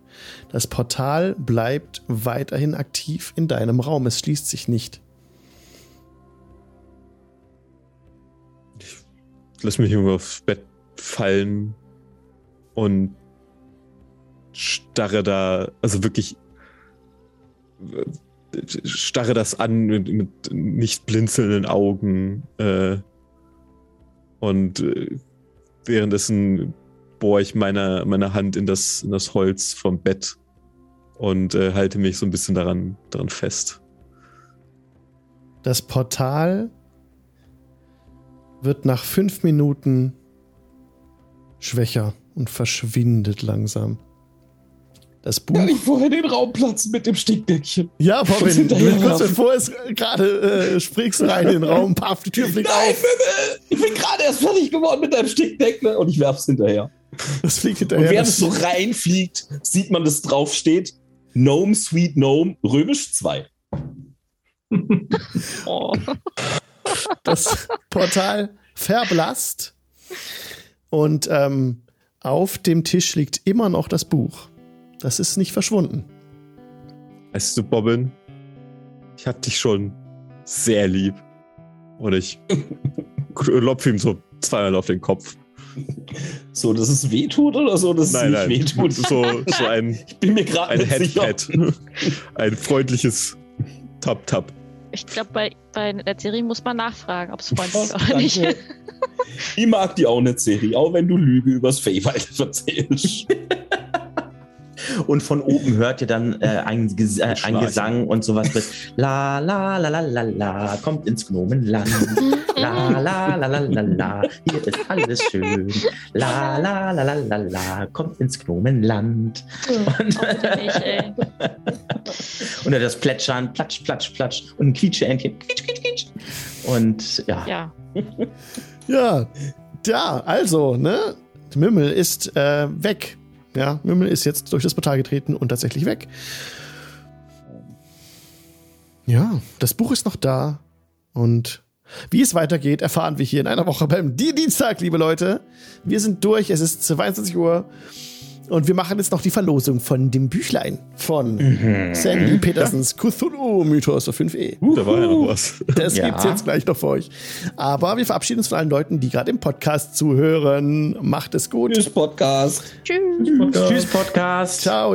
Das Portal bleibt weiterhin aktiv in deinem Raum. Es schließt sich nicht. Lass mich irgendwo aufs Bett fallen und starre da, also wirklich starre das an mit, mit nicht blinzelnden Augen äh, und äh, währenddessen bohre ich meine, meine Hand in das, in das Holz vom Bett und äh, halte mich so ein bisschen daran, daran fest. Das Portal wird nach fünf Minuten schwächer und verschwindet langsam. Das Buch. Kann ich vorher den Raum platzen mit dem Stickdeckchen? Ja, Robin, kurz bevor es gerade äh, springst rein in den Raum, paff, die Tür fliegt Nein, auf. Mümmel! Ich bin gerade erst fertig geworden mit deinem Stickdeckle und ich werf's hinterher. Das fliegt Und hinterher. während Das, es so reinfliegt, sieht man, dass draufsteht: Gnome, Sweet Gnome, Römisch 2. [LAUGHS] Oh. das Portal verblasst und ähm, auf dem Tisch liegt immer noch das Buch. Das ist nicht verschwunden. Weißt du, Bobbin, ich hab dich schon sehr lieb. Und ich [LAUGHS] klopfe ihm so zweimal auf den Kopf. So, dass es wehtut oder so, dass Nein, es nein. nicht wehtut? So, so ein, [LAUGHS] Ich bin mir gerade ein. Headpad. Ein freundliches Tap-Tap. Ich glaube, bei, bei der Serie muss man nachfragen, ob es freundlich Oh, ist oder nicht. [LAUGHS] Ich mag die auch nicht, Serie, auch wenn du Lüge übers Feywild erzählst. [LAUGHS] Und von oben hört ihr dann äh, ein, Ges äh, ein. Gesang und sowas mit La la la la la la, kommt ins Gnomenland. La la la la la la, hier ist alles schön. La la la la la la, kommt ins Gnomenland. Und, und dann das Plätschern, platsch, platsch, platsch und ein Quietscheentchen. Quietsch, quietsch, quietsch. Und ja, Ja. Ja, ja, also, ne? Mümmel ist äh, weg. Ja, Mümmel ist jetzt durch das Portal getreten und tatsächlich weg. Ja, das Buch ist noch da. Und wie es weitergeht, erfahren wir hier in einer Woche beim Die Dienstag, liebe Leute. Wir sind durch, es ist 22 Uhr. Und wir machen jetzt noch die Verlosung von dem Büchlein von Sandy Petersens Cthulhu-Mythos auf 5e. Da war ja noch was. Das Ja. gibt's jetzt gleich noch für euch. Aber wir verabschieden uns von allen Leuten, die gerade im Podcast zuhören. Macht es gut. Tschüss, Podcast. Tschüss. Podcast. Tschüss, Podcast. Ciao.